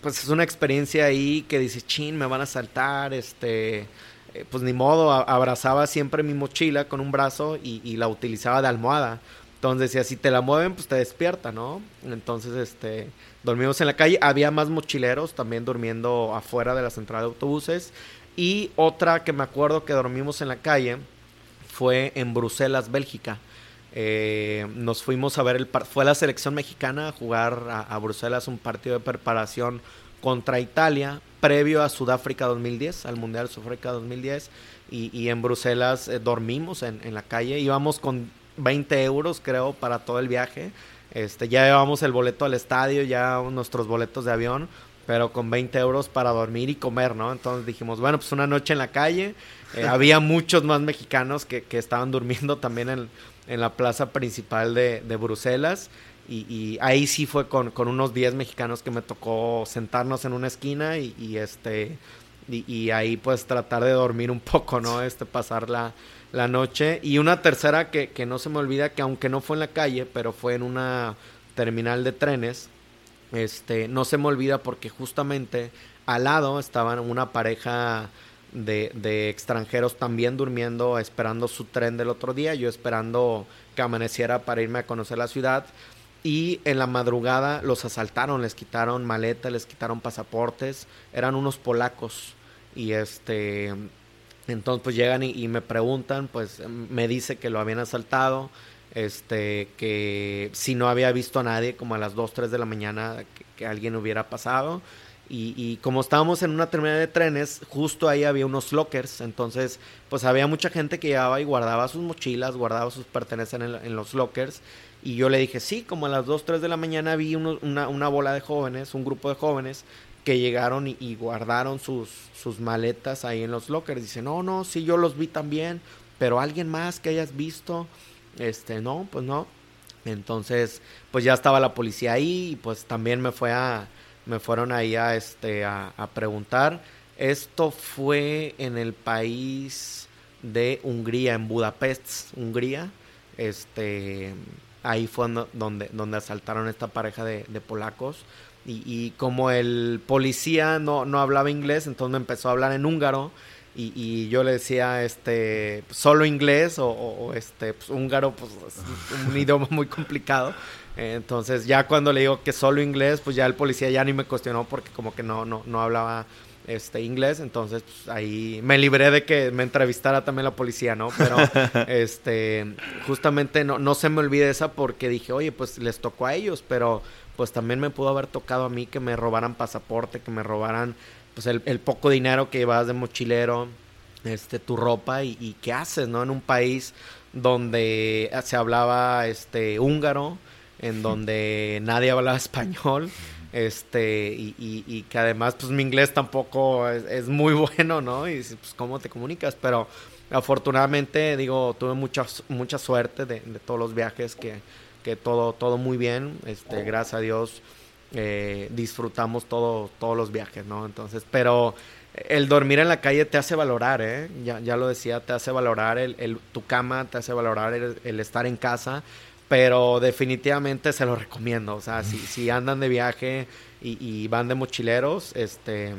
Speaker 1: pues es una experiencia ahí que dice, chin, me van a saltar, este, eh, pues ni modo, abrazaba siempre mi mochila con un brazo y, y la utilizaba de almohada entonces decía, si te la mueven, pues te despierta, ¿no? Entonces, este, dormimos en la calle. Había más mochileros también durmiendo afuera de la central de autobuses. Y otra que me acuerdo que dormimos en la calle fue en Bruselas, Bélgica. Eh, nos fuimos a ver el fue la selección mexicana a jugar a, Bruselas un partido de preparación contra Italia previo a Sudáfrica 2010 al Mundial Sudáfrica 2010 y, y en Bruselas eh, dormimos en, en, la calle íbamos con 20 euros, creo, para todo el viaje. Este, ya llevamos el boleto al estadio, ya nuestros boletos de avión, pero con 20 euros para dormir y comer, ¿no? Entonces dijimos, bueno, pues una noche en la calle. Eh, (laughs) había muchos más mexicanos que, que estaban durmiendo también en, en, la plaza principal de, de Bruselas. Y, y, ahí sí fue con, con, unos 10 mexicanos que me tocó sentarnos en una esquina y, y este y, y, ahí pues tratar de dormir un poco, ¿no? Este pasar la, la noche. Y una tercera que, que, no se me olvida, que aunque no fue en la calle, pero fue en una terminal de trenes, este, no se me olvida porque justamente al lado estaban una pareja de, de extranjeros también durmiendo, esperando su tren del otro día, yo esperando que amaneciera para irme a conocer la ciudad. Y en la madrugada los asaltaron, les quitaron maletas, les quitaron pasaportes, eran unos polacos. Y este, entonces pues llegan y, me preguntan, pues me dice que lo habían asaltado, este, que si no había visto a nadie como a las 2, 3 de la mañana que, alguien hubiera pasado. Y, como estábamos en una terminal de trenes, justo ahí había unos lockers, entonces pues había mucha gente que llevaba y guardaba sus mochilas, guardaba sus pertenencias en, los lockers. Y yo le dije, sí, como a las 2, 3 de la mañana vi una bola de jóvenes, un grupo de jóvenes que llegaron y, guardaron sus, sus maletas ahí en los lockers. Dice, no, no, sí, yo los vi también, pero alguien más que hayas visto, este, no, pues no. Entonces, pues ya estaba la policía ahí y pues también me fue a, me fueron ahí a, este, a, a preguntar. Esto fue en el país de Hungría, en Budapest, Hungría. Este, ahí fue donde, donde asaltaron esta pareja de polacos. Y, y, como el policía no, no hablaba inglés, entonces me empezó a hablar en húngaro. Y, y yo le decía, este, solo inglés o, o este, pues, húngaro, pues es un idioma muy complicado. Entonces ya cuando le digo que solo inglés, pues ya el policía ya ni me cuestionó porque como que no, no, no hablaba este inglés, entonces pues, ahí me libré de que me entrevistara también la policía, ¿no? Pero (laughs) este justamente no, no se me olvide esa porque dije, oye, pues les tocó a ellos, pero pues también me pudo haber tocado a mí que me robaran pasaporte, que me robaran pues el, el poco dinero que llevabas de mochilero, este, tu ropa y, y, qué haces, ¿no? En un país donde se hablaba este húngaro, en donde nadie hablaba (laughs) español, este, y, y, que además, pues mi inglés tampoco es, muy (laughs) bueno, ¿no? Y pues, ¿cómo te comunicas? Pero afortunadamente, digo, tuve mucha, mucha suerte de, todos los viajes, que, que, todo, todo muy bien, este, gracias a Dios, eh, disfrutamos todo, todos los viajes, ¿no? Entonces, pero el dormir en la calle te hace valorar, ¿eh? Ya, ya lo decía, te hace valorar el, el tu cama, te hace valorar el, estar en casa, pero definitivamente se lo recomiendo. O sea, si, si andan de viaje y, van de mochileros, este,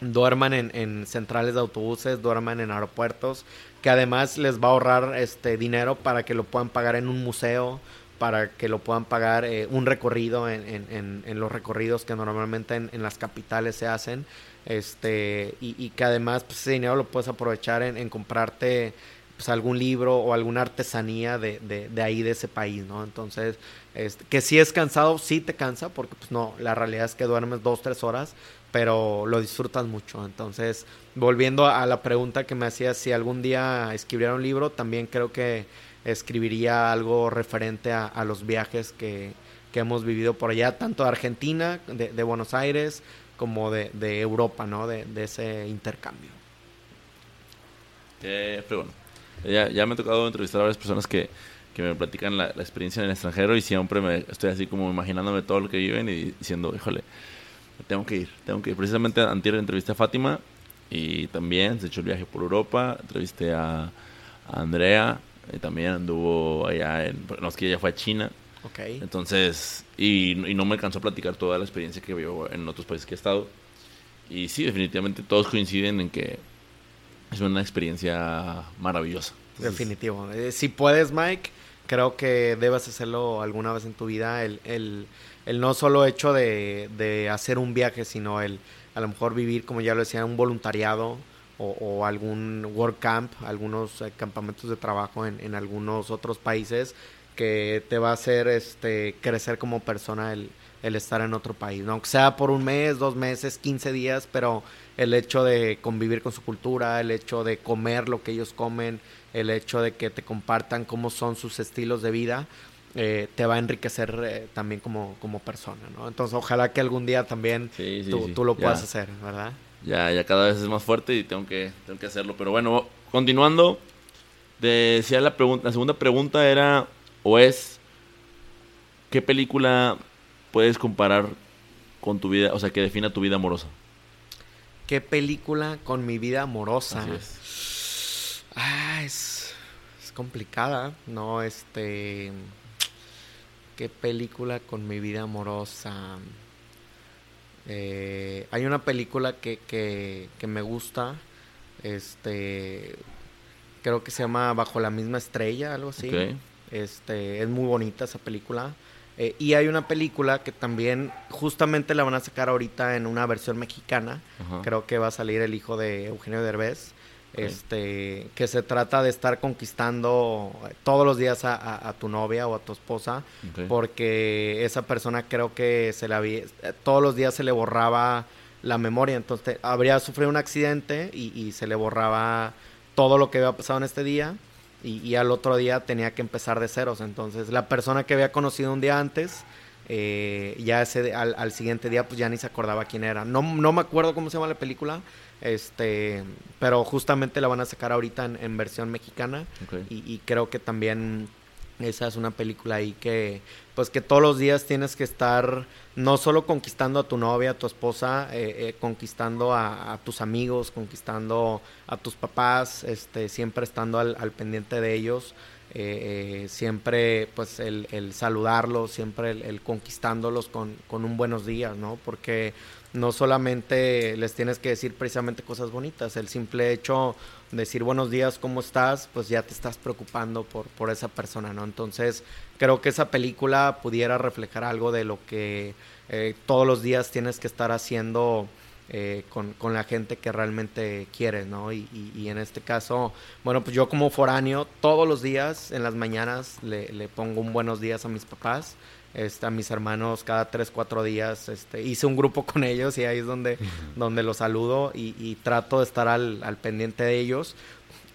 Speaker 1: duerman en, centrales de autobuses, duerman en aeropuertos, que además les va a ahorrar este dinero para que lo puedan pagar en un museo, para que lo puedan pagar eh, un recorrido en, en, los recorridos que normalmente en, las capitales se hacen este y, que además pues, ese dinero lo puedes aprovechar en, comprarte pues, algún libro o alguna artesanía de, de, ahí de ese país no entonces este, que si es cansado sí te cansa porque pues no la realidad es que duermes dos tres horas pero lo disfrutas mucho. Entonces volviendo a la pregunta que me hacías si algún día escribiera un libro también creo que escribiría algo referente a, los viajes que, que, hemos vivido por allá tanto de Argentina de, de Buenos Aires como de, de Europa, ¿no? De, de, ese intercambio.
Speaker 2: pero bueno, ya, ya, me ha tocado entrevistar a varias personas que, que me platican la, la, experiencia en el extranjero y siempre me estoy así como imaginándome todo lo que viven y diciendo, híjole, tengo que ir, tengo que ir. Precisamente anterior entrevisté a Fátima y también se echó el viaje por Europa, entrevisté a, Andrea, y también anduvo allá en, no es que ella fue a China
Speaker 1: Okay.
Speaker 2: Entonces, y, no me alcanzó a platicar toda la experiencia que vio en otros países que he estado. Y sí, definitivamente todos coinciden en que es una experiencia maravillosa.
Speaker 1: Definitivo. Eh, si puedes, Mike, creo que debes hacerlo alguna vez en tu vida. El, el, el no solo hecho de, de, hacer un viaje, sino el a lo mejor vivir, como ya lo decía, un voluntariado o, o algún work camp, algunos eh, campamentos de trabajo en, en algunos otros países que te va a hacer este, crecer como persona el, el estar en otro país, ¿no? aunque sea por un mes, dos meses, 15 días, pero el hecho de convivir con su cultura, el hecho de comer lo que ellos comen, el hecho de que te compartan cómo son sus estilos de vida, eh, te va a enriquecer eh, también como, como persona, ¿no? Entonces, ojalá que algún día también tú, lo puedas hacer, ¿verdad?
Speaker 2: Ya, ya cada vez es más fuerte y tengo que, tengo que hacerlo. Pero bueno, continuando, decía la, pregunta, la segunda pregunta era ¿O es qué película puedes comparar con tu vida, o sea, que defina tu vida amorosa?
Speaker 1: ¿Qué película con mi vida amorosa?
Speaker 2: Así es.
Speaker 1: Ah, es, complicada, ¿no? Este... ¿Qué película con mi vida amorosa? Eh, hay una película que, que, que me gusta, este... Creo que se llama Bajo la misma estrella, algo así. Este, es muy bonita esa película. Eh, y hay una película que también justamente la van a sacar ahorita en una versión mexicana. Creo que va a salir el hijo de Eugenio Derbez. Este, que se trata de estar conquistando todos los días a, tu novia o a tu esposa, porque esa persona creo que se la había, todos los días se le borraba la memoria, entonces habría sufrido un accidente y, y se le borraba todo lo que había pasado en este día y, al otro día tenía que empezar de ceros. Entonces, la persona que había conocido un día antes, eh, ya ese, al, siguiente día, pues ya ni se acordaba quién era. No, no me acuerdo cómo se llama la película, este, pero justamente la van a sacar ahorita en, versión mexicana y, creo que también esa es una película ahí que, pues que todos los días tienes que estar no solo conquistando a tu novia, a tu esposa, eh, eh, conquistando a, tus amigos, conquistando a tus papás, este, siempre estando al, pendiente de ellos, eh, siempre pues el, el saludarlos, siempre el, conquistándolos con, con, un buenos días, ¿no? Porque no solamente les tienes que decir precisamente cosas bonitas, el simple hecho de decir buenos días, ¿cómo estás? Pues ya te estás preocupando por, por esa persona, ¿no? Entonces creo que esa película pudiera reflejar algo de lo que eh, todos los días tienes que estar haciendo eh, con, con, la gente que realmente quieres, ¿no? Y, y, en este caso, bueno, pues yo como foráneo, todos los días en las mañanas le, le pongo un buenos días a mis papás este, a mis hermanos cada tres, cuatro días. Este, hice un grupo con ellos y ahí es donde, donde los saludo y, trato de estar al, al, pendiente de ellos.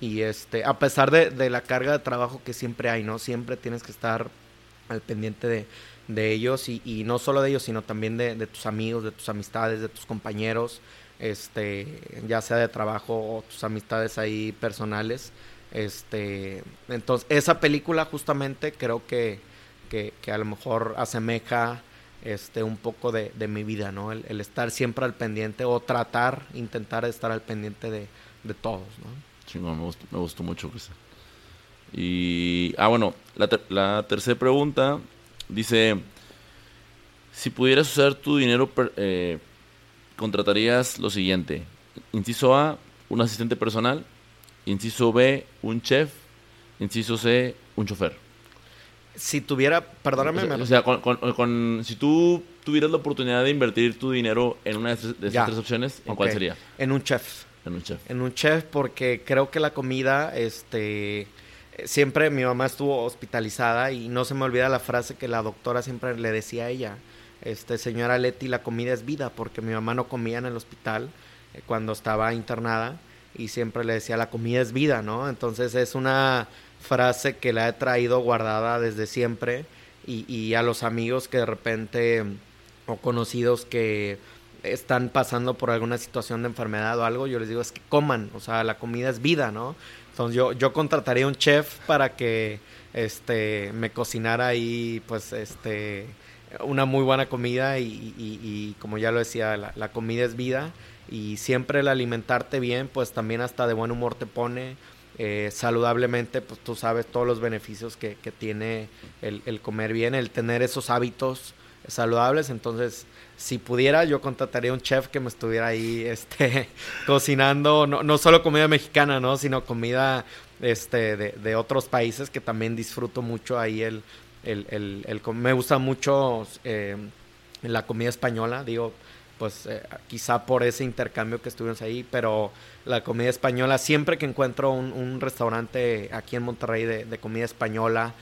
Speaker 1: Y este, a pesar de, de, la carga de trabajo que siempre hay, ¿no? Siempre tienes que estar al pendiente de, de ellos y, no solo de ellos, sino también de, de, tus amigos, de tus amistades, de tus compañeros, este, ya sea de trabajo o tus amistades ahí personales. Este, entonces, esa película justamente creo que, que, a lo mejor asemeja este, un poco de, mi vida, ¿no? El, estar siempre al pendiente o tratar, intentar estar al pendiente de, de todos, ¿no?
Speaker 2: me gustó, me mucho, Y, ah, bueno, la, la tercera pregunta dice, si pudieras usar tu dinero, eh, contratarías lo siguiente. Inciso A, un asistente personal. Inciso B, un chef. Inciso C, un chofer.
Speaker 1: Si tuviera, perdóname.
Speaker 2: O sea, con, si tú tuvieras la oportunidad de invertir tu dinero en una de, esas tres opciones, ¿en cuál sería?
Speaker 1: En un chef.
Speaker 2: En un chef.
Speaker 1: En un chef porque creo que la comida, este, siempre mi mamá estuvo hospitalizada y no se me olvida la frase que la doctora siempre le decía a ella este, señora Leti, la comida es vida, porque mi mamá no comía en el hospital eh, cuando estaba internada y siempre le decía, la comida es vida, ¿no? Entonces es una frase que la he traído guardada desde siempre y, a los amigos que de repente o conocidos que están pasando por alguna situación de enfermedad o algo, yo les digo es que coman, o sea, la comida es vida, ¿no? Entonces yo, yo contrataría un chef para que este me cocinara ahí pues este una muy buena comida y, como ya lo decía, la, comida es vida y siempre el alimentarte bien, pues también hasta de buen humor te pone. Eh, saludablemente, pues tú sabes todos los beneficios que, tiene el, comer bien, el tener esos hábitos saludables. Entonces, si pudiera, yo contrataría un chef que me estuviera ahí (laughs) este, cocinando, no, no solo comida mexicana, ¿no? sino comida este, de, otros países que también disfruto mucho ahí el el, el, el, me gusta mucho eh, la comida española, digo, pues eh, quizá por ese intercambio que estuvimos ahí, pero la comida española, siempre que encuentro un, restaurante aquí en Monterrey de, comida española,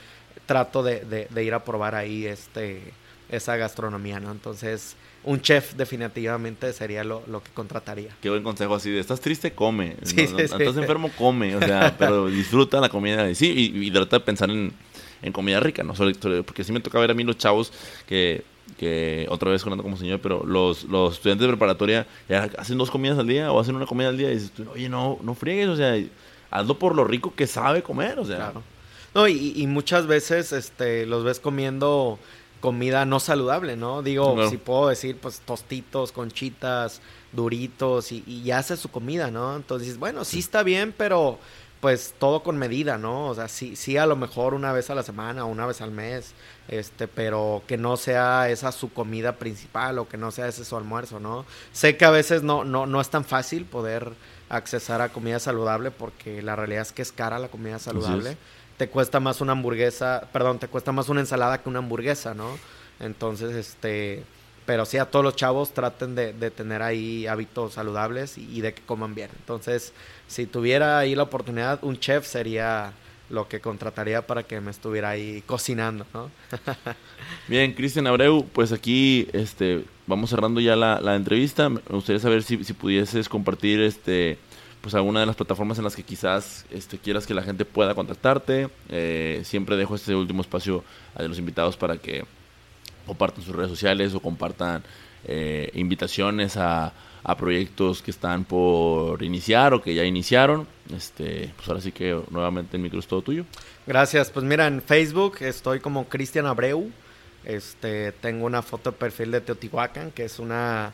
Speaker 1: trato de, de, ir a probar ahí este esa gastronomía, ¿no? Entonces, un chef definitivamente sería lo, lo, que contrataría.
Speaker 2: Qué buen consejo así de, estás triste, come. estás enfermo, come. O sea, (laughs) pero disfruta la comida. Sí, y, y trata de pensar en, en comida rica, ¿no? porque sí me toca ver a mí los chavos que, que otra vez hablando como señor, pero los, los estudiantes de preparatoria ya hacen dos comidas al día o hacen una comida al día y dices, oye, no, no friegues, o sea, hazlo por lo rico que sabe comer, o sea.
Speaker 1: Claro. No, y, y muchas veces este, los ves comiendo comida no saludable, ¿no? Digo, si puedo decir, pues tostitos, conchitas, duritos y, y ya hace su comida, ¿no? Entonces, bueno, sí está bien, pero pues todo con medida, ¿no? O sea, sí, sí a lo mejor una vez a la semana o una vez al mes, este, pero que no sea esa su comida principal o que no sea ese su almuerzo, ¿no? Sé que a veces no, no, no es tan fácil poder accesar a comida saludable porque la realidad es que es cara la comida saludable. Te cuesta más una hamburguesa, perdón, te cuesta más una ensalada que una hamburguesa, ¿no? Entonces, este, pero sí a todos los chavos traten de, tener ahí hábitos saludables y, de que coman bien. Entonces, si tuviera ahí la oportunidad, un chef sería lo que contrataría para que me estuviera ahí cocinando, ¿no? (laughs)
Speaker 2: bien, Cristian Abreu, pues aquí este, vamos cerrando ya la, entrevista. Me gustaría saber si, si, pudieses compartir este, pues alguna de las plataformas en las que quizás este, quieras que la gente pueda contactarte. Eh, siempre dejo este último espacio a los invitados para que compartan sus redes sociales o compartan eh, invitaciones a, proyectos que están por iniciar o que ya iniciaron. Este, pues ahora sí que nuevamente el micro es todo tuyo.
Speaker 1: Gracias. Pues mira, en Facebook estoy como Cristian Abreu. Este, tengo una foto de perfil de Teotihuacán, que es una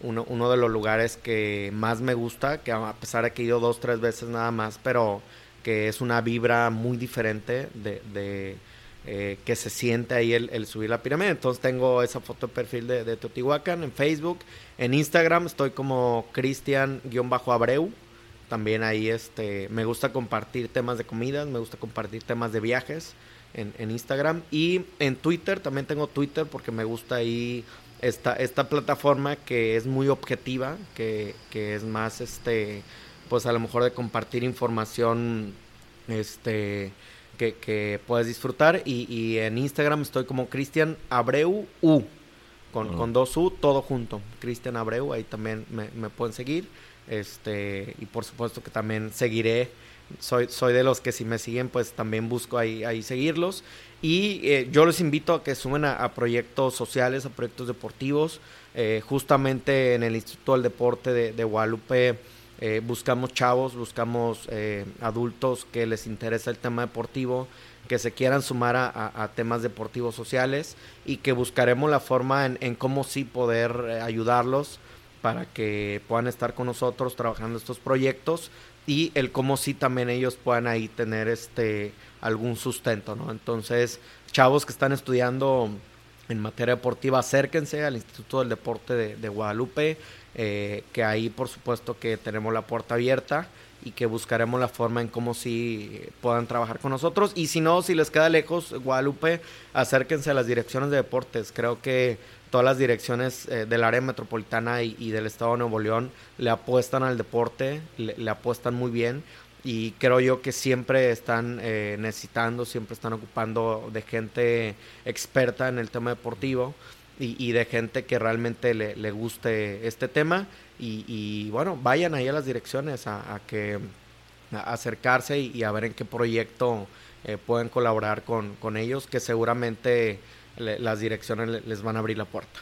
Speaker 1: uno, uno, de los lugares que más me gusta, que a pesar de que he ido dos, tres veces nada más, pero que es una vibra muy diferente de eh, que se siente ahí el, subir la pirámide. Entonces tengo esa foto de perfil de, de Teotihuacán en Facebook. En Instagram estoy como Cristian-Abreu. También ahí este, me gusta compartir temas de comidas, me gusta compartir temas de viajes en, Instagram. Y en Twitter, también tengo Twitter porque me gusta ahí esta, esta plataforma que es muy objetiva, que, que es más, este, pues a lo mejor de compartir información, este que, puedes disfrutar. Y, en Instagram estoy como Cristian Abreu U. con, con dos U, todo junto. Cristian Abreu, ahí también me, me pueden seguir. Este, y por supuesto que también seguiré soy, soy de los que si me siguen, pues también busco ahí, ahí seguirlos. Y eh, yo les invito a que sumen a, proyectos sociales, a proyectos deportivos. Eh, justamente en el Instituto del Deporte de, Guadalupe eh, buscamos chavos, buscamos adultos que les interesa el tema deportivo, que se quieran sumar a, temas deportivos sociales y que buscaremos la forma en, cómo sí poder ayudarlos para que puedan estar con nosotros trabajando estos proyectos y el cómo sí también ellos puedan ahí tener este algún sustento, ¿no? Entonces, chavos que están estudiando en materia deportiva, acérquense al Instituto del Deporte de, Guadalupe, eh, que ahí por supuesto que tenemos la puerta abierta y que buscaremos la forma en cómo sí puedan trabajar con nosotros. Y si no, si les queda lejos Guadalupe, acérquense a las direcciones de deportes. Creo que todas las direcciones eh, del área metropolitana y, del estado de Nuevo León le apuestan al deporte, le, apuestan muy bien y creo yo que siempre están eh, necesitando, siempre están ocupando de gente experta en el tema deportivo y, de gente que realmente le, guste este tema y, bueno, vayan ahí a las direcciones a, que acercarse y, a ver en qué proyecto eh, pueden colaborar con, con ellos, que seguramente las direcciones les van a abrir la puerta.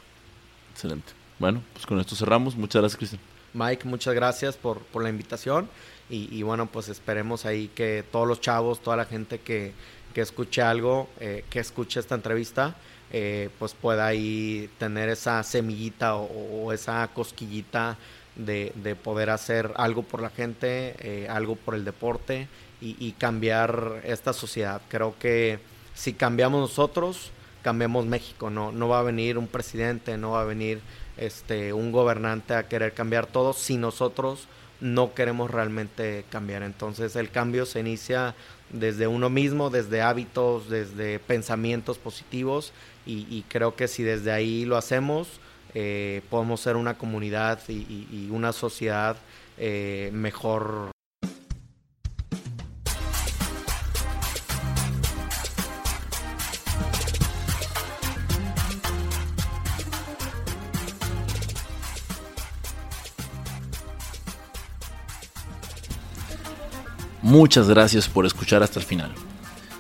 Speaker 2: Excelente. Bueno, pues con esto cerramos. Muchas gracias, Cristian.
Speaker 1: Mike, muchas gracias por, por la invitación. Y, bueno, pues esperemos ahí que todos los chavos, toda la gente que, que escuche algo, eh, que escuche esta entrevista, eh, pues pueda ahí tener esa semillita o, esa cosquillita de, de, poder hacer algo por la gente, eh, algo por el deporte y, y cambiar esta sociedad. Creo que si cambiamos nosotros, cambiemos México, no, no va a venir un presidente, no va a venir este, un gobernante a querer cambiar todo si nosotros no queremos realmente cambiar. Entonces el cambio se inicia desde uno mismo, desde hábitos, desde pensamientos positivos y, creo que si desde ahí lo hacemos, eh, podemos ser una comunidad y, una sociedad eh, mejor
Speaker 2: Muchas gracias por escuchar hasta el final.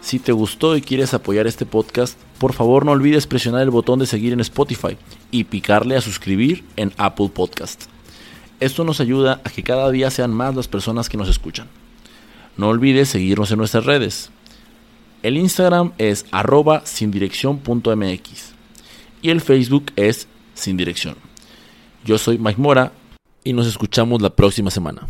Speaker 2: Si te gustó y quieres apoyar este podcast, por favor no olvides presionar el botón de seguir en Spotify y picarle a suscribir en Apple Podcast. Esto nos ayuda a que cada día sean más las personas que nos escuchan. No olvides seguirnos en nuestras redes. El Instagram es arroba sin y el Facebook es sin dirección. Yo soy Mike Mora y nos escuchamos la próxima semana.